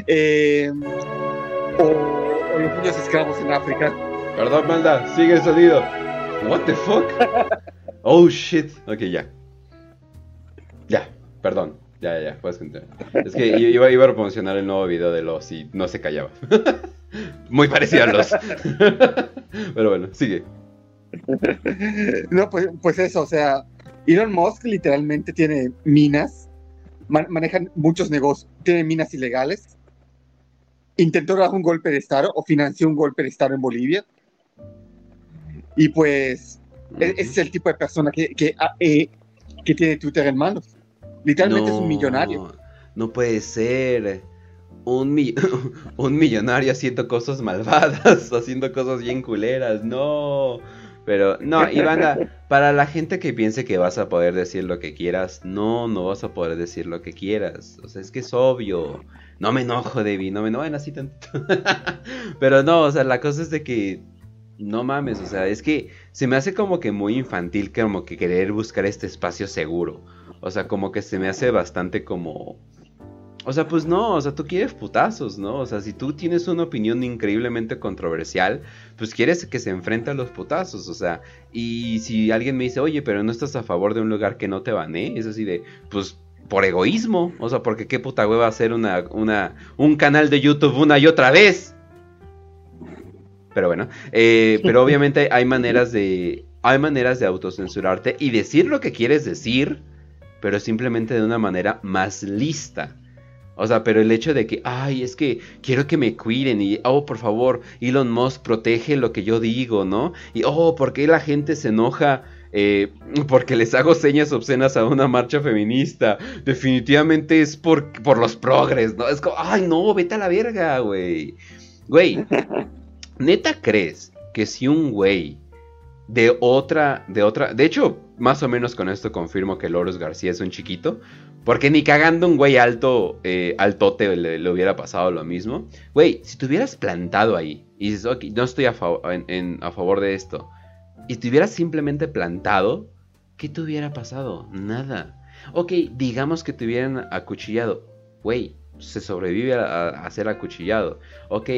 eh, o, o los niños esclavos en África. Perdón, manda, sigue el sonido. What the fuck? Oh shit. Ok, ya. Ya, perdón. Ya, ya, ya, puedes continuar. Es que iba, iba a promocionar el nuevo video de Los y no se callaba. Muy parecido a Los. Pero bueno, sigue. No, pues, pues eso, o sea, Elon Musk literalmente tiene minas, man- manejan muchos negocios, tiene minas ilegales. Intentó dar un golpe de Estado o financió un golpe de Estado en Bolivia. Y pues, e- ese es el tipo de persona que, que, ah, eh, que tiene Twitter en manos. Literalmente es un millonario. No puede ser. Un, mi- un millonario haciendo cosas malvadas, haciendo cosas bien culeras. No. Pero, no, Ivana, para la gente que piense que vas a poder decir lo que quieras, no, no vas a poder decir lo que quieras. O sea, es que es obvio. No me enojo, Debbie, no me enojen así tanto. Pero no, o sea, la cosa es de que no mames, o sea, es que se me hace como que muy infantil, como que querer buscar este espacio seguro. O sea, como que se me hace bastante como... O sea, pues no, o sea, tú quieres putazos, ¿no? O sea, si tú tienes una opinión increíblemente controversial, pues quieres que se enfrente a los putazos, o sea, y si alguien me dice, oye, pero no estás a favor de un lugar que no te banee, es así de, pues por egoísmo, o sea, porque qué puta hueva hacer una, una, un canal de YouTube una y otra vez. Pero bueno, eh, pero obviamente hay maneras de, hay maneras de autocensurarte y decir lo que quieres decir, pero simplemente de una manera más lista. O sea, pero el hecho de que, ay, es que quiero que me cuiden y, oh, por favor, Elon Musk protege lo que yo digo, ¿no? Y, oh, ¿por qué la gente se enoja eh, porque les hago señas obscenas a una marcha feminista. Definitivamente es por, por los progres, ¿no? Es como, ay, no, vete a la verga, güey. Güey, ¿neta crees que si un güey de otra, de otra, de hecho, más o menos con esto confirmo que Loros García es un chiquito, porque ni cagando un güey alto, eh, altote le, hubiera pasado lo mismo. Güey, si te hubieras plantado ahí y dices, ok, no estoy a favor de esto, y te hubieras simplemente plantado, ¿qué te hubiera pasado? Nada. Ok, digamos que te hubieran acuchillado. Güey, se sobrevive a, a ser acuchillado. Ok,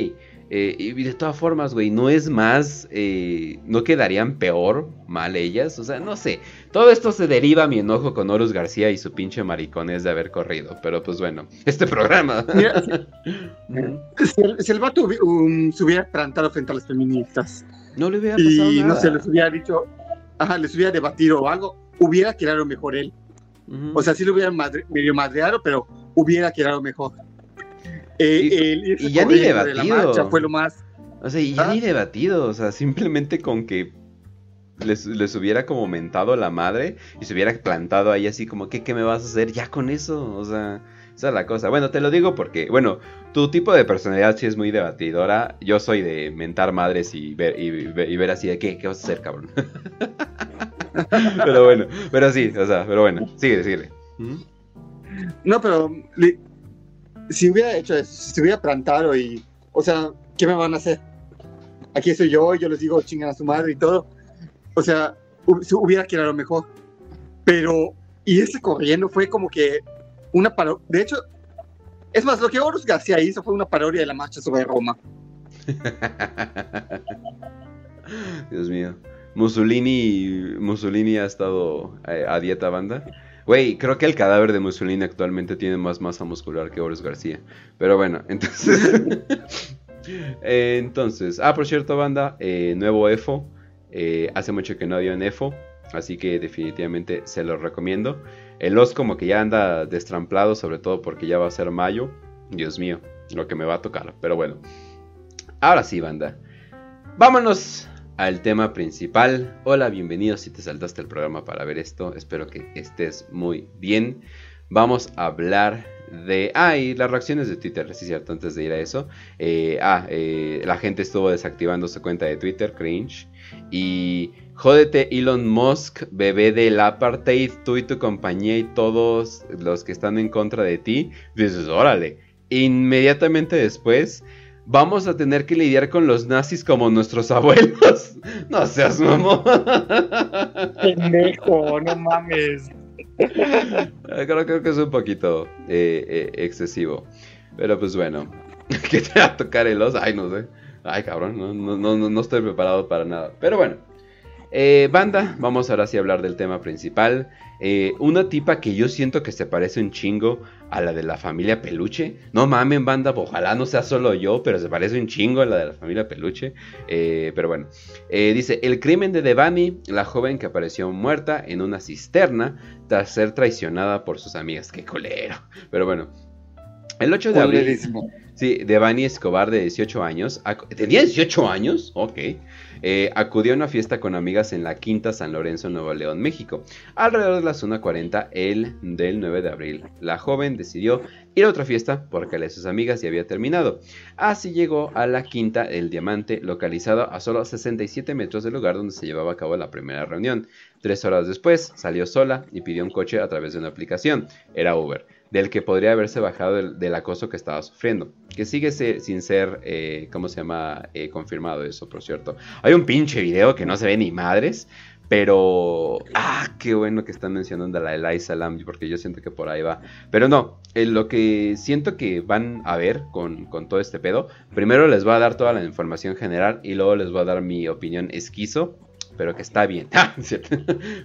eh, y de todas formas, güey, no es más, eh, no quedarían peor mal ellas. O sea, no sé. Todo esto se deriva a mi enojo con Horus García y su pinche maricones de haber corrido. Pero pues bueno, este programa. Mira, si, el, si el vato hubi- um, se hubiera plantado frente a las feministas no le hubiera pasado y no sé, les hubiera dicho, ajá, les hubiera debatido o algo, hubiera quedado mejor él. O sea, sí lo hubieran madre- medio madreado, pero hubiera quedado mejor. Eh, Y- el irse y ya ni de la debatido. marcha fue lo más. O sea, y ya Ah. ni debatido, o sea, simplemente con que les, les hubiera como mentado la madre y se hubiera plantado ahí así como, ¿qué, qué me vas a hacer? Ya con eso, o sea, esa es la cosa. Bueno, te lo digo porque, bueno, tu tipo de personalidad sí es muy debatidora, yo soy de mentar madres y ver, y, ver- y ver así de, ¿qué, qué vas a hacer, cabrón? pero bueno, pero sí, o sea, pero bueno, sigue, sigue. No, pero si hubiera hecho eso, si hubiera plantado y, o sea, ¿qué me van a hacer? Aquí soy yo, yo les digo chingan a su madre y todo. O sea, hu- se hubiera quedado mejor. Pero, y ese corriendo fue como que una parodia. De hecho, es más, lo que Horus García hizo fue una parodia de la marcha sobre Roma. Dios mío. Mussolini, Mussolini ha estado eh, a dieta banda. Güey, creo que el cadáver de Mussolini actualmente tiene más masa muscular que Boris García. Pero bueno, entonces... Entonces, ah, por cierto, banda, eh, nuevo EFO. Eh, hace mucho que no había un EFO. Así que definitivamente se los recomiendo. El Os como que ya anda destramplado, sobre todo porque ya va a ser mayo. Dios mío, lo que me va a tocar. Pero bueno. Ahora sí, banda. Vámonos al tema principal. Hola, bienvenidos si te saltaste el programa para ver esto. Espero que estés muy bien. Vamos a hablar de... Ah, y las reacciones de Twitter, sí cierto, antes de ir a eso. Eh, ah, eh, la gente estuvo desactivando su cuenta de Twitter, cringe. Y jódete Elon Musk, bebé del apartheid, tú y tu compañía y todos los que están en contra de ti. Dices, órale. Inmediatamente después vamos a tener que lidiar con los nazis como nuestros abuelos. No seas mamón. Pendejo, no mames. Creo, creo que es un poquito eh, eh, excesivo. Pero pues bueno. ¿Qué te va a tocar el os? Ay, no sé. Ay, cabrón. No, no, no, no estoy preparado para nada. Pero bueno. Eh, banda, vamos ahora sí a hablar del tema principal. Eh, una tipa que yo siento que se parece un chingo a la de la familia Peluche. No mamen, banda, ojalá no sea solo yo, pero se parece un chingo a la de la familia Peluche. Eh, pero bueno, Eh, dice: El crimen de Devani, la joven que apareció muerta en una cisterna tras ser traicionada por sus amigas. Qué colero. Pero bueno, el 8 de abril. Sí, Devani Escobar, de 18 años. ¿Tenía 18 años? Ok. Eh, acudió a una fiesta con amigas en la Quinta San Lorenzo, Nuevo León, México. Alrededor de las 1.40 el del 9 de abril. La joven decidió ir a otra fiesta porque de sus amigas ya había terminado. Así llegó a la Quinta El Diamante, localizado a solo 67 metros del lugar donde se llevaba a cabo la primera reunión. Tres horas después salió sola y pidió un coche a través de una aplicación. Era Uber del que podría haberse bajado del, acoso que estaba sufriendo. Que sigue sin ser, eh, ¿cómo se llama? Eh, confirmado eso, por cierto. Hay un pinche video que no se ve ni madres, pero... Ah, qué bueno que están mencionando a la Elai Salam, porque yo siento que por ahí va. Pero no, eh, lo que siento que van a ver con, con todo este pedo, primero les voy a dar toda la información general y luego les voy a dar mi opinión esquizo pero que está bien.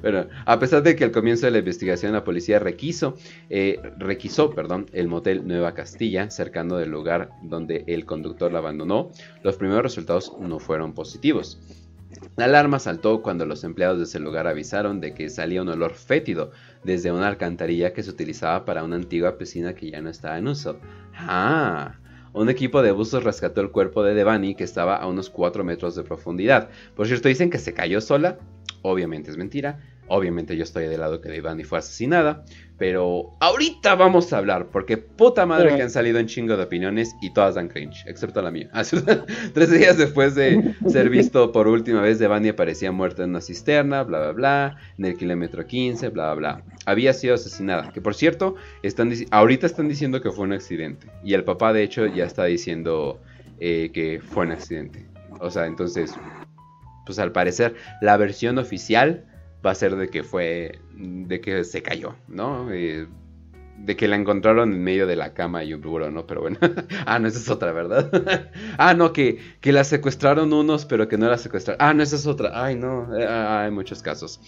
Ah, a pesar de que al comienzo de la investigación la policía requiso, eh, requisó perdón, el motel Nueva Castilla, cercano del lugar donde el conductor la abandonó, los primeros resultados no fueron positivos. La alarma saltó cuando los empleados de ese lugar avisaron de que salía un olor fétido desde una alcantarilla que se utilizaba para una antigua piscina que ya no estaba en uso. Ah, un equipo de buzos rescató el cuerpo de Devani que estaba a unos 4 metros de profundidad. Por cierto, dicen que se cayó sola. obviamente es mentira. Obviamente yo estoy del lado que Devani fue asesinada. Pero ahorita vamos a hablar, porque puta madre que han salido en chingo de opiniones y todas dan cringe, excepto la mía. Tres días después de ser visto por última vez, Devani aparecía muerta en una cisterna, bla bla bla, en el kilómetro 15, bla bla bla. Había sido asesinada, que por cierto, están ahorita están diciendo que fue un accidente. Y el papá de hecho ya está diciendo eh, que fue un accidente. O sea, entonces, pues al parecer la versión oficial va a ser de que fue, de que se cayó, ¿no? Eh, de que la encontraron en medio de la cama y un rubro, ¿no? Pero bueno. ah, no, esa es otra, ¿verdad? ah, no, que, que la secuestraron unos, pero que no la secuestraron. Ah, no, esa es otra. Ay, no, eh, ah, hay muchos casos.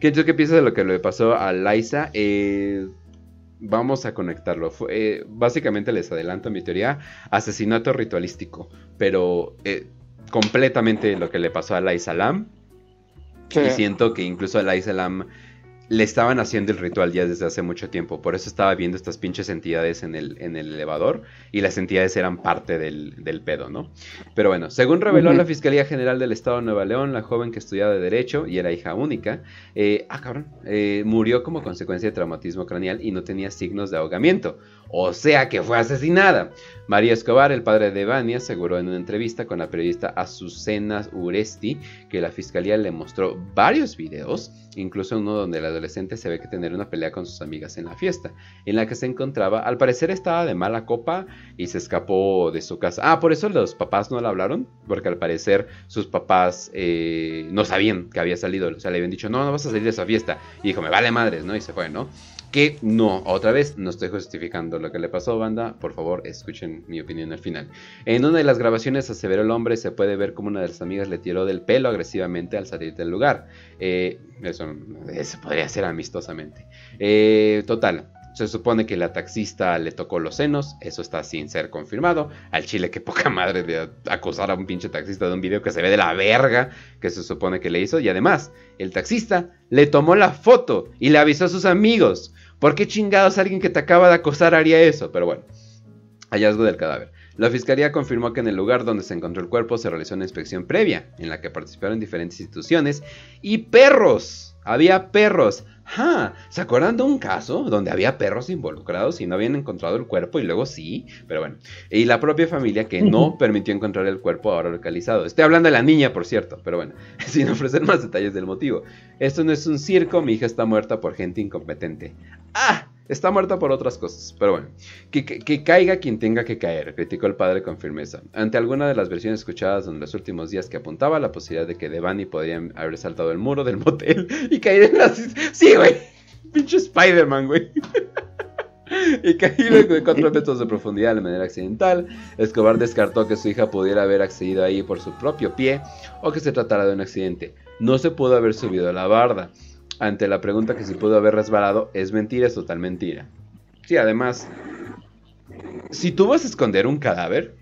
¿Qué, ¿Tú qué piensas de lo que le pasó a Liza? Eh, vamos a conectarlo. básicamente les adelanto mi teoría. Asesinato ritualístico. Pero completamente lo que le pasó a Liza Lam y siento que incluso a la Islam le estaban haciendo el ritual ya desde hace mucho tiempo. Por eso estaba viendo estas pinches entidades en el, en el elevador. Y las entidades eran parte del, del pedo, ¿no? Pero bueno, según reveló la Fiscalía General del Estado de Nueva León, la joven que estudiaba de Derecho y era hija única, eh, ah, cabrón, eh, murió como consecuencia de traumatismo craneal y no tenía signos de ahogamiento. O sea que fue asesinada. María Escobar, el padre de Vania, aseguró en una entrevista con la periodista Azucena Uresti que la fiscalía le mostró varios videos, incluso uno donde el adolescente se ve que tener una pelea con sus amigas en la fiesta, en la que se encontraba, al parecer estaba de mala copa y se escapó de su casa. Ah, por eso los papás no la hablaron, porque al parecer sus papás eh, no sabían que había salido, o sea, le habían dicho, no, no vas a salir de esa fiesta. Y dijo, me vale madres, ¿no? Y se fue, ¿no? Que no, otra vez, no estoy justificando lo que le pasó, banda. Por favor, escuchen mi opinión al final. En una de las grabaciones aseveró el hombre, se puede ver como una de las amigas le tiró del pelo agresivamente al salir del lugar. Eh, eso, podría ser amistosamente. Eh, total, se supone que la taxista le tocó los senos, eso está sin ser confirmado. Al chile, que poca madre de acusar a un pinche taxista de un video que se ve de la verga que se supone que le hizo. Y además, el taxista le tomó la foto y le avisó a sus amigos. ¿Por qué chingados alguien que te acaba de acosar haría eso? Pero bueno, hallazgo del cadáver. La fiscalía confirmó que en el lugar donde se encontró el cuerpo se realizó una inspección previa, en la que participaron diferentes instituciones y perros. Había perros. ¿Se acuerdan de un caso donde había perros involucrados y no habían encontrado el cuerpo y luego sí? Pero bueno. Y la propia familia que no permitió encontrar el cuerpo ahora localizado. Estoy hablando de la niña, por cierto, pero bueno, sin ofrecer más detalles del motivo. Esto no es un circo, mi hija está muerta por gente incompetente. ¡Ah! Está muerta por otras cosas, pero bueno. Que, caiga quien tenga que caer, criticó el padre con firmeza. Ante alguna de las versiones escuchadas en los últimos días que apuntaba la posibilidad de que Devani podría haber saltado el muro del motel y caer en la... Sí, güey. Pinche Spider-Man, güey. y caído de 4 metros de profundidad de manera accidental. Escobar descartó que su hija pudiera haber accedido ahí por su propio pie o que se tratara de un accidente. No se pudo haber subido a la barda ante la pregunta que si pudo haber resbalado, es mentira, es total mentira. Sí, además, si tú vas a esconder un cadáver,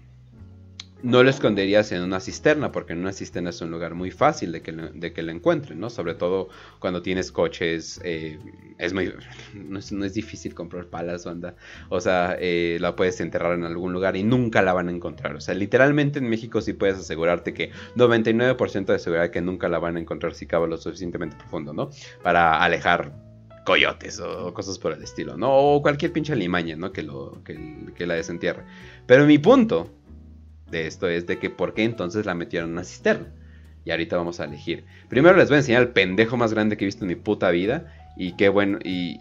no lo esconderías en una cisterna, porque en una cisterna es un lugar muy fácil de que lo, de que lo encuentren, ¿no? Sobre todo cuando tienes coches, eh, es muy, no es, difícil comprar palas, anda. O sea, eh, la puedes enterrar en algún lugar y nunca la van a encontrar. O sea, literalmente en México sí puedes asegurarte que 99% de seguridad que nunca la van a encontrar si cava lo suficientemente profundo, ¿no? Para alejar coyotes o cosas por el estilo, ¿no? O cualquier pinche limaña, ¿no? Que, lo, que, que la desentierre. Pero mi punto de esto es de que por qué entonces la metieron en una cisterna. Y ahorita vamos a elegir. Primero les voy a enseñar el pendejo más grande que he visto en mi puta vida. Y qué bueno. Y.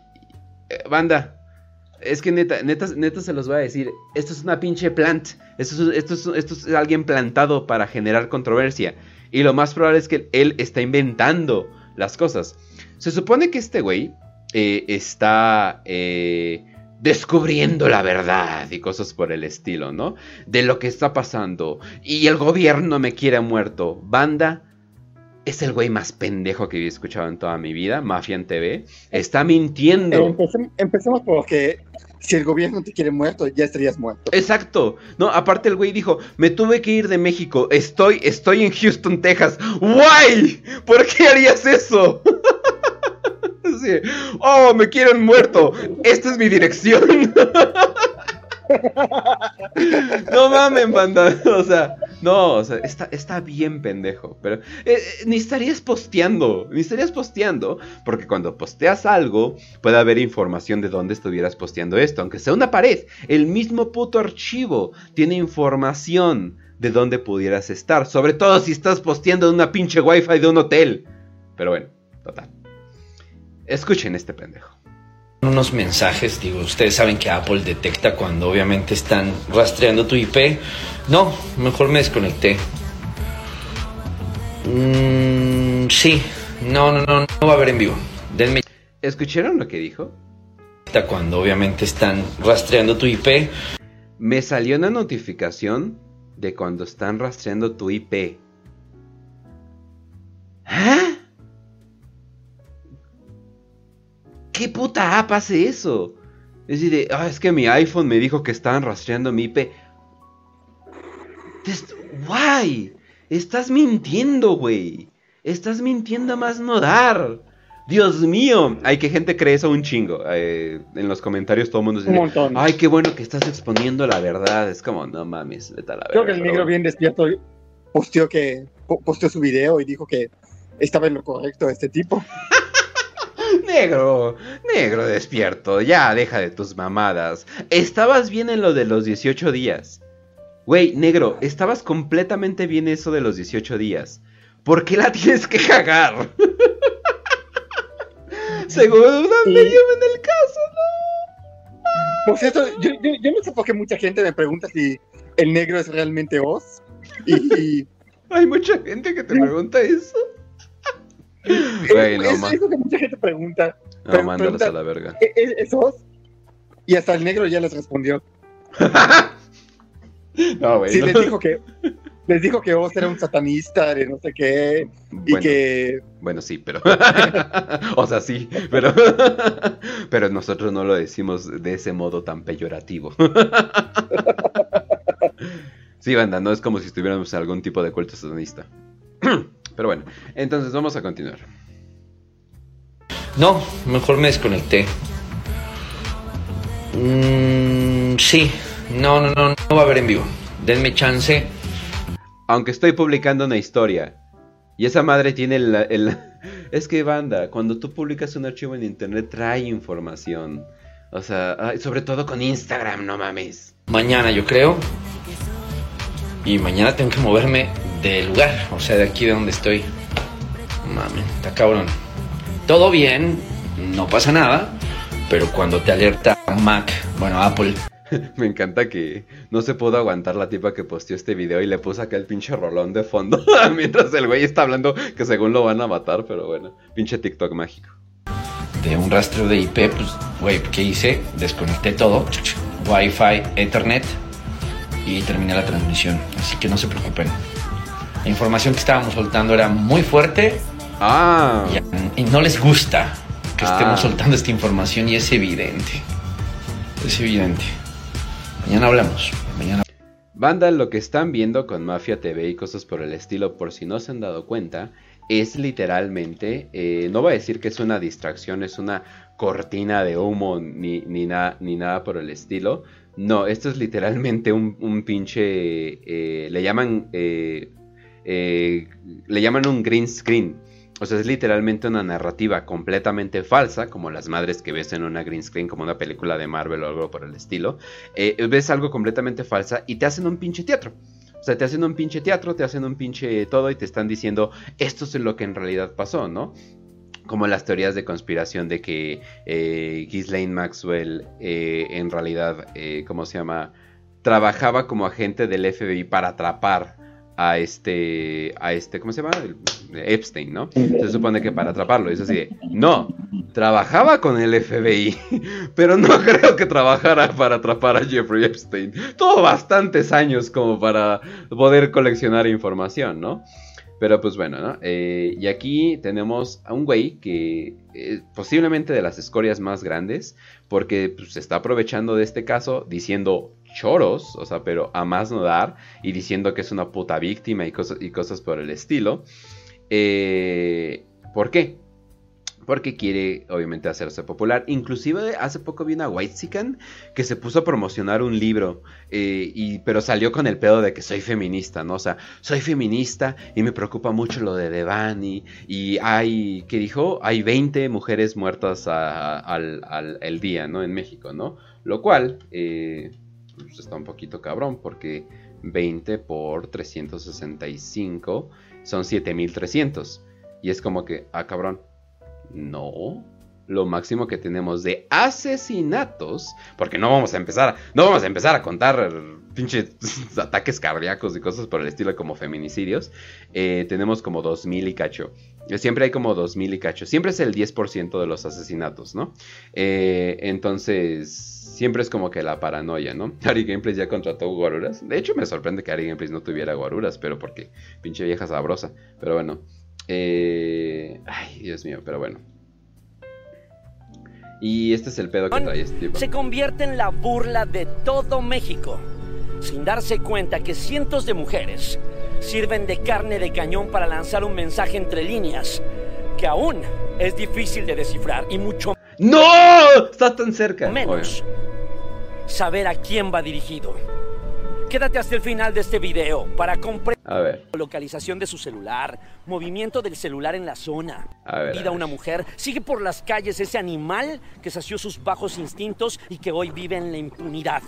Eh, banda. Es que neta, neta, neta se los voy a decir. Esto es una pinche plant. Esto es, esto, esto es alguien plantado para generar controversia. Y lo más probable es que él está inventando las cosas. Se supone que este güey eh, está. Eh, descubriendo la verdad y cosas por el estilo, ¿no? De lo que está pasando. Y el gobierno me quiere muerto. Banda es el güey más pendejo que he escuchado en toda mi vida, Mafia en TV. Está mintiendo. empecemos, por que si el gobierno te quiere muerto, ya estarías muerto. Exacto. No, aparte el güey dijo, me tuve que ir de México. Estoy, estoy en Houston, Texas. ¡Guay! ¿Por qué harías eso? oh, me quieren muerto. Esta es mi dirección. no mames, banda. O sea, No, o sea, está, está bien pendejo. Pero eh, eh, ni estarías posteando. Ni estarías posteando. Porque cuando posteas algo, puede haber información de dónde estuvieras posteando esto. Aunque sea una pared. El mismo puto archivo tiene información de dónde pudieras estar. Sobre todo si estás posteando en una pinche wifi de un hotel. Pero bueno, total. Escuchen este pendejo unos mensajes, digo, ustedes saben que Apple detecta cuando obviamente están rastreando tu IP. No, mejor me desconecté. Mm, sí, no, no, no, no va a haber en vivo. Denme. ¿Escucharon lo que dijo? Cuando obviamente están rastreando tu IP. Me salió una notificación de cuando están rastreando tu IP. ¿Ah? ¿Qué puta app hace eso? Es decir, ah, es que mi iPhone me dijo que estaban rastreando mi IP. Guay, estás mintiendo, güey. Estás mintiendo a más no dar. Dios mío, hay que gente cree eso un chingo. Eh, en los comentarios todo el mundo dice, ay, qué bueno que estás exponiendo la verdad. Es como, no mames, vete a la Creo que el negro bien despierto posteó que posteó su video y dijo que estaba en lo correcto este tipo. Negro, negro despierto, ya deja de tus mamadas. Estabas bien en lo de los 18 días. Güey, negro, estabas completamente bien eso de los 18 días. ¿Por qué la tienes que cagar? Seguro medio en el caso, ¿no? Por cierto, yo, no sé por qué mucha gente me pregunta si el negro es realmente vos. y... Hay mucha gente que te pregunta eso. Güey, no, es eso que mucha gente pregunta. No, mándalos a la verga. ¿E-, e-, ¿Esos? Y hasta el negro ya les respondió. no, güey. Sí, les dijo que les dijo que vos eras un satanista de no sé qué y que bueno sí pero o sea sí pero pero nosotros no lo decimos de ese modo tan peyorativo sí banda no es como si estuviéramos en algún tipo de culto satanista pero bueno, entonces vamos a continuar. No, mejor me desconecté. Mm, sí, no, no, no, no va a haber en vivo. Denme chance. Aunque estoy publicando una historia. Y esa madre tiene el, Es que banda, cuando tú publicas un archivo en internet trae información. O sea, sobre todo con Instagram, no mames. Mañana yo creo. Y mañana tengo que moverme del lugar, o sea, de aquí de donde estoy. Mami, está cabrón. Todo bien, no pasa nada, pero cuando te alerta Mac, bueno, Apple. Me encanta que no se pudo aguantar la tipa que posteó este video y le puso acá el pinche rolón de fondo mientras el güey está hablando que según lo van a matar, pero bueno, pinche TikTok mágico. De un rastro de IP, pues, güey, ¿qué hice? Desconecté todo, Wi-Fi, Ethernet y terminé la transmisión, así que no se preocupen. La información que estábamos soltando era muy fuerte. Ah. Y, no les gusta que estemos ah. soltando esta información y es evidente. Es evidente. Mañana hablamos. Mañana. Banda, lo que están viendo con Mafia TV y cosas por el estilo, por si no se han dado cuenta, es literalmente, eh, no voy a decir que es una distracción, es una cortina de humo ni, ni, ni nada por el estilo. No, esto es literalmente un, pinche, eh, le llaman eh, eh, le llaman un green screen. O sea, es literalmente una narrativa completamente falsa, como las madres que ves en una green screen, como una película de Marvel o algo por el estilo. Eh, ves algo completamente falsa y te hacen un pinche teatro. O sea, te hacen un pinche teatro, te hacen un pinche todo y te están diciendo esto es lo que en realidad pasó, ¿no? Como las teorías de conspiración de que eh, Ghislaine Maxwell en realidad, ¿cómo se llama? Trabajaba como agente del FBI para atrapar a este, a este, ¿cómo se llama? Epstein, ¿no? Se supone que para atraparlo. Es así, no, trabajaba con el FBI, pero no creo que trabajara para atrapar a Jeffrey Epstein. Tuvo bastantes años como para poder coleccionar información, ¿no? Pero pues bueno, ¿no? Eh, y aquí tenemos a un güey que eh, posiblemente de las escorias más grandes, porque pues, se está aprovechando de este caso diciendo choros, o sea, pero a más no dar, y diciendo que es una puta víctima y cosas, y cosas por el estilo. Eh, ¿Por qué? porque quiere obviamente hacerse popular. Inclusive hace poco vi una Whitezican que se puso a promocionar un libro, eh, y, pero salió con el pedo de que soy feminista, ¿no? O sea, soy feminista y me preocupa mucho lo de Devani y hay, ¿qué dijo? Hay 20 mujeres muertas al- el día, ¿no? En México, ¿no? Lo cual eh, pues está un poquito cabrón porque 20 por 365 son 7300. Y es como que, ah, cabrón. No. Lo máximo que tenemos de asesinatos, porque no vamos a empezar, no vamos a empezar a contar pinches ataques cardíacos y cosas por el estilo como feminicidios. eh, tenemos como 2000 y cacho. Siempre hay como 2000 y cacho. Siempre es el 10% de los asesinatos, ¿no? Eh, entonces, siempre es como que la paranoia, ¿no? Ari Gameplays ya contrató guaruras. De hecho, me sorprende que Ari Gameplays no tuviera guaruras, pero porque pinche vieja sabrosa. Pero bueno. Eh... Ay, Dios mío, pero bueno. Y este es el pedo que trae este tipo. se convierte en la burla de todo México, sin darse cuenta que cientos de mujeres sirven de carne de cañón para lanzar un mensaje entre líneas que aún es difícil de descifrar y mucho ¡No! Está tan cerca. menos saber a quién va dirigido. Quédate hasta el final de este video para comprender A localización de su celular, movimiento del celular en la zona. a ver. a Vida ver. una mujer, sigue por las calles ese animal que sació sus bajos instintos y que hoy vive en la impunidad.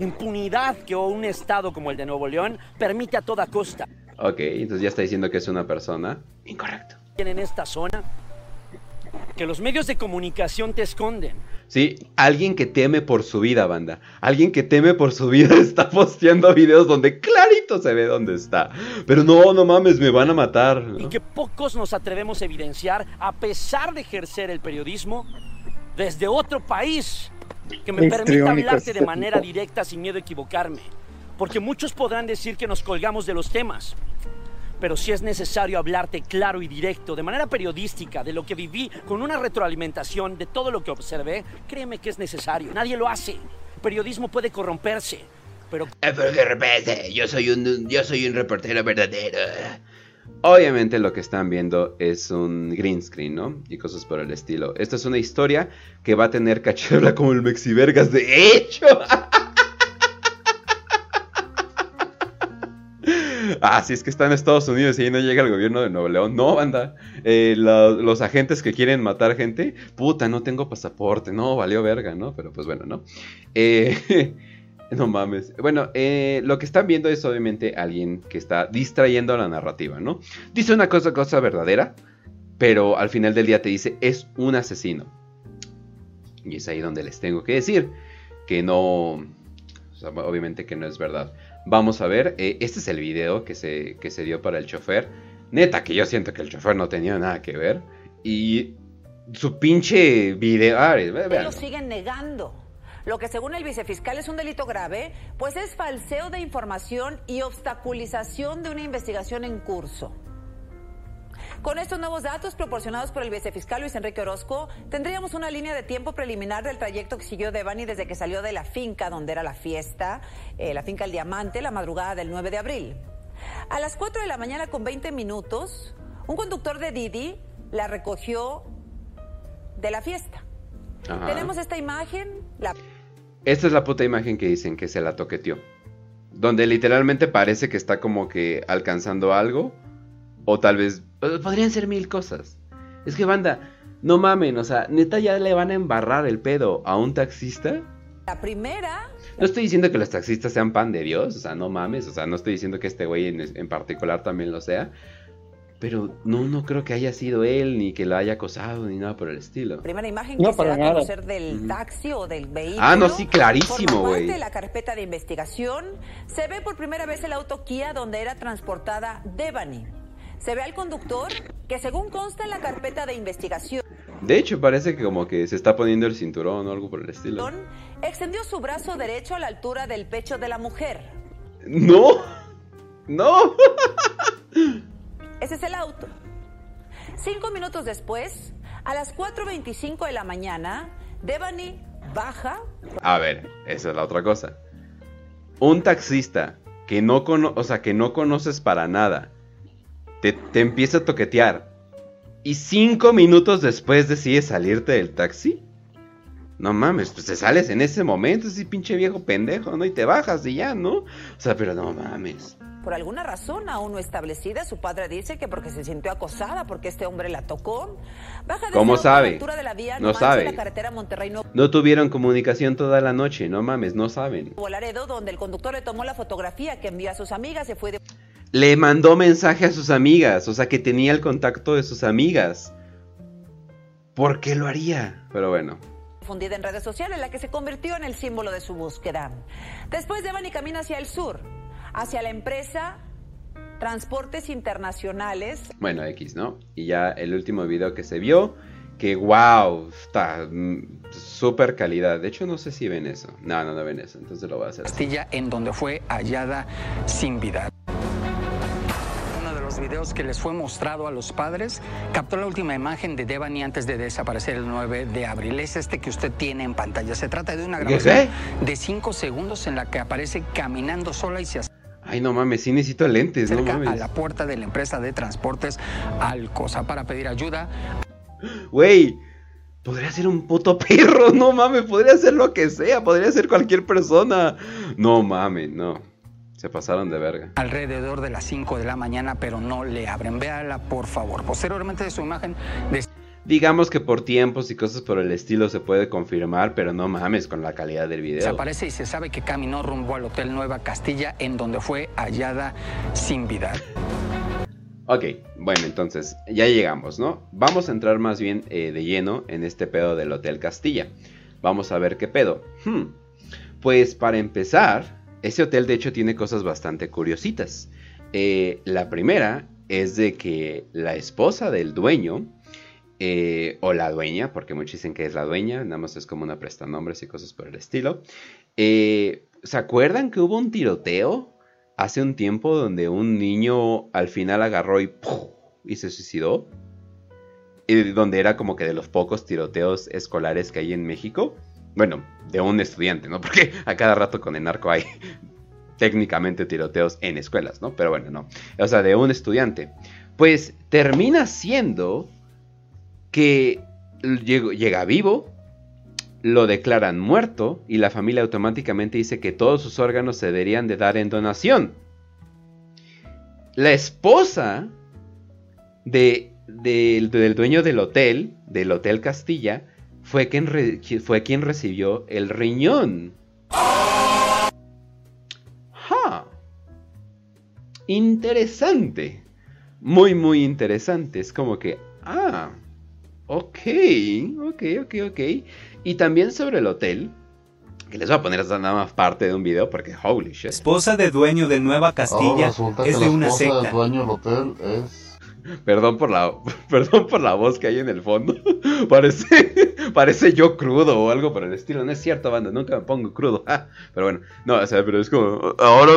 Impunidad que un estado como el de Nuevo León permite a toda costa. Ok, entonces ya está diciendo que es una persona. Incorrecto. En esta zona, que los medios de comunicación te esconden. Sí, alguien que teme por su vida, banda. Alguien que teme por su vida está posteando videos donde clarito se ve dónde está. Pero no, no mames, me van a matar. y que pocos nos atrevemos a evidenciar a pesar de ejercer el periodismo desde otro país que me permita hablarte de manera directa sin miedo a equivocarme. Porque muchos podrán decir que nos colgamos de los temas. Pero si es necesario hablarte claro y directo, de manera periodística, de lo que viví, con una retroalimentación de todo lo que observé, créeme que es necesario. Nadie lo hace. Periodismo puede corromperse, pero Eh, yo soy un, yo soy un reportero verdadero. Obviamente lo que están viendo es un green screen, ¿no? Y cosas por el estilo. Esta es una historia que va a tener cachebra como el Mexivergas, de hecho. Ah, si es que está en Estados Unidos y ahí no llega el gobierno de Nuevo León. No, banda. Eh, los agentes que quieren matar gente. Puta, no tengo pasaporte. No, valió verga, ¿no? Pero pues bueno, ¿no? Eh, no mames. Bueno, eh, lo que están viendo es obviamente alguien que está distrayendo la narrativa, ¿no? Dice una cosa, cosa verdadera. Pero al final del día te dice, es un asesino. Y es ahí donde les tengo que decir que no... o sea, obviamente que no es verdad. Vamos a ver, eh, este es el video que se, que se dio para el chofer. Neta, que yo siento que el chofer no tenía nada que ver. Y su pinche video... Ah. Lo siguen negando. Lo que según el vicefiscal es un delito grave, pues es falseo de información y obstaculización de una investigación en curso. Con estos nuevos datos proporcionados por el vicefiscal Luis Enrique Orozco, tendríamos una línea de tiempo preliminar del trayecto que siguió Devani desde que salió de la finca donde era la fiesta, eh, la finca El Diamante, la madrugada del 9 de abril. A las 4 de la mañana con 20 minutos, un conductor de Didi la recogió de la fiesta. Ajá. Tenemos esta imagen, la Esta es la puta imagen que dicen que se la toqueteó. Donde literalmente parece que está como que alcanzando algo. O tal vez... Podrían ser mil cosas. Es que banda, no mamen, o sea, neta ya le van a embarrar el pedo a un taxista. La primera, No estoy diciendo que los taxistas sean pan de Dios, o sea, no mames, o sea, no estoy diciendo que este güey en, en particular también lo sea. Pero no, no creo que haya sido él, ni que lo haya acosado, ni nada por el estilo. primera imagen No, que se para da a nada. conocer del Ujú. taxi o del vehículo. Ah, no, sí, clarísimo, güey. de la carpeta de investigación. Se ve por primera vez el auto Kia donde era transportada Devani. Se ve al conductor que según consta en la carpeta de investigación, De hecho, parece que como que se está poniendo el cinturón o algo por el estilo. extendió su brazo derecho a la altura del pecho de la mujer. ¡No! ¡No! Ese es el auto. Cinco minutos después, a las 4.25 de la mañana, Devani baja A ver, esa es la otra cosa. Un taxista que no, cono o sea, que no conoces para nada, te, te empieza a toquetear y cinco minutos después decides salirte del taxi. No mames, pues te sales en ese momento, ese pinche viejo pendejo, ¿no? Y te bajas y ya, ¿no? O sea, pero no mames. Por alguna razón aún no establecida, su padre dice que porque se sintió acosada, porque este hombre la tocó. Baja de ¿Cómo sabe? de la vía, No sabe. la carretera Monterrey Nuevo No tuvieron comunicación toda la noche, no mames, no saben. Laredo, donde el conductor le tomó la fotografía que envió a sus amigas y fue de Le mandó mensaje a sus amigas, o sea que tenía el contacto de sus amigas. ¿Por qué lo haría? Pero bueno. difundida en redes sociales, la que se convirtió en el símbolo de su búsqueda. Después Devani camina hacia el sur, hacia la empresa Transportes Internacionales. Bueno, X, ¿no? Y ya el último video que se vio, que wow, está súper calidad. De hecho, no sé si ven eso. No, no, no ven eso. Entonces lo voy a hacer así. Castilla, en donde fue hallada sin vida. Los videos que les fue mostrado a los padres captó la última imagen de Devani antes de desaparecer el 9 de abril. Es este que usted tiene en pantalla. Se trata de una grabación de 5 segundos en la que aparece caminando sola y se Ay, no mames, sí necesito lentes, no acerca a mames. la puerta de la empresa de transportes Alcosa para pedir ayuda. Güey, podría ser un puto perro, no mames, podría ser lo que sea, podría ser cualquier persona. No mames, no. Se pasaron de verga. alrededor de las 5 de la mañana, pero no le abren. Véala, por favor. Posteriormente de su imagen de Digamos que por tiempos y cosas por el estilo se puede confirmar, pero no mames con la calidad del video. Desaparece y se sabe que caminó rumbo al Hotel Nueva Castilla, en donde fue hallada sin vida. Ok, bueno, entonces ya llegamos, ¿no? Vamos a entrar más bien eh, de lleno en este pedo del Hotel Castilla. Vamos a ver qué pedo. Hmm, Pues para empezar, ese hotel de hecho tiene cosas bastante curiositas. Eh, la primera es de que la esposa del dueño, eh, o la dueña, porque muchos dicen que es la dueña, nada más es como una prestanombres y cosas por el estilo. eh, ¿Se acuerdan que hubo un tiroteo hace un tiempo donde un niño al final agarró y, y se suicidó? Y donde era como que de los pocos tiroteos escolares que hay en México. Bueno, de un estudiante, ¿no? Porque a cada rato con el narco hay técnicamente tiroteos en escuelas, ¿no? Pero bueno, no. O sea, de un estudiante. Pues termina siendo que llega vivo, lo declaran muerto y la familia automáticamente dice que todos sus órganos se deberían de dar en donación. La esposa de- del dueño del hotel, del Hotel Castilla, fue quien, re- fue quien recibió el riñón. Ja. Interesante. Muy, muy interesante. Es como que, ah, ok, ok, ok, ok. Y también sobre el hotel, que les voy a poner esta nada más parte de un video porque holy shit. Esposa de dueño de Nueva Castilla que es de la una esposa secta. del dueño del hotel es... Perdón por la perdón por la voz que hay en el fondo. Parece parece yo crudo o algo por el estilo. No es cierto, banda, nunca me pongo crudo. Ah, pero bueno, no, o sea, pero es como ahora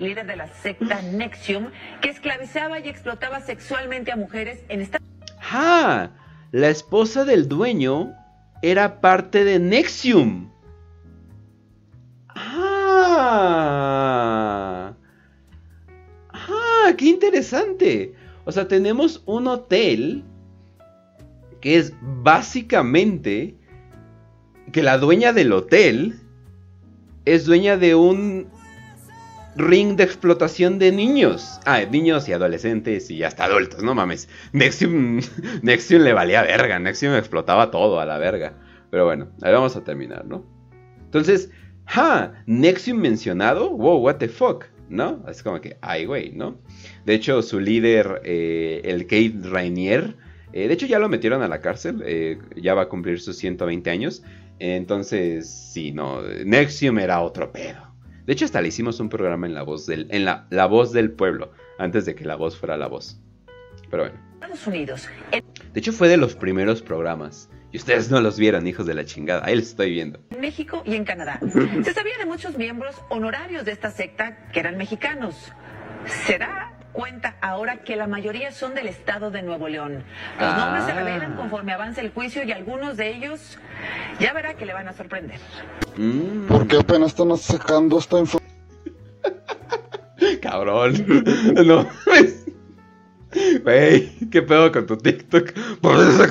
líder de la secta Nexium, que esclavizaba y explotaba sexualmente a mujeres en Estados ¡Ah! La esposa del dueño era parte de Nexium. ¡Qué interesante! O sea, tenemos un hotel que es básicamente que la dueña del hotel es dueña de un ring de explotación de niños. Ah, niños y adolescentes y hasta adultos, no mames. Nexium, Nexium le valía verga, Nexium explotaba todo a la verga. Pero bueno, ahí vamos a terminar, ¿no? Entonces, ja, Nexium mencionado, wow, what the fuck, ¿no? Es como que, ay, güey, ¿no? De hecho, su líder, eh, el Kate Rainier, eh, de hecho ya lo metieron a la cárcel, eh, ya va a cumplir sus 120 años. Entonces, sí, no, Nexium era otro pedo. De hecho, hasta le hicimos un programa en la voz del, en la, la voz del pueblo, antes de que la voz fuera la voz. Pero bueno. Unidos. De hecho, fue de los primeros programas. Y ustedes no los vieron, hijos de la chingada. Ahí les estoy viendo. en México y en Canadá. Se sabía de muchos miembros honorarios de esta secta que eran mexicanos. Se da cuenta ahora que la mayoría son del estado de Nuevo León. Los Ah. nombres se revelan conforme avanza el juicio y algunos de ellos ya verá que le van a sorprender. Mm, ¿Por qué apenas están sacando esta información? cabrón. No. mames. Güey, ¿qué pedo con tu TikTok? Por eso.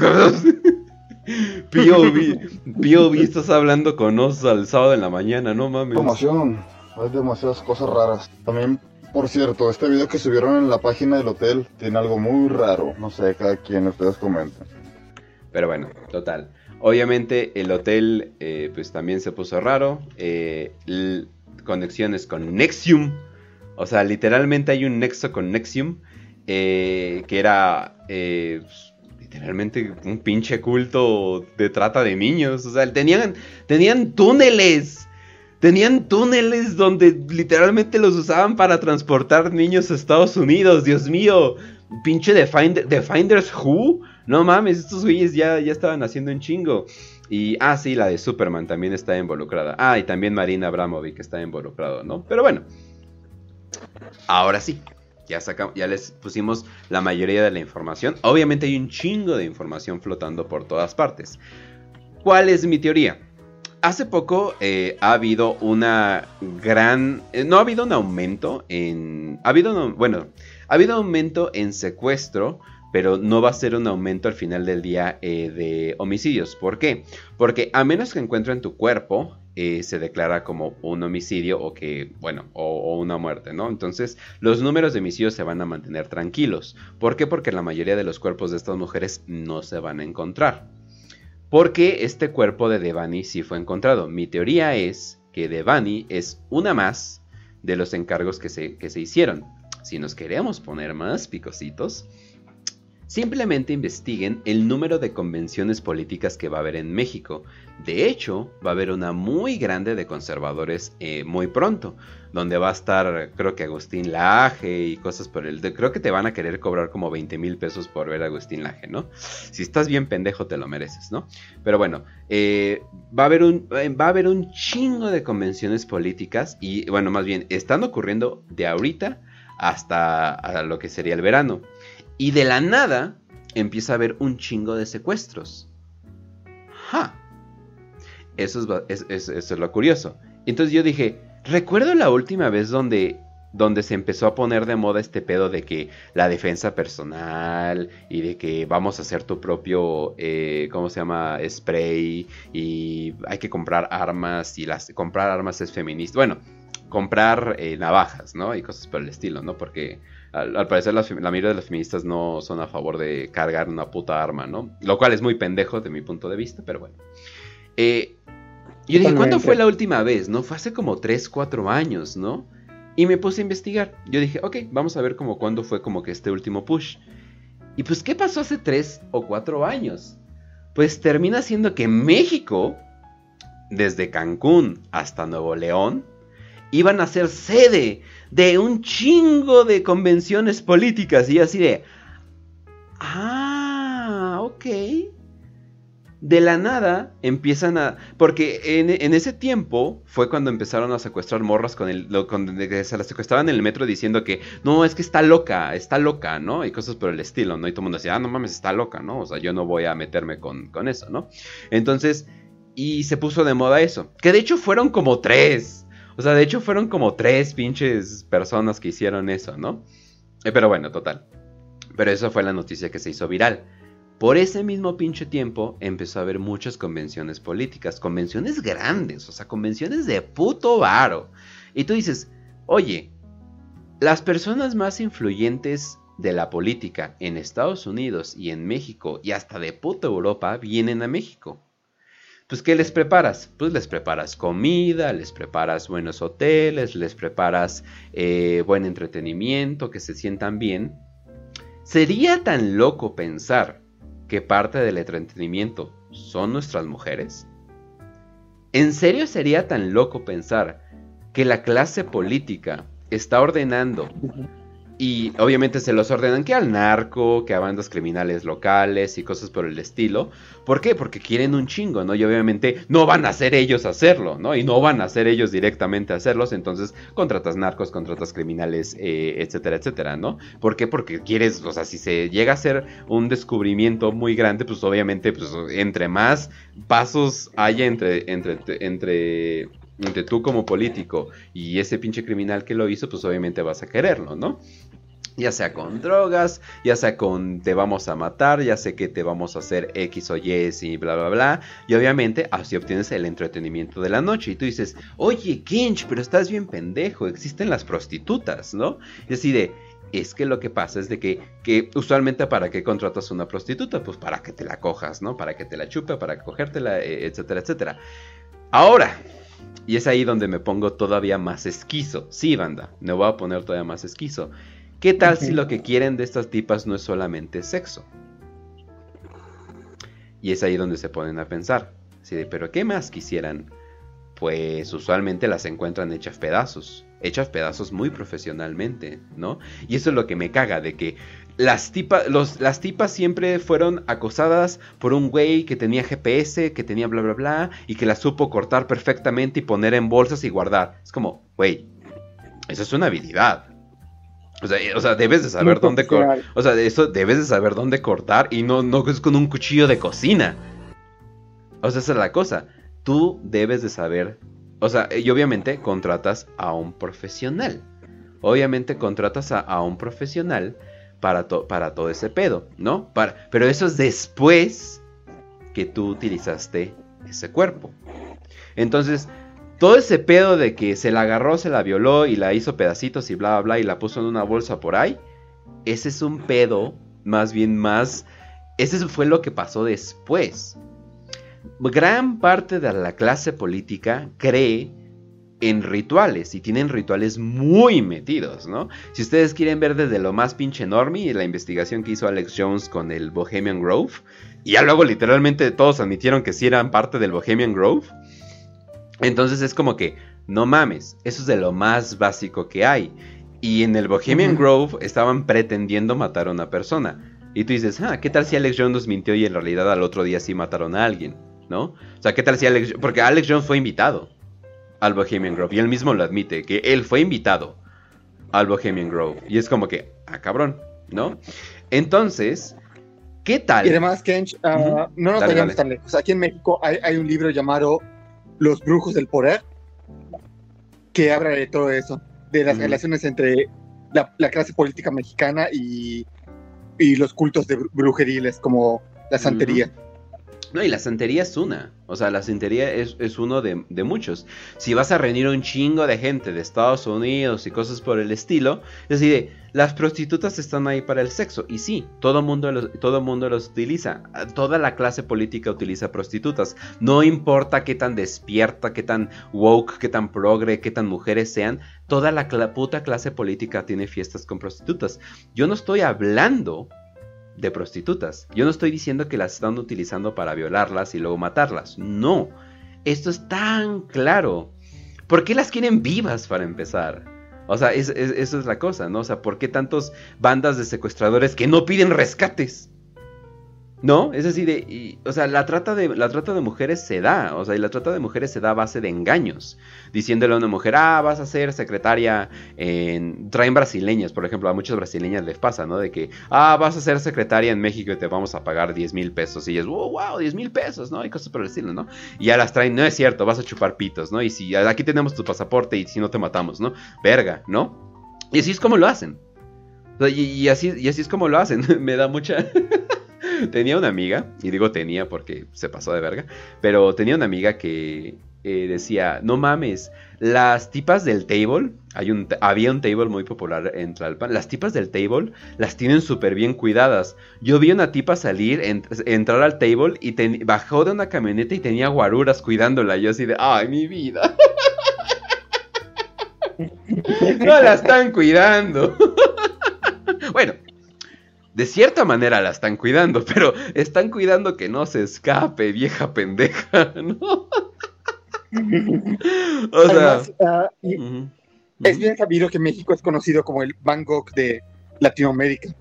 POV, POV, estás hablando con Oz al sábado en la mañana, no mames. Información, hay demasiadas cosas raras. También, por cierto, este video que subieron en la página del hotel tiene algo muy raro. No sé, cada quien ustedes comenten. Pero bueno, total. Obviamente el hotel eh, pues también se puso raro. Eh, conexiones con Nexium. O sea, literalmente hay un nexo con Nexium. eh, que era eh, pues, literalmente un pinche culto de trata de niños. O sea, tenían, tenían túneles. Tenían túneles donde literalmente los usaban para transportar niños a Estados Unidos. Dios mío. Pinche The, The Finders Who. No mames, estos güeyes ya, ya estaban haciendo un chingo. Y, ah, sí, la de Superman también está involucrada. Ah, y también Marina Abramovic está involucrado, ¿no? Pero bueno. Ahora sí. Ya, les pusimos la mayoría de la información. Obviamente hay un chingo de información flotando por todas partes. ¿Cuál es mi teoría? Hace poco eh, ha habido una gran... eh, no ha habido un aumento en... Ha habido un- bueno, ha habido aumento en secuestro, pero no va a ser un aumento al final del día eh, de homicidios. ¿Por qué? Porque a menos que encuentren tu cuerpo, eh, se declara como un homicidio o que, bueno, o, o una muerte, ¿no? Entonces, los números de homicidios se van a mantener tranquilos. ¿Por qué? Porque la mayoría de los cuerpos de estas mujeres no se van a encontrar. Porque este cuerpo de Devani sí fue encontrado. Mi teoría es que Devani es una más de los encargos que se, que se hicieron. Si nos queremos poner más picositos, simplemente investiguen el número de convenciones políticas que va a haber en México. De hecho, va a haber una muy grande de conservadores eh, muy pronto, donde va a estar, creo que Agustín Laje y cosas por el... creo que te van a querer cobrar como 20 mil pesos por ver a Agustín Laje, ¿no? Si estás bien pendejo, te lo mereces, ¿no? Pero bueno, eh, va, a haber un, eh, va a haber un chingo de convenciones políticas y, bueno, más bien, están ocurriendo de ahorita hasta lo que sería el verano. Y de la nada empieza a haber un chingo de secuestros. ¡Ja! Eso es, es- es- eso es lo curioso. Entonces yo dije, recuerdo la última vez donde, donde se empezó a poner de moda este pedo de que la defensa personal y de que vamos a hacer tu propio, eh, ¿cómo se llama? Spray y hay que comprar armas y las comprar armas es feminista. Bueno, comprar eh, navajas, ¿no? Y cosas por el estilo, ¿no? Porque al, al parecer las la mayoría de las feministas no son a favor de cargar una puta arma, ¿no? Lo cual es muy pendejo de mi punto de vista, pero bueno. Eh, yo dije, ¿cuándo fue la última vez? ¿No? Fue hace como 3, 4 años, ¿no? Y me puse a investigar. Yo dije, ok, vamos a ver como cuándo fue como que este último push. Y pues, ¿qué pasó hace 3 o 4 años? Pues termina siendo que México, desde Cancún hasta Nuevo León, iban a ser sede de un chingo de convenciones políticas. Y así de, ah, ok. De la nada empiezan a... Porque en, en ese tiempo fue cuando empezaron a secuestrar morras con el... lo- con- se las secuestraban en el metro diciendo que no, es que está loca, está loca, ¿no? Y cosas por el estilo, ¿no? Y todo el mundo decía, ah, no mames, está loca, ¿no? O sea, yo no voy a meterme con, con eso, ¿no? Entonces, y se puso de moda eso. Que de hecho fueron como tres. O sea, de hecho fueron como tres pinches personas que hicieron eso, ¿no? Eh, pero bueno, total. Pero eso fue la noticia que se hizo viral. Por ese mismo pinche tiempo empezó a haber muchas convenciones políticas, convenciones grandes, o sea, convenciones de puto varo. Y tú dices, oye, las personas más influyentes de la política en Estados Unidos y en México y hasta de puta Europa vienen a México. Pues, ¿qué les preparas? Pues les preparas comida, les preparas buenos hoteles, les preparas eh, buen entretenimiento, que se sientan bien. ¿Sería tan loco pensar que parte del entretenimiento son nuestras mujeres? ¿En serio sería tan loco pensar que la clase política está ordenando y obviamente se los ordenan que al narco, que a bandas criminales locales y cosas por el estilo. ¿Por qué? Porque quieren un chingo, ¿no? Y obviamente no van a ser ellos hacerlo, ¿no? Y no van a ser ellos directamente hacerlos. Entonces contratas narcos, contratas criminales, eh, etcétera, etcétera, ¿no? ¿Por qué? Porque quieres, o sea, si se llega a hacer un descubrimiento muy grande, pues obviamente, pues entre más pasos haya entre, entre, entre, entre tú como político y ese pinche criminal que lo hizo, pues obviamente vas a quererlo, ¿no? Ya sea con drogas, ya sea con te vamos a matar, ya sé que te vamos a hacer X o Y y bla bla bla. Y obviamente así obtienes el entretenimiento de la noche. Y tú dices, oye Kinch, pero estás bien pendejo, existen las prostitutas, ¿no? Y así de, es que lo que pasa es de que, que usualmente para qué contratas una prostituta, pues para que te la cojas, ¿no? Para que te la chupe, para cogértela, eh, etcétera, etcétera. Ahora, y es ahí donde me pongo todavía más esquizo. Sí, banda, me voy a poner todavía más esquizo. ¿Qué tal si lo que quieren de estas tipas no es solamente sexo? Y es ahí donde se ponen a pensar. Así de, ¿pero qué más quisieran? Pues usualmente las encuentran hechas pedazos. Hechas pedazos muy profesionalmente, ¿no? Y eso es lo que me caga, de que las, tipas los, las tipas siempre fueron acosadas por un güey que tenía GPS, que tenía bla bla bla, y que las supo cortar perfectamente y poner en bolsas y guardar. Es como, güey, esa es una habilidad. O sea, o sea, debes de saber dónde cortar. O sea, eso debes de saber dónde cortar y no, no es con un cuchillo de cocina. O sea, esa es la cosa. Tú debes de saber. O sea, y obviamente contratas a un profesional. Obviamente contratas a, a un profesional para, to- para todo ese pedo, ¿no? Para, pero eso es después que tú utilizaste ese cuerpo. Entonces, todo ese pedo de que se la agarró, se la violó y la hizo pedacitos y bla, bla, bla, y la puso en una bolsa por ahí, ese es un pedo más bien más... Ese fue lo que pasó después. Gran parte de la clase política cree en rituales y tienen rituales muy metidos, ¿no? Si ustedes quieren ver desde lo más pinche enorme la investigación que hizo Alex Jones con el Bohemian Grove, y ya luego literalmente todos admitieron que sí eran parte del Bohemian Grove, entonces es como que, no mames, eso es de lo más básico que hay. Y en el Bohemian Grove estaban pretendiendo matar a una persona. Y tú dices, ah, ¿qué tal si Alex Jones nos mintió y en realidad al otro día sí mataron a alguien? ¿No? O sea, ¿qué tal si Alex... Porque Alex Jones fue invitado al Bohemian Grove. Y él mismo lo admite, que él fue invitado al Bohemian Grove. Y es como que, ah, cabrón, ¿no? Entonces, ¿qué tal? Y además, Kench, Ujú. no nos vayamos tan lejos. Aquí en México hay, hay un libro llamado Los Brujos del Poder que habla de todo eso, de las relaciones entre la, la clase política mexicana y, y los cultos de bru- brujeriles como la santería. No, y la santería es una. O sea, la santería es, es uno de, de muchos. Si vas a reunir un chingo de gente de Estados Unidos y cosas por el estilo, es las prostitutas están ahí para el sexo. Y sí, todo mundo todo mundo los utiliza. Toda la clase política utiliza prostitutas. No importa qué tan despierta, qué tan woke, qué tan progre, qué tan mujeres sean. Toda la puta clase política tiene fiestas con prostitutas. Yo no estoy hablando de prostitutas. Yo no estoy diciendo que las están utilizando para violarlas y luego matarlas. No. Esto es tan claro. ¿Por qué las quieren vivas para empezar? O sea, es- es- eso es la cosa, ¿no? O sea, ¿por qué tantos bandas de secuestradores que no piden rescates? ¿No? Es así de... y- o sea, la trata, de, la trata de mujeres se da. O sea, y la trata de mujeres se da a base de engaños. Diciéndole a una mujer, ah, vas a ser secretaria en... Traen brasileñas, por ejemplo, a muchas brasileñas les pasa, ¿no? De que, ah, vas a ser secretaria en México y te vamos a pagar 10 mil pesos. Y ellas, wow, wow, 10 mil pesos, ¿no? Y cosas por el ¿no? Y ya las traen, no es cierto, vas a chupar pitos, ¿no? Y si aquí tenemos tu pasaporte y si no te matamos, ¿no? Verga, ¿no? Y así es como lo hacen. Así, y así es como lo hacen. Me da mucha... tenía una amiga, y digo tenía porque se pasó de verga, pero tenía una amiga que eh, decía, no mames, las tipas del table, había un table muy popular en Tlalpan, las tipas del table las tienen súper bien cuidadas. Yo vi una tipa salir, en- entrar al table y bajó de una camioneta y tenía guaruras cuidándola. Yo así de, ay, mi vida. no la están cuidando. bueno, de cierta manera la están cuidando, pero están cuidando que no se escape, vieja pendeja, ¿no? o sea, Además, ah, es bien sabido que México es conocido como el Bangkok de Latinoamérica.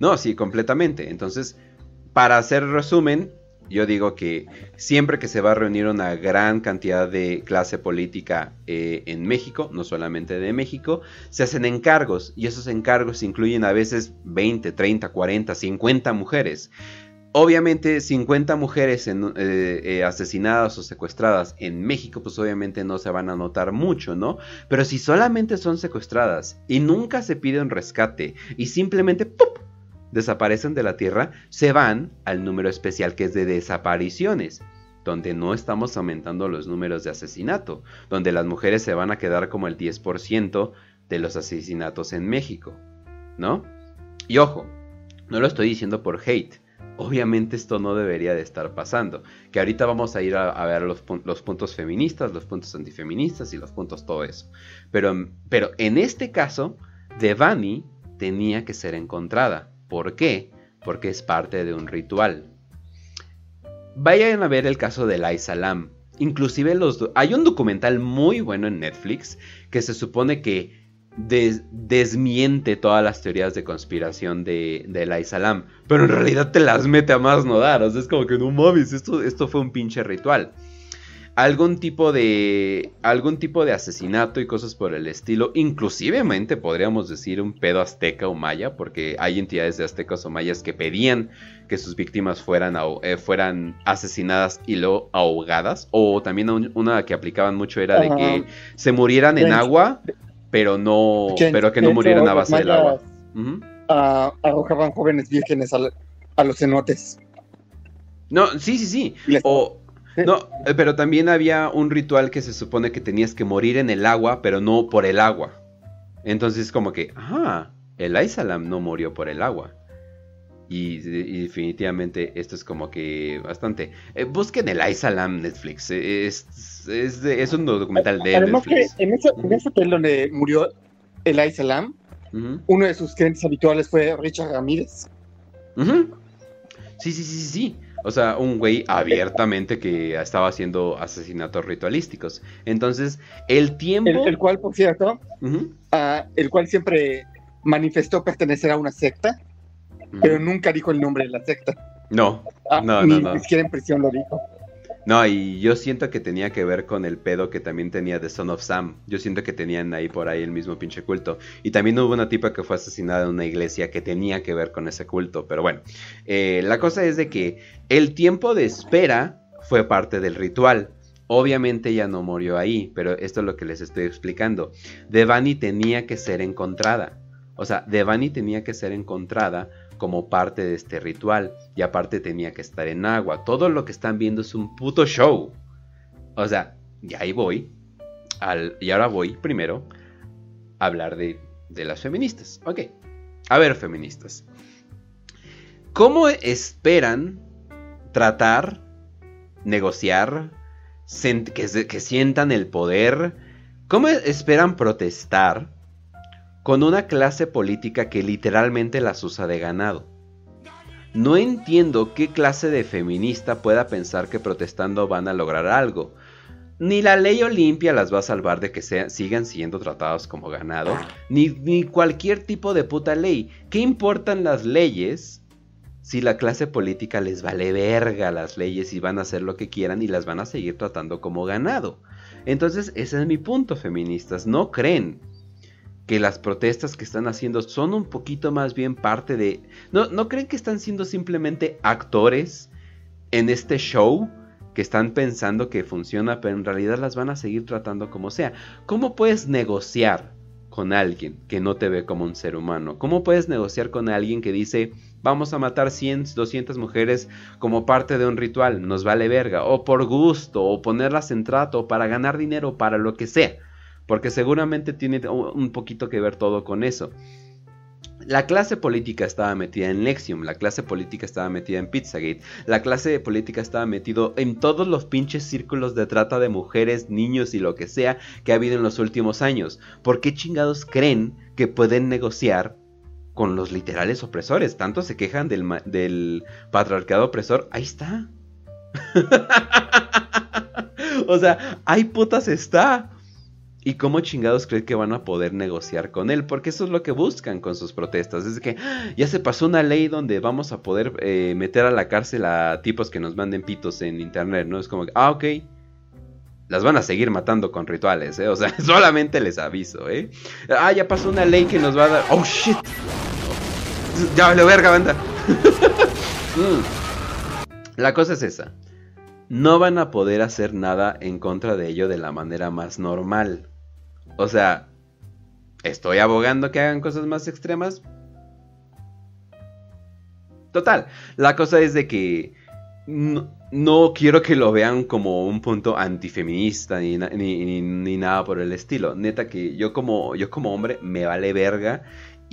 No, sí, completamente. Entonces, para hacer resumen, yo digo que siempre que se va a reunir una gran cantidad de clase política eh, en México, no solamente de México, se hacen encargos y esos encargos incluyen a veces 20, 30, 40, 50 mujeres. Obviamente 50 mujeres eh, eh, asesinadas o secuestradas en México, pues obviamente no se van a notar mucho, ¿no? Pero si solamente son secuestradas y nunca se pide un rescate y simplemente ¡pup! Desaparecen de la Tierra, se van al número especial que es de desapariciones, donde no estamos aumentando los números de asesinato, donde las mujeres se van a quedar como el 10% de los asesinatos en México, ¿no? Y ojo, no lo estoy diciendo por hate. Obviamente esto no debería de estar pasando. Que ahorita vamos a ir a, ver los, los, puntos feministas, los puntos antifeministas y los puntos todo eso. Pero, pero en este caso, Devani tenía que ser encontrada. ¿Por qué? Porque es parte de un ritual. Vayan a ver el caso de Lai Salam. Inclusive hay un documental muy bueno en Netflix que se supone que desmiente todas las teorías de conspiración de, de Lai Salam. Pero en realidad te las mete a más no dar. O sea, es como que no mames, esto fue un pinche ritual algún tipo de algún tipo de asesinato y cosas por el estilo, inclusivemente podríamos decir un pedo azteca o maya, porque hay entidades de aztecas o mayas que pedían que sus víctimas fueran, eh, fueran asesinadas y luego ahogadas, o también una que aplicaban mucho era de que se murieran en agua, pero no pero que no murieran a base del agua. arrojaban jóvenes vírgenes a, los cenotes. No, sí, sí, sí. O, no, eh, pero también había un ritual que se supone que tenías que morir en el agua, pero no por el agua. Entonces como que, ah, el Aisalam no murió por el agua. Y, definitivamente esto es como que bastante... Eh, busquen el Aisalam Netflix. Eh, es, es, un documental de Además Netflix. Que en, ese, en ese hotel donde murió el Aisalam, uno de sus clientes habituales fue Richard Ramírez. Sí, sí, sí, sí, sí. O sea, un güey abiertamente que estaba haciendo asesinatos ritualísticos. Entonces, el tiempo... El, cual, por cierto, ah, el cual siempre manifestó pertenecer a una secta, pero nunca dijo el nombre de la secta. No, ah, no, no, no. Ni siquiera en prisión lo dijo. No, y yo siento que tenía que ver con el pedo que también tenía de Son of Sam. Yo siento que tenían ahí por ahí el mismo pinche culto. Y también hubo una tipa que fue asesinada en una iglesia que tenía que ver con ese culto. Pero bueno, eh, la cosa es de que el tiempo de espera fue parte del ritual. Obviamente ella no murió ahí, pero esto es lo que les estoy explicando. Devani tenía que ser encontrada. O sea, Devani tenía que ser encontrada como parte de este ritual. Y aparte tenía que estar en agua. Todo lo que están viendo es un puto show. O sea, y ahí voy. Al, y ahora voy primero a hablar de, de las feministas. Ok. A ver, feministas. ¿Cómo esperan tratar, negociar, que, que sientan el poder? ¿Cómo esperan protestar con una clase política que literalmente las usa de ganado. No entiendo qué clase de feminista pueda pensar que protestando van a lograr algo. Ni la ley Olimpia las va a salvar de que sigan siendo tratados como ganado, ni, ni cualquier tipo de puta ley. ¿Qué importan las leyes si la clase política les vale verga las leyes y van a hacer lo que quieran y las van a seguir tratando como ganado? Entonces ese es mi punto, feministas. No creen que las protestas que están haciendo son un poquito más bien parte de... ¿No, ¿no creen que están siendo simplemente actores en este show? Que están pensando que funciona, pero en realidad las van a seguir tratando como sea. ¿Cómo puedes negociar con alguien que no te ve como un ser humano? ¿Cómo puedes negociar con alguien que dice, vamos a matar 100, 200 mujeres como parte de un ritual, nos vale verga, o por gusto, o ponerlas en trato, para ganar dinero, para lo que sea? Porque seguramente tiene un poquito que ver todo con eso. La clase política estaba metida en Lexium, la clase política estaba metida en Pizzagate, la clase política estaba metido en todos los pinches círculos de trata de mujeres, niños y lo que sea que ha habido en los últimos años. ¿Por qué chingados creen que pueden negociar con los literales opresores? Tanto se quejan del, del patriarcado opresor, ahí está. o sea, ahí putas está. ¿Y cómo chingados creen que van a poder negociar con él? Porque eso es lo que buscan con sus protestas. Es que ¡ah! ya se pasó una ley donde vamos a poder eh, meter a la cárcel a tipos que nos manden pitos en internet, ¿no? Es como que, ah, ok. Las van a seguir matando con rituales, ¿eh? O sea, solamente les aviso, ¿eh? Ah, ya pasó una ley que nos va a dar... ¡Oh, shit! Ya vale verga, banda. Mm. La cosa es esa. No van a poder hacer nada en contra de ello de la manera más normal. O sea, ¿estoy abogando que hagan cosas más extremas? Total, la cosa es de que no, quiero que lo vean como un punto antifeminista ni, ni, ni- ni nada por el estilo. Neta que yo como, yo como hombre me vale verga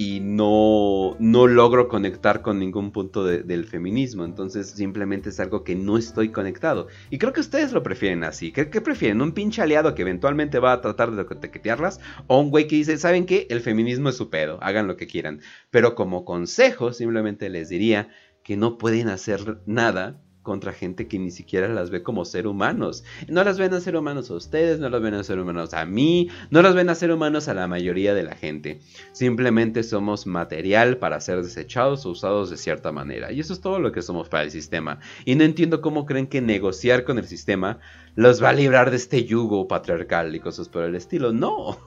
y no, no logro conectar con ningún punto de- del feminismo. Entonces simplemente es algo que no estoy conectado. Y creo que ustedes lo prefieren así. ¿Qué, qué prefieren? ¿Un pinche aliado que eventualmente va a tratar de toquetearlas? ¿O un güey que dice, ¿saben qué? El feminismo es su pedo, hagan lo que quieran. Pero como consejo simplemente les diría que no pueden hacer nada contra gente que ni siquiera las ve como ser humanos. No las ven a ser humanos a ustedes, no las ven a ser humanos a mí, no las ven a ser humanos a la mayoría de la gente. Simplemente somos material para ser desechados o usados de cierta manera. Y eso es todo lo que somos para el sistema. Y no entiendo cómo creen que negociar con el sistema los va a librar de este yugo patriarcal y cosas por el estilo. No,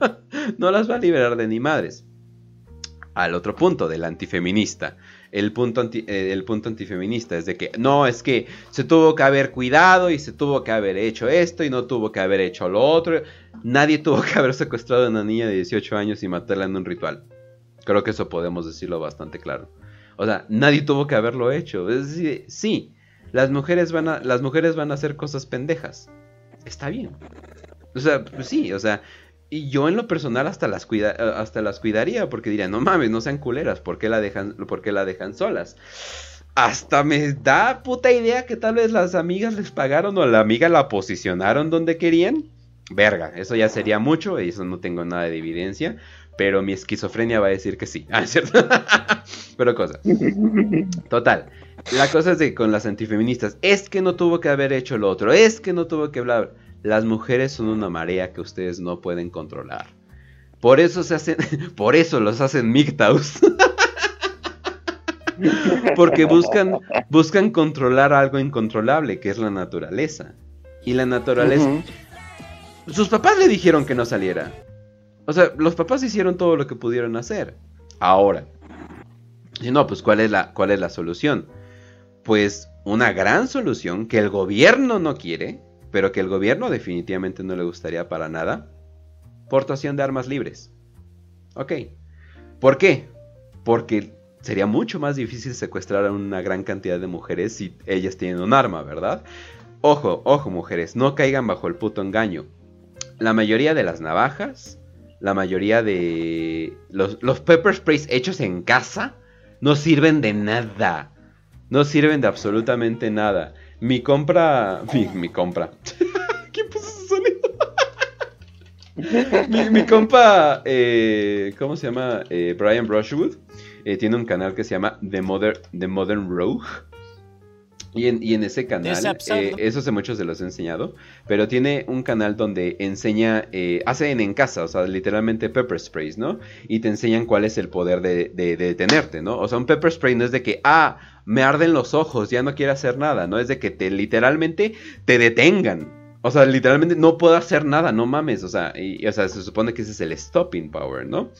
no las va a liberar de ni madres al otro punto, del antifeminista. El punto, anti- eh, el punto antifeminista es de que no, es que se tuvo que haber cuidado y se tuvo que haber hecho esto y no tuvo que haber hecho lo otro. Nadie tuvo que haber secuestrado a una niña de 18 años y matarla en un ritual. Creo que eso podemos decirlo bastante claro. O sea, nadie tuvo que haberlo hecho. Es decir, sí, las mujeres van a, las mujeres van a hacer cosas pendejas. Está bien. O sea, pues sí, o sea, y yo en lo personal hasta las, cuida, eh, hasta las cuidaría porque diría, no mames, no sean culeras, ¿por qué la dejan, la dejan solas? Hasta me da puta idea que tal vez las amigas les pagaron o la amiga la posicionaron donde querían. Verga, eso ya sería mucho, y eso no tengo nada de evidencia, pero mi esquizofrenia va a decir que sí. Ah, ¿es cierto? pero cosa. Total. La cosa es de con las antifeministas, es que no tuvo que haber hecho lo otro, es que no tuvo que hablar. Las mujeres son una marea que ustedes no pueden controlar. Por eso se hacen, por eso los hacen MGTOWs. Porque buscan, buscan controlar algo incontrolable, que es la naturaleza. Y la naturaleza... Sus papás le dijeron que no saliera. O sea, los papás hicieron todo lo que pudieron hacer. Ahora. Si no, pues ¿cuál es la, cuál es la solución? Pues una gran solución que el gobierno no quiere, pero que el gobierno definitivamente no le gustaría para nada. Portación de armas libres. Ok. ¿Por qué? Porque sería mucho más difícil secuestrar a una gran cantidad de mujeres si ellas tienen un arma, ¿verdad? Ojo, ojo mujeres, no caigan bajo el puto engaño. La mayoría de las navajas, la mayoría de los, los pepper sprays hechos en casa, no sirven de nada. No sirven de absolutamente nada. Mi compra... Mi, mi compra. ¿Quién puso ese sonido? mi, mi compa, eh, ¿cómo se llama? Eh, Brian Brushwood. eh, tiene un canal que se llama The, Mother, The Modern Rogue. Y en, y en ese canal, Decepción. eh, eso hace muchos se los he enseñado, pero tiene un canal donde enseña, eh, hacen en casa, o sea, literalmente pepper sprays, ¿no? Y te enseñan cuál es el poder de, de- de detenerte, ¿no? O sea, un pepper spray no es de que, ah, me arden los ojos, ya no quiero hacer nada, no es de que te literalmente te detengan. O sea, literalmente no puedo hacer nada, no mames, o sea, o sea, se supone que ese es el stopping power, ¿no?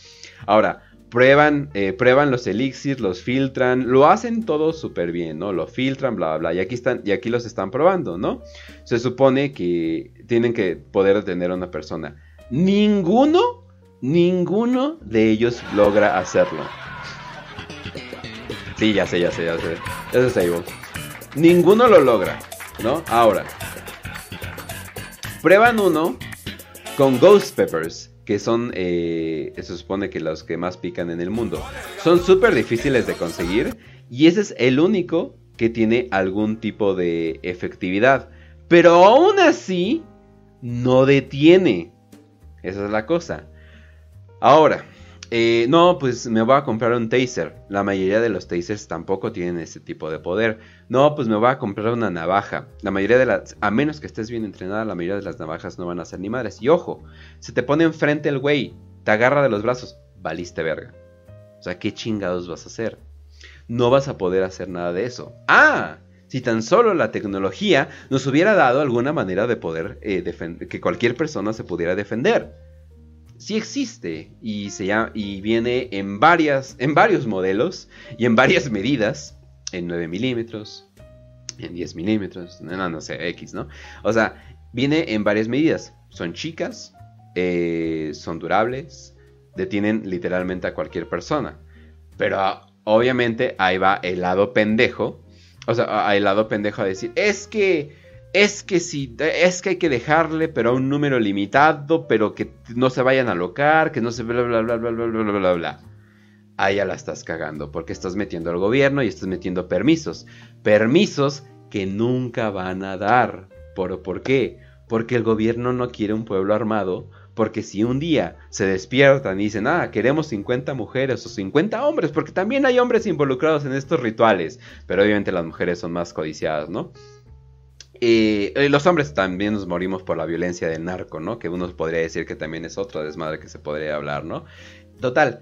Ahora, prueban, eh, prueban los elixirs, los filtran, lo hacen todo súper bien, ¿no? Lo filtran, bla, bla, bla, y aquí, están, y aquí los están probando, ¿no? Se supone que tienen que poder detener a una persona. Ninguno, ninguno de ellos logra hacerlo. Sí, ya sé, ya sé, ya sé. Ese es Sable. Ninguno lo logra, ¿no? Ahora, prueban uno con Ghost Peppers, que son, eh, se supone que los que más pican en el mundo. Son súper difíciles de conseguir y ese es el único que tiene algún tipo de efectividad. Pero aún así, no detiene. Esa es la cosa. Ahora, eh, no, pues me voy a comprar un taser. La mayoría de los tasers tampoco tienen ese tipo de poder. No, pues me voy a comprar una navaja. La mayoría de las, a menos que estés bien entrenada, la mayoría de las navajas no van a ser ni madres. Y ojo, se te pone enfrente el güey, te agarra de los brazos, valiste verga. O sea, ¿qué chingados vas a hacer? No vas a poder hacer nada de eso. Ah, si tan solo la tecnología nos hubiera dado alguna manera de poder eh, que cualquier persona se pudiera defender sí existe y, se llama- y viene en, varias, en varios modelos y en varias medidas, en 9 milímetros, en 10 milímetros, no, no sé, X, ¿no? O sea, viene en varias medidas. Son chicas, eh, son durables, detienen literalmente a cualquier persona. Pero obviamente ahí va el lado pendejo. O sea, el lado pendejo a decir, es que, es que sí, es que hay que dejarle, pero a un número limitado, pero que no se vayan a alocar, que no se bla, bla, bla, bla, bla, bla, bla, bla. Ahí ya la estás cagando, porque estás metiendo al gobierno y estás metiendo permisos. Permisos que nunca van a dar. ¿Por, ¿Por qué? Porque el gobierno no quiere un pueblo armado porque si un día se despiertan y dicen, ah, queremos 50 mujeres o 50 hombres, porque también hay hombres involucrados en estos rituales, pero obviamente las mujeres son más codiciadas, ¿no? Y los hombres también nos morimos por la violencia del narco, ¿no? Que uno podría decir que también es otra desmadre que se podría hablar, ¿no? Total,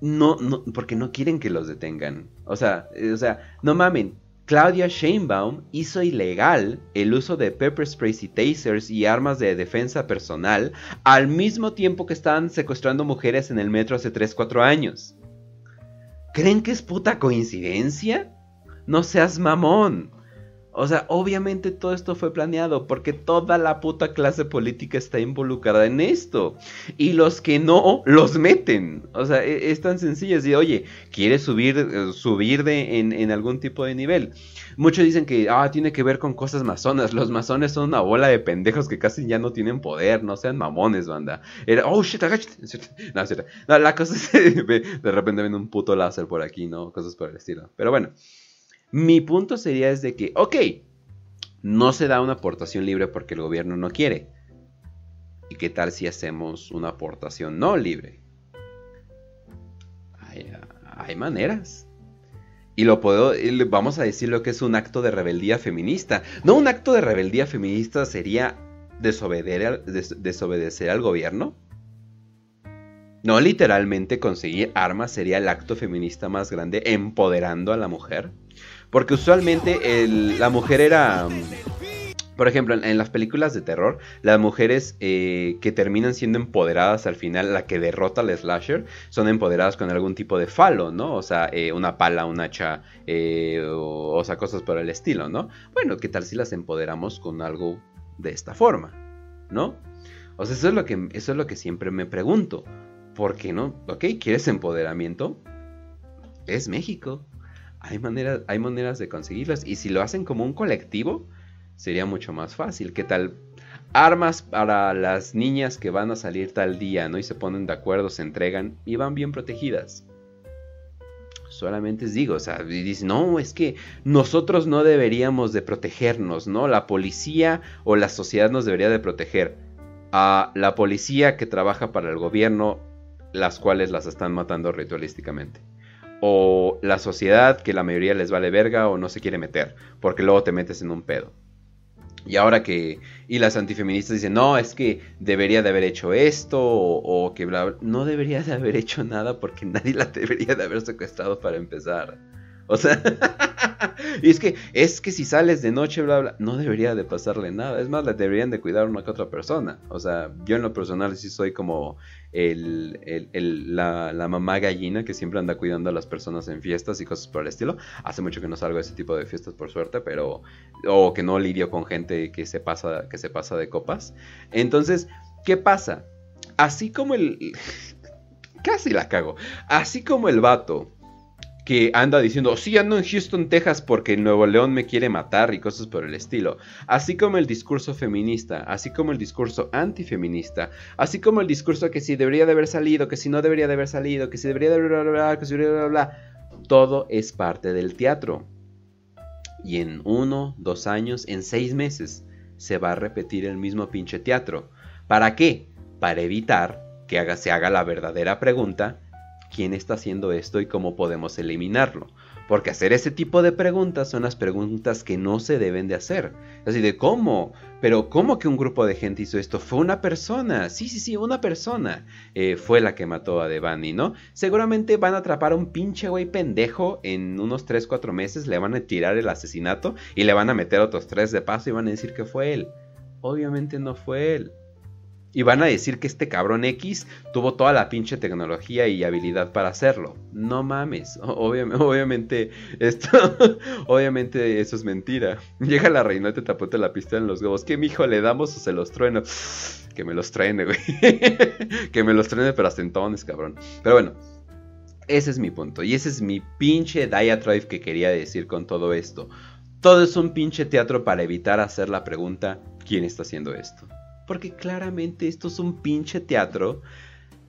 no, no, porque no quieren que los detengan. O sea, o sea, no mamen, Claudia Sheinbaum hizo ilegal el uso de pepper sprays y tasers y armas de defensa personal al mismo tiempo que estaban secuestrando mujeres en el metro hace 3-4 años. ¿Creen que es puta coincidencia? No seas mamón. O sea, obviamente todo esto fue planeado porque toda la puta clase política está involucrada en esto. Y los que no, los meten. O sea, e, es, tan sencillo. Es oye, ¿quieres subir, eh, subir de, en, algún tipo de nivel? Muchos dicen que, ah, tiene que ver con cosas masonas. Los masones son una bola de pendejos que casi ya no tienen poder. No sean mamones, banda. Era, oh, shit, No, no, la cosa es, de repente ven un puto láser por aquí, ¿no? Cosas por el estilo. Pero bueno. Mi punto sería es de que, ok, no se da una aportación libre porque el gobierno no quiere. ¿Y qué tal si hacemos una aportación no libre? Hay, maneras. Y lo puedo, vamos a decir lo que es un acto de rebeldía feminista. No un acto de rebeldía feminista sería desobedecer, desobedecer al gobierno. No literalmente conseguir armas sería el acto feminista más grande empoderando a la mujer. Porque usualmente la mujer era... Por ejemplo, en, las películas de terror, las mujeres eh, que terminan siendo empoderadas al final, la que derrota al slasher, son empoderadas con algún tipo de falo, ¿no? O sea, eh, una pala, un hacha, eh, o, sea, cosas por el estilo, ¿no? Bueno, ¿qué tal si las empoderamos con algo de esta forma, ¿no? O sea, eso es lo que, eso es lo que siempre me pregunto. ¿Por qué no? Ok, ¿quieres empoderamiento? Es México hay maneras, hay maneras de conseguirlas. Y si lo hacen como un colectivo, sería mucho más fácil. ¿Qué tal? Armas para las niñas que van a salir tal día, ¿no? Y se ponen de acuerdo, se entregan y van bien protegidas. Solamente digo, o sea, no, es que nosotros no deberíamos de protegernos, ¿no? La policía o la sociedad nos debería de proteger. A la policía que trabaja para el gobierno, las cuales las están matando ritualísticamente o la sociedad que la mayoría les vale verga o no se quiere meter, porque luego te metes en un pedo. Y ahora que... Y las antifeministas dicen, no, es que debería de haber hecho esto o, que bla, bla, No debería de haber hecho nada porque nadie la debería de haber secuestrado para empezar. O sea, y es que, es que si sales de noche, bla, bla, no debería de pasarle nada. Es más, la deberían de cuidar una que otra persona. O sea, yo en lo personal sí soy como el, la, mamá gallina que siempre anda cuidando a las personas en fiestas y cosas por el estilo. Hace mucho que no salgo de ese tipo de fiestas, por suerte, pero... O que no lidio con gente que se pasa, que se pasa de copas. Entonces, ¿qué pasa? Así como el... Casi la cago. Así como el vato que anda diciendo, sí, ando en Houston, Texas porque Nuevo León me quiere matar y cosas por el estilo. Así como el discurso feminista, así como el discurso antifeminista, así como el discurso que si debería de haber salido, que si no debería de haber salido, que si debería de bla, bla, bla, que si debería de bla, todo es parte del teatro. Y en uno, dos años, en seis meses, se va a repetir el mismo pinche teatro. ¿Para qué? Para evitar que haga, se haga la verdadera pregunta quién está haciendo esto y cómo podemos eliminarlo. Porque hacer ese tipo de preguntas son las preguntas que no se deben de hacer. Así de cómo, pero cómo que un grupo de gente hizo esto. Fue una persona, sí, sí, sí, una persona eh, fue la que mató a Devani, ¿no? Seguramente van a atrapar a un pinche güey pendejo en unos 3, 4 meses, le van a tirar el asesinato y le van a meter otros tres de paso y van a decir que fue él. Obviamente no fue él. Y van a decir que este cabrón X tuvo toda la pinche tecnología y habilidad para hacerlo. No mames. Obviamente, esto, obviamente eso es mentira. Llega la reina y te tapote la pista en los huevos. ¿Qué mijo le damos o se los trueno? Que me los truene, güey. que me los truene, pero hasta entonces, cabrón. Pero bueno, ese es mi punto. Y ese es mi pinche diatribe que quería decir con todo esto. Todo es un pinche teatro para evitar hacer la pregunta: ¿quién está haciendo esto? Porque claramente esto es un pinche teatro.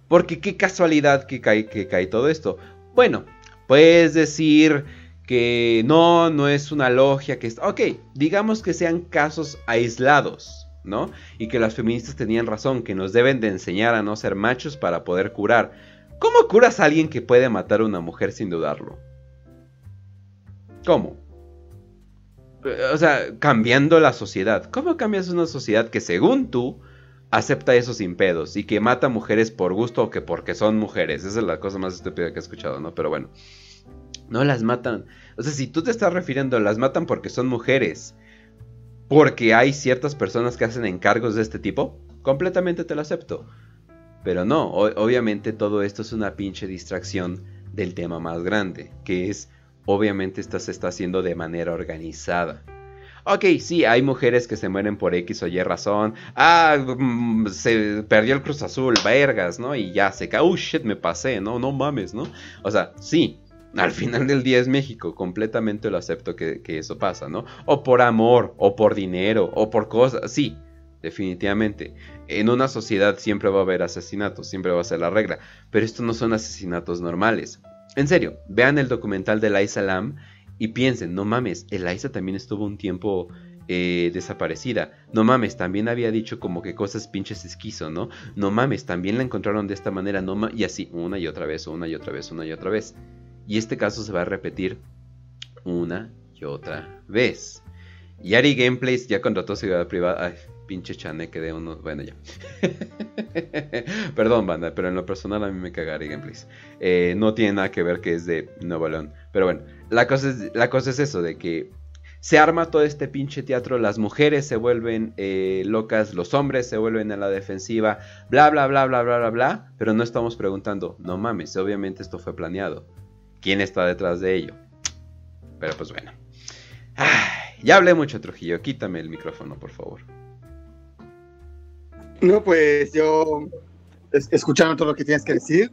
Porque qué casualidad que cae, que cae todo esto. Bueno, puedes decir que no, no es una logia, que es... Ok, digamos que sean casos aislados. ¿no? Y que las feministas tenían razón, que nos deben de enseñar a no ser machos para poder curar. ¿Cómo curas a alguien que puede matar a una mujer sin dudarlo? ¿Cómo? O sea, cambiando la sociedad. ¿Cómo cambias una sociedad que según tú acepta eso sin pedos y que mata mujeres por gusto o que porque son mujeres? Esa es la cosa más estúpida que he escuchado, ¿no? Pero bueno. No las matan. O sea, si tú te estás refiriendo, las matan porque son mujeres porque hay ciertas personas que hacen encargos de este tipo, completamente te lo acepto. Pero no, obviamente todo esto es una pinche distracción del tema más grande, que es, obviamente esto se está haciendo de manera organizada. Ok, sí, hay mujeres que se mueren por X o Y razón. Ah, mm, se perdió el Cruz Azul, vergas, ¿no? Y ya se cae. Oh shit, me pasé, ¿no? No mames, ¿no? O sea, sí, al final del día es México, completamente lo acepto que, eso pasa, ¿no? O por amor, o por dinero, o por cosas, sí, definitivamente. En una sociedad siempre va a haber asesinatos, siempre va a ser la regla, pero estos no son asesinatos normales. En serio, vean el documental de Laisa Lam y piensen, no mames, Eliza también estuvo un tiempo eh, desaparecida. No mames, también había dicho como que cosas pinches esquizo, ¿no? No mames, también la encontraron de esta manera, no y así, una y otra vez, una y otra vez, una y otra vez. Y este caso se va a repetir una y otra vez. Y Ari Gameplays ya contrató seguridad privada. Ay, pinche chaneque de uno. Bueno, ya. Perdón, banda, pero en lo personal a mí me caga Ari Gameplays. Eh, no tiene nada que ver que es de Nuevo León. Pero bueno, la cosa, es, la cosa es eso: de que se arma todo este pinche teatro, las mujeres se vuelven eh, locas, los hombres se vuelven a la defensiva, bla, bla, bla, bla, bla, bla, bla. Pero no estamos preguntando, no mames, obviamente esto fue planeado quién está detrás de ello. Pero pues bueno. ya hablé mucho, Trujillo. Quítame el micrófono, por favor. No, pues yo, escuchando todo lo que tienes que decir,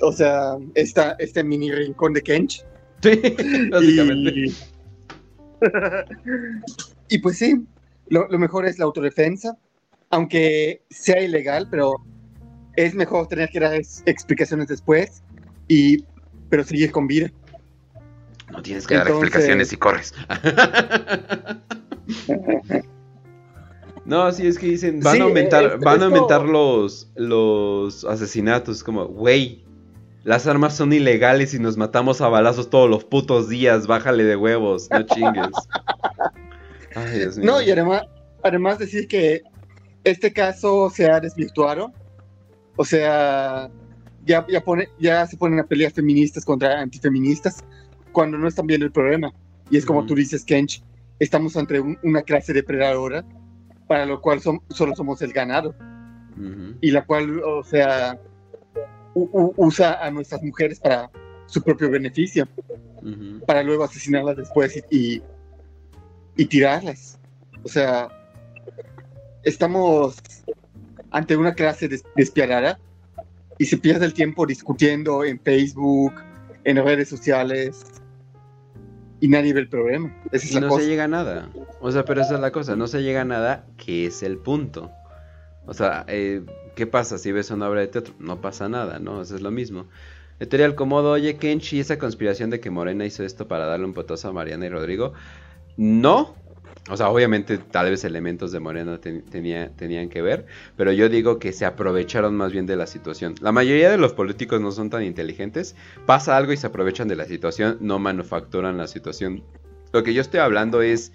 o sea, esta, este mini rincón de Kench. Sí, básicamente. Y, pues sí, lo, lo, mejor es la autodefensa, aunque sea ilegal, pero es mejor tener que dar explicaciones después y pero sigues con vida. No tienes que dar explicaciones y corres. no, sí, es que dicen, van a aumentar, van a aumentar los, los asesinatos, como, güey, las armas son ilegales y nos matamos a balazos todos los putos días, bájale de huevos, no chingues. Ay, Dios mío. No, y además, además decir que este caso se ha desvirtuado. O sea, ya, ya, pone, ya se ponen a pelear feministas contra antifeministas cuando no están viendo el problema. Y es como tú dices, Kench, estamos ante una clase depredadora para lo cual solo somos el ganado. Y la cual, o sea, usa a nuestras mujeres para su propio beneficio, para luego asesinarlas después y, y, tirarlas. O sea, estamos ante una clase despiadada y se pierde el tiempo discutiendo en Facebook, en redes sociales y nadie ve el problema. Esa es la no se llega a nada. O sea, pero esa es la cosa, no se llega a nada, que es el punto. O sea, eh, ¿qué pasa si ves una obra de teatro? No pasa nada, ¿no? Eso es lo mismo. Editorial Comodo, oye, Kenchi, esa conspiración de que Morena hizo esto para darle un potazo a Mariana y Rodrigo. No, o sea, obviamente tal vez elementos de Morena tenían que ver, pero yo digo que se aprovecharon más bien de la situación. La mayoría de los políticos no son tan inteligentes, pasa algo y se aprovechan de la situación, no manufacturan la situación. Lo que yo estoy hablando es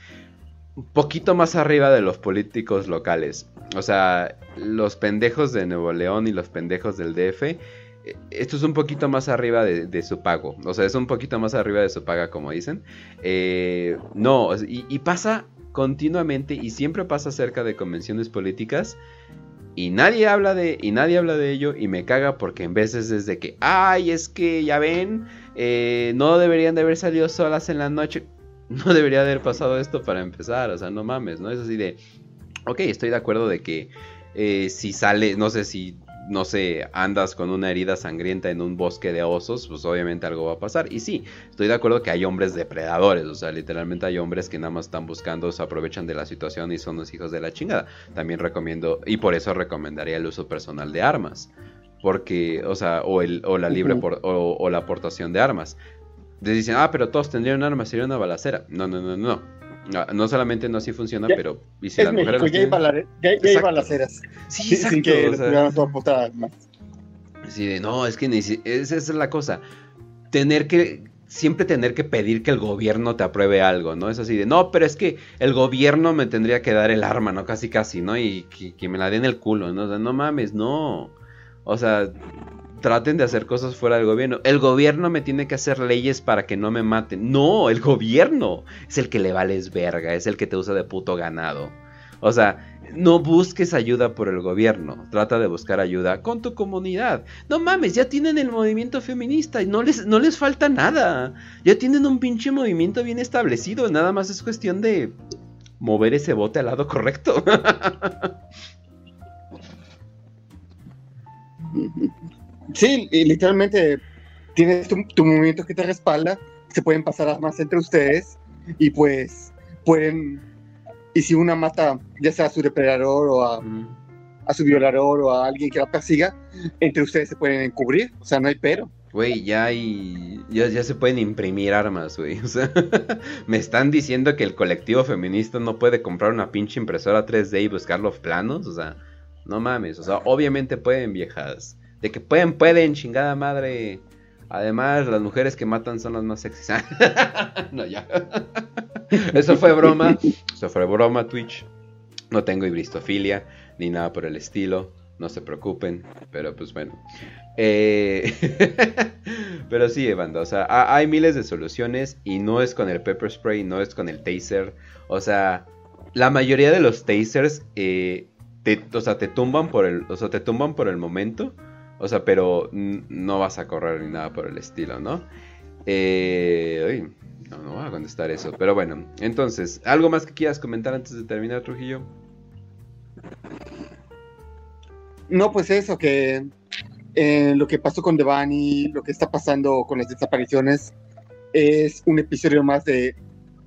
un poquito más arriba de los políticos locales. O sea, los pendejos de Nuevo León y los pendejos del DF eh, esto es un poquito más arriba de, su pago. O sea, es un poquito más arriba de su paga, como dicen. Eh, no, y, pasa continuamente y siempre pasa cerca de convenciones políticas Y nadie habla de, y nadie habla de ello y me caga porque en veces es de que, ay, es que ya ven, eh, no deberían de haber salido solas en la noche. No debería haber pasado esto para empezar, o sea, no mames, ¿no? Es así de, ok, estoy de acuerdo de que eh, si sale, no sé si no sé, andas con una herida sangrienta en un bosque de osos, pues obviamente algo va a pasar. Y sí, estoy de acuerdo que hay hombres depredadores, o sea, literalmente hay hombres que nada más están buscando, se aprovechan de la situación y son los hijos de la chingada. También recomiendo, y por eso recomendaría el uso personal de armas. Porque, o sea, o, el, o la libre por, o, la aportación de armas. dicen, ah, pero todos tendrían armas, sería una balacera. No, no, no, no. No, solamente no así funciona, pero y si las mujeres México, ya, hay balaceras. Sí, exacto, sin que o sea, más. Sí, de, no, es que esa es la cosa. Tener que siempre tener que pedir que el gobierno te apruebe algo, ¿no? Es así de, no, pero es que el gobierno me tendría que dar el arma, ¿no? Casi, casi, ¿no? Y que, que me la den el culo, ¿no? O sea, no mames, no. O sea, traten de hacer cosas fuera del gobierno. El gobierno me tiene que hacer leyes para que no me maten. No, el gobierno es el que le vales verga, es el que te usa de puto ganado. O sea, no busques ayuda por el gobierno, trata de buscar ayuda con tu comunidad. No mames, ya tienen el movimiento feminista y no les, no les falta nada. Ya tienen un pinche movimiento bien establecido, nada más es cuestión de mover ese bote al lado correcto. Sí, y literalmente tienes tu, movimiento que te respalda, se pueden pasar armas entre ustedes y pues pueden, y si una mata ya sea a su depredador o a, a su violador o a alguien que la persiga, entre ustedes se pueden encubrir, o sea, no hay pero. Güey, ya hay. Ya, ya, se pueden imprimir armas, güey. O sea, me están diciendo que el colectivo feminista no puede comprar una pinche impresora 3D y buscar los planos. O sea, no mames. O sea, obviamente pueden, viejas. De que pueden, pueden, chingada madre. Además, las mujeres que matan son las más sexys. no, ya. Eso fue broma. Eso fue broma, Twitch. No tengo ibristofilia ni nada por el estilo. No se preocupen. Pero pues bueno. Eh, pero sí, banda. O sea, hay miles de soluciones. Y no es con el pepper spray, no es con el taser. O sea, la mayoría de los tasers. Eh, te, o sea, te tumban por el. O sea, te tumban por el momento. O sea, pero no vas a correr ni nada por el estilo, ¿no? Eh, no, no voy a contestar eso. Pero bueno, entonces, ¿algo más que quieras comentar antes de terminar, Trujillo? No, pues eso, que eh, lo que pasó con Devani, lo que está pasando con las desapariciones, es un episodio más de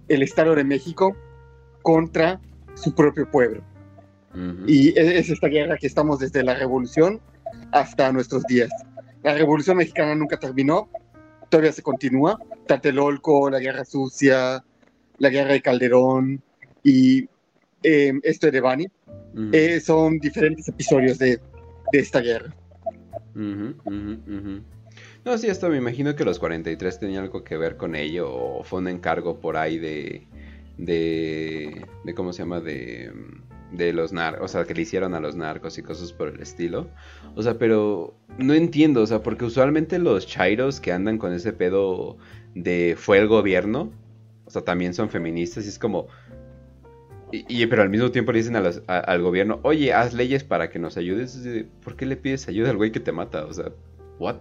el Estado de México contra su propio pueblo. Y es esta guerra que estamos desde la revolución hasta nuestros días. La Revolución Mexicana nunca terminó, todavía se continúa. Tlatelolco, la Guerra Sucia, la Guerra de Calderón y em, esto de Bani. Eh, son diferentes episodios de, esta guerra. No, sí, esto me imagino que los 43 tenían algo que ver con ello o fue un encargo por ahí de, de, de ¿cómo se llama? De de los narcos, o sea, que le hicieron a los narcos y cosas por el estilo. O sea, pero no entiendo, o sea, porque usualmente los chairos que andan con ese pedo de fue el gobierno, o sea, también son feministas y es como... Y, pero al mismo tiempo le dicen al gobierno, oye, haz leyes para que nos ayudes. ¿Por qué le pides ayuda al güey que te mata? O sea, ¿what?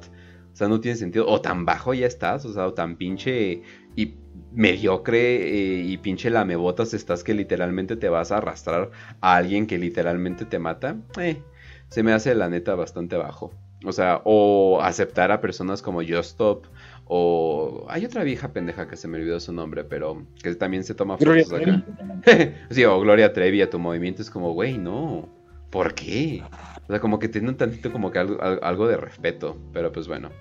O sea, no tiene sentido. O tan bajo ya estás, o sea, o tan pinche y mediocre eh, y pinche lamebotas estás que literalmente te vas a arrastrar a alguien que literalmente te mata. Eh, se me hace la neta bastante bajo. O sea, o aceptar a personas como Stop o hay otra vieja pendeja que se me olvidó su nombre, pero que también se toma fotos acá. sí, o Gloria Trevi a tu movimiento es como, güey, no. ¿Por qué? O sea, como que tiene un tantito como que algo, de respeto, pero pues bueno.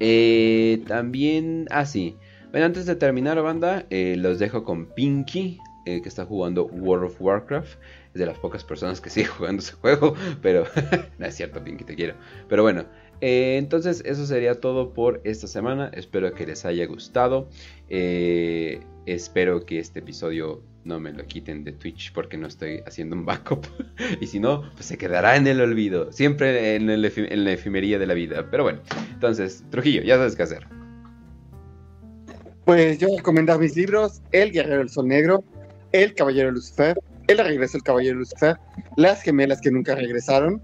Eh, también, ah, sí. Bueno, antes de terminar, banda, eh, los dejo con Pinky, eh, que está jugando World of Warcraft. De las pocas personas que sigue jugando ese juego, pero no es cierto, Pinky, te quiero. Pero bueno, eh, entonces eso sería todo por esta semana. Espero que les haya gustado. espero que este episodio no me lo quiten de Twitch porque no estoy haciendo un backup. y si no, pues se quedará en el olvido. Siempre en, en la efimería de la vida. Pero bueno, entonces, Trujillo, ya sabes qué hacer. Pues yo recomendar mis libros, El Guerrero del Sol Negro, El Caballero Lucifer, El regreso del Caballero Lucifer, Las gemelas que nunca regresaron,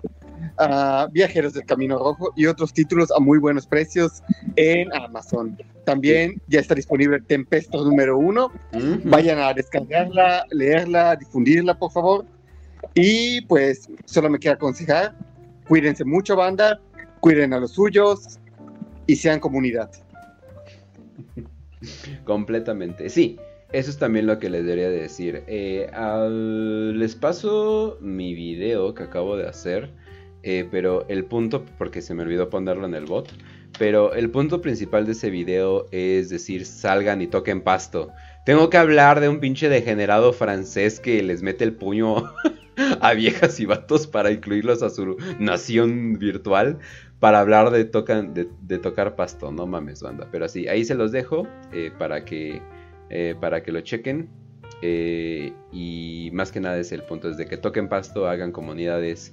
Viajeros del Camino Rojo y otros títulos a muy buenos precios en Amazon. También ya está disponible Tempesto número uno. Vayan a descargarla, leerla, difundirla, por favor. Y pues solo me queda aconsejar, cuídense mucho, banda, cuiden a los suyos y sean comunidad. Completamente. Sí, eso es también lo que les debería decir. Eh, al- les paso mi video que acabo de hacer, eh, pero el punto, porque se me olvidó ponerlo en el bot, pero el punto principal de ese video es decir, salgan y toquen pasto. Tengo que hablar de un pinche degenerado francés que les mete el puño a viejas y vatos para incluirlos a su nación virtual. Para hablar de, tocar pasto, no mames, banda. Pero así, ahí se los dejo eh, para, que, eh, para que lo chequen. Eh, y más que nada es el punto, es de que toquen pasto, hagan comunidades,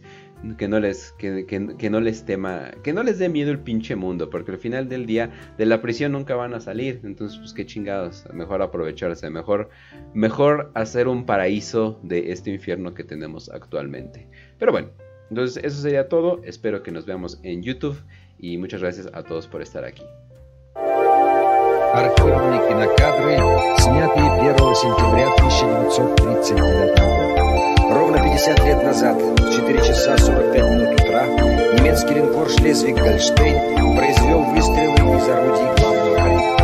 que no les, que, que- no les tema, que no les dé miedo el pinche mundo, porque al final del día de la prisión nunca van a salir, entonces pues qué chingados, mejor aprovecharse, mejor, mejor hacer un paraíso de este infierno que tenemos actualmente. Pero bueno, entonces eso sería todo, espero que nos veamos en YouTube y muchas gracias a todos por estar aquí. Архивные кинокадры, снятые 1 сентября 1939 года. Ровно 50 лет назад, в 4 часа 45 минут утра, немецкий линкор «Шлезвиг-Гольштейн» произвел выстрелы из орудий главного калибра.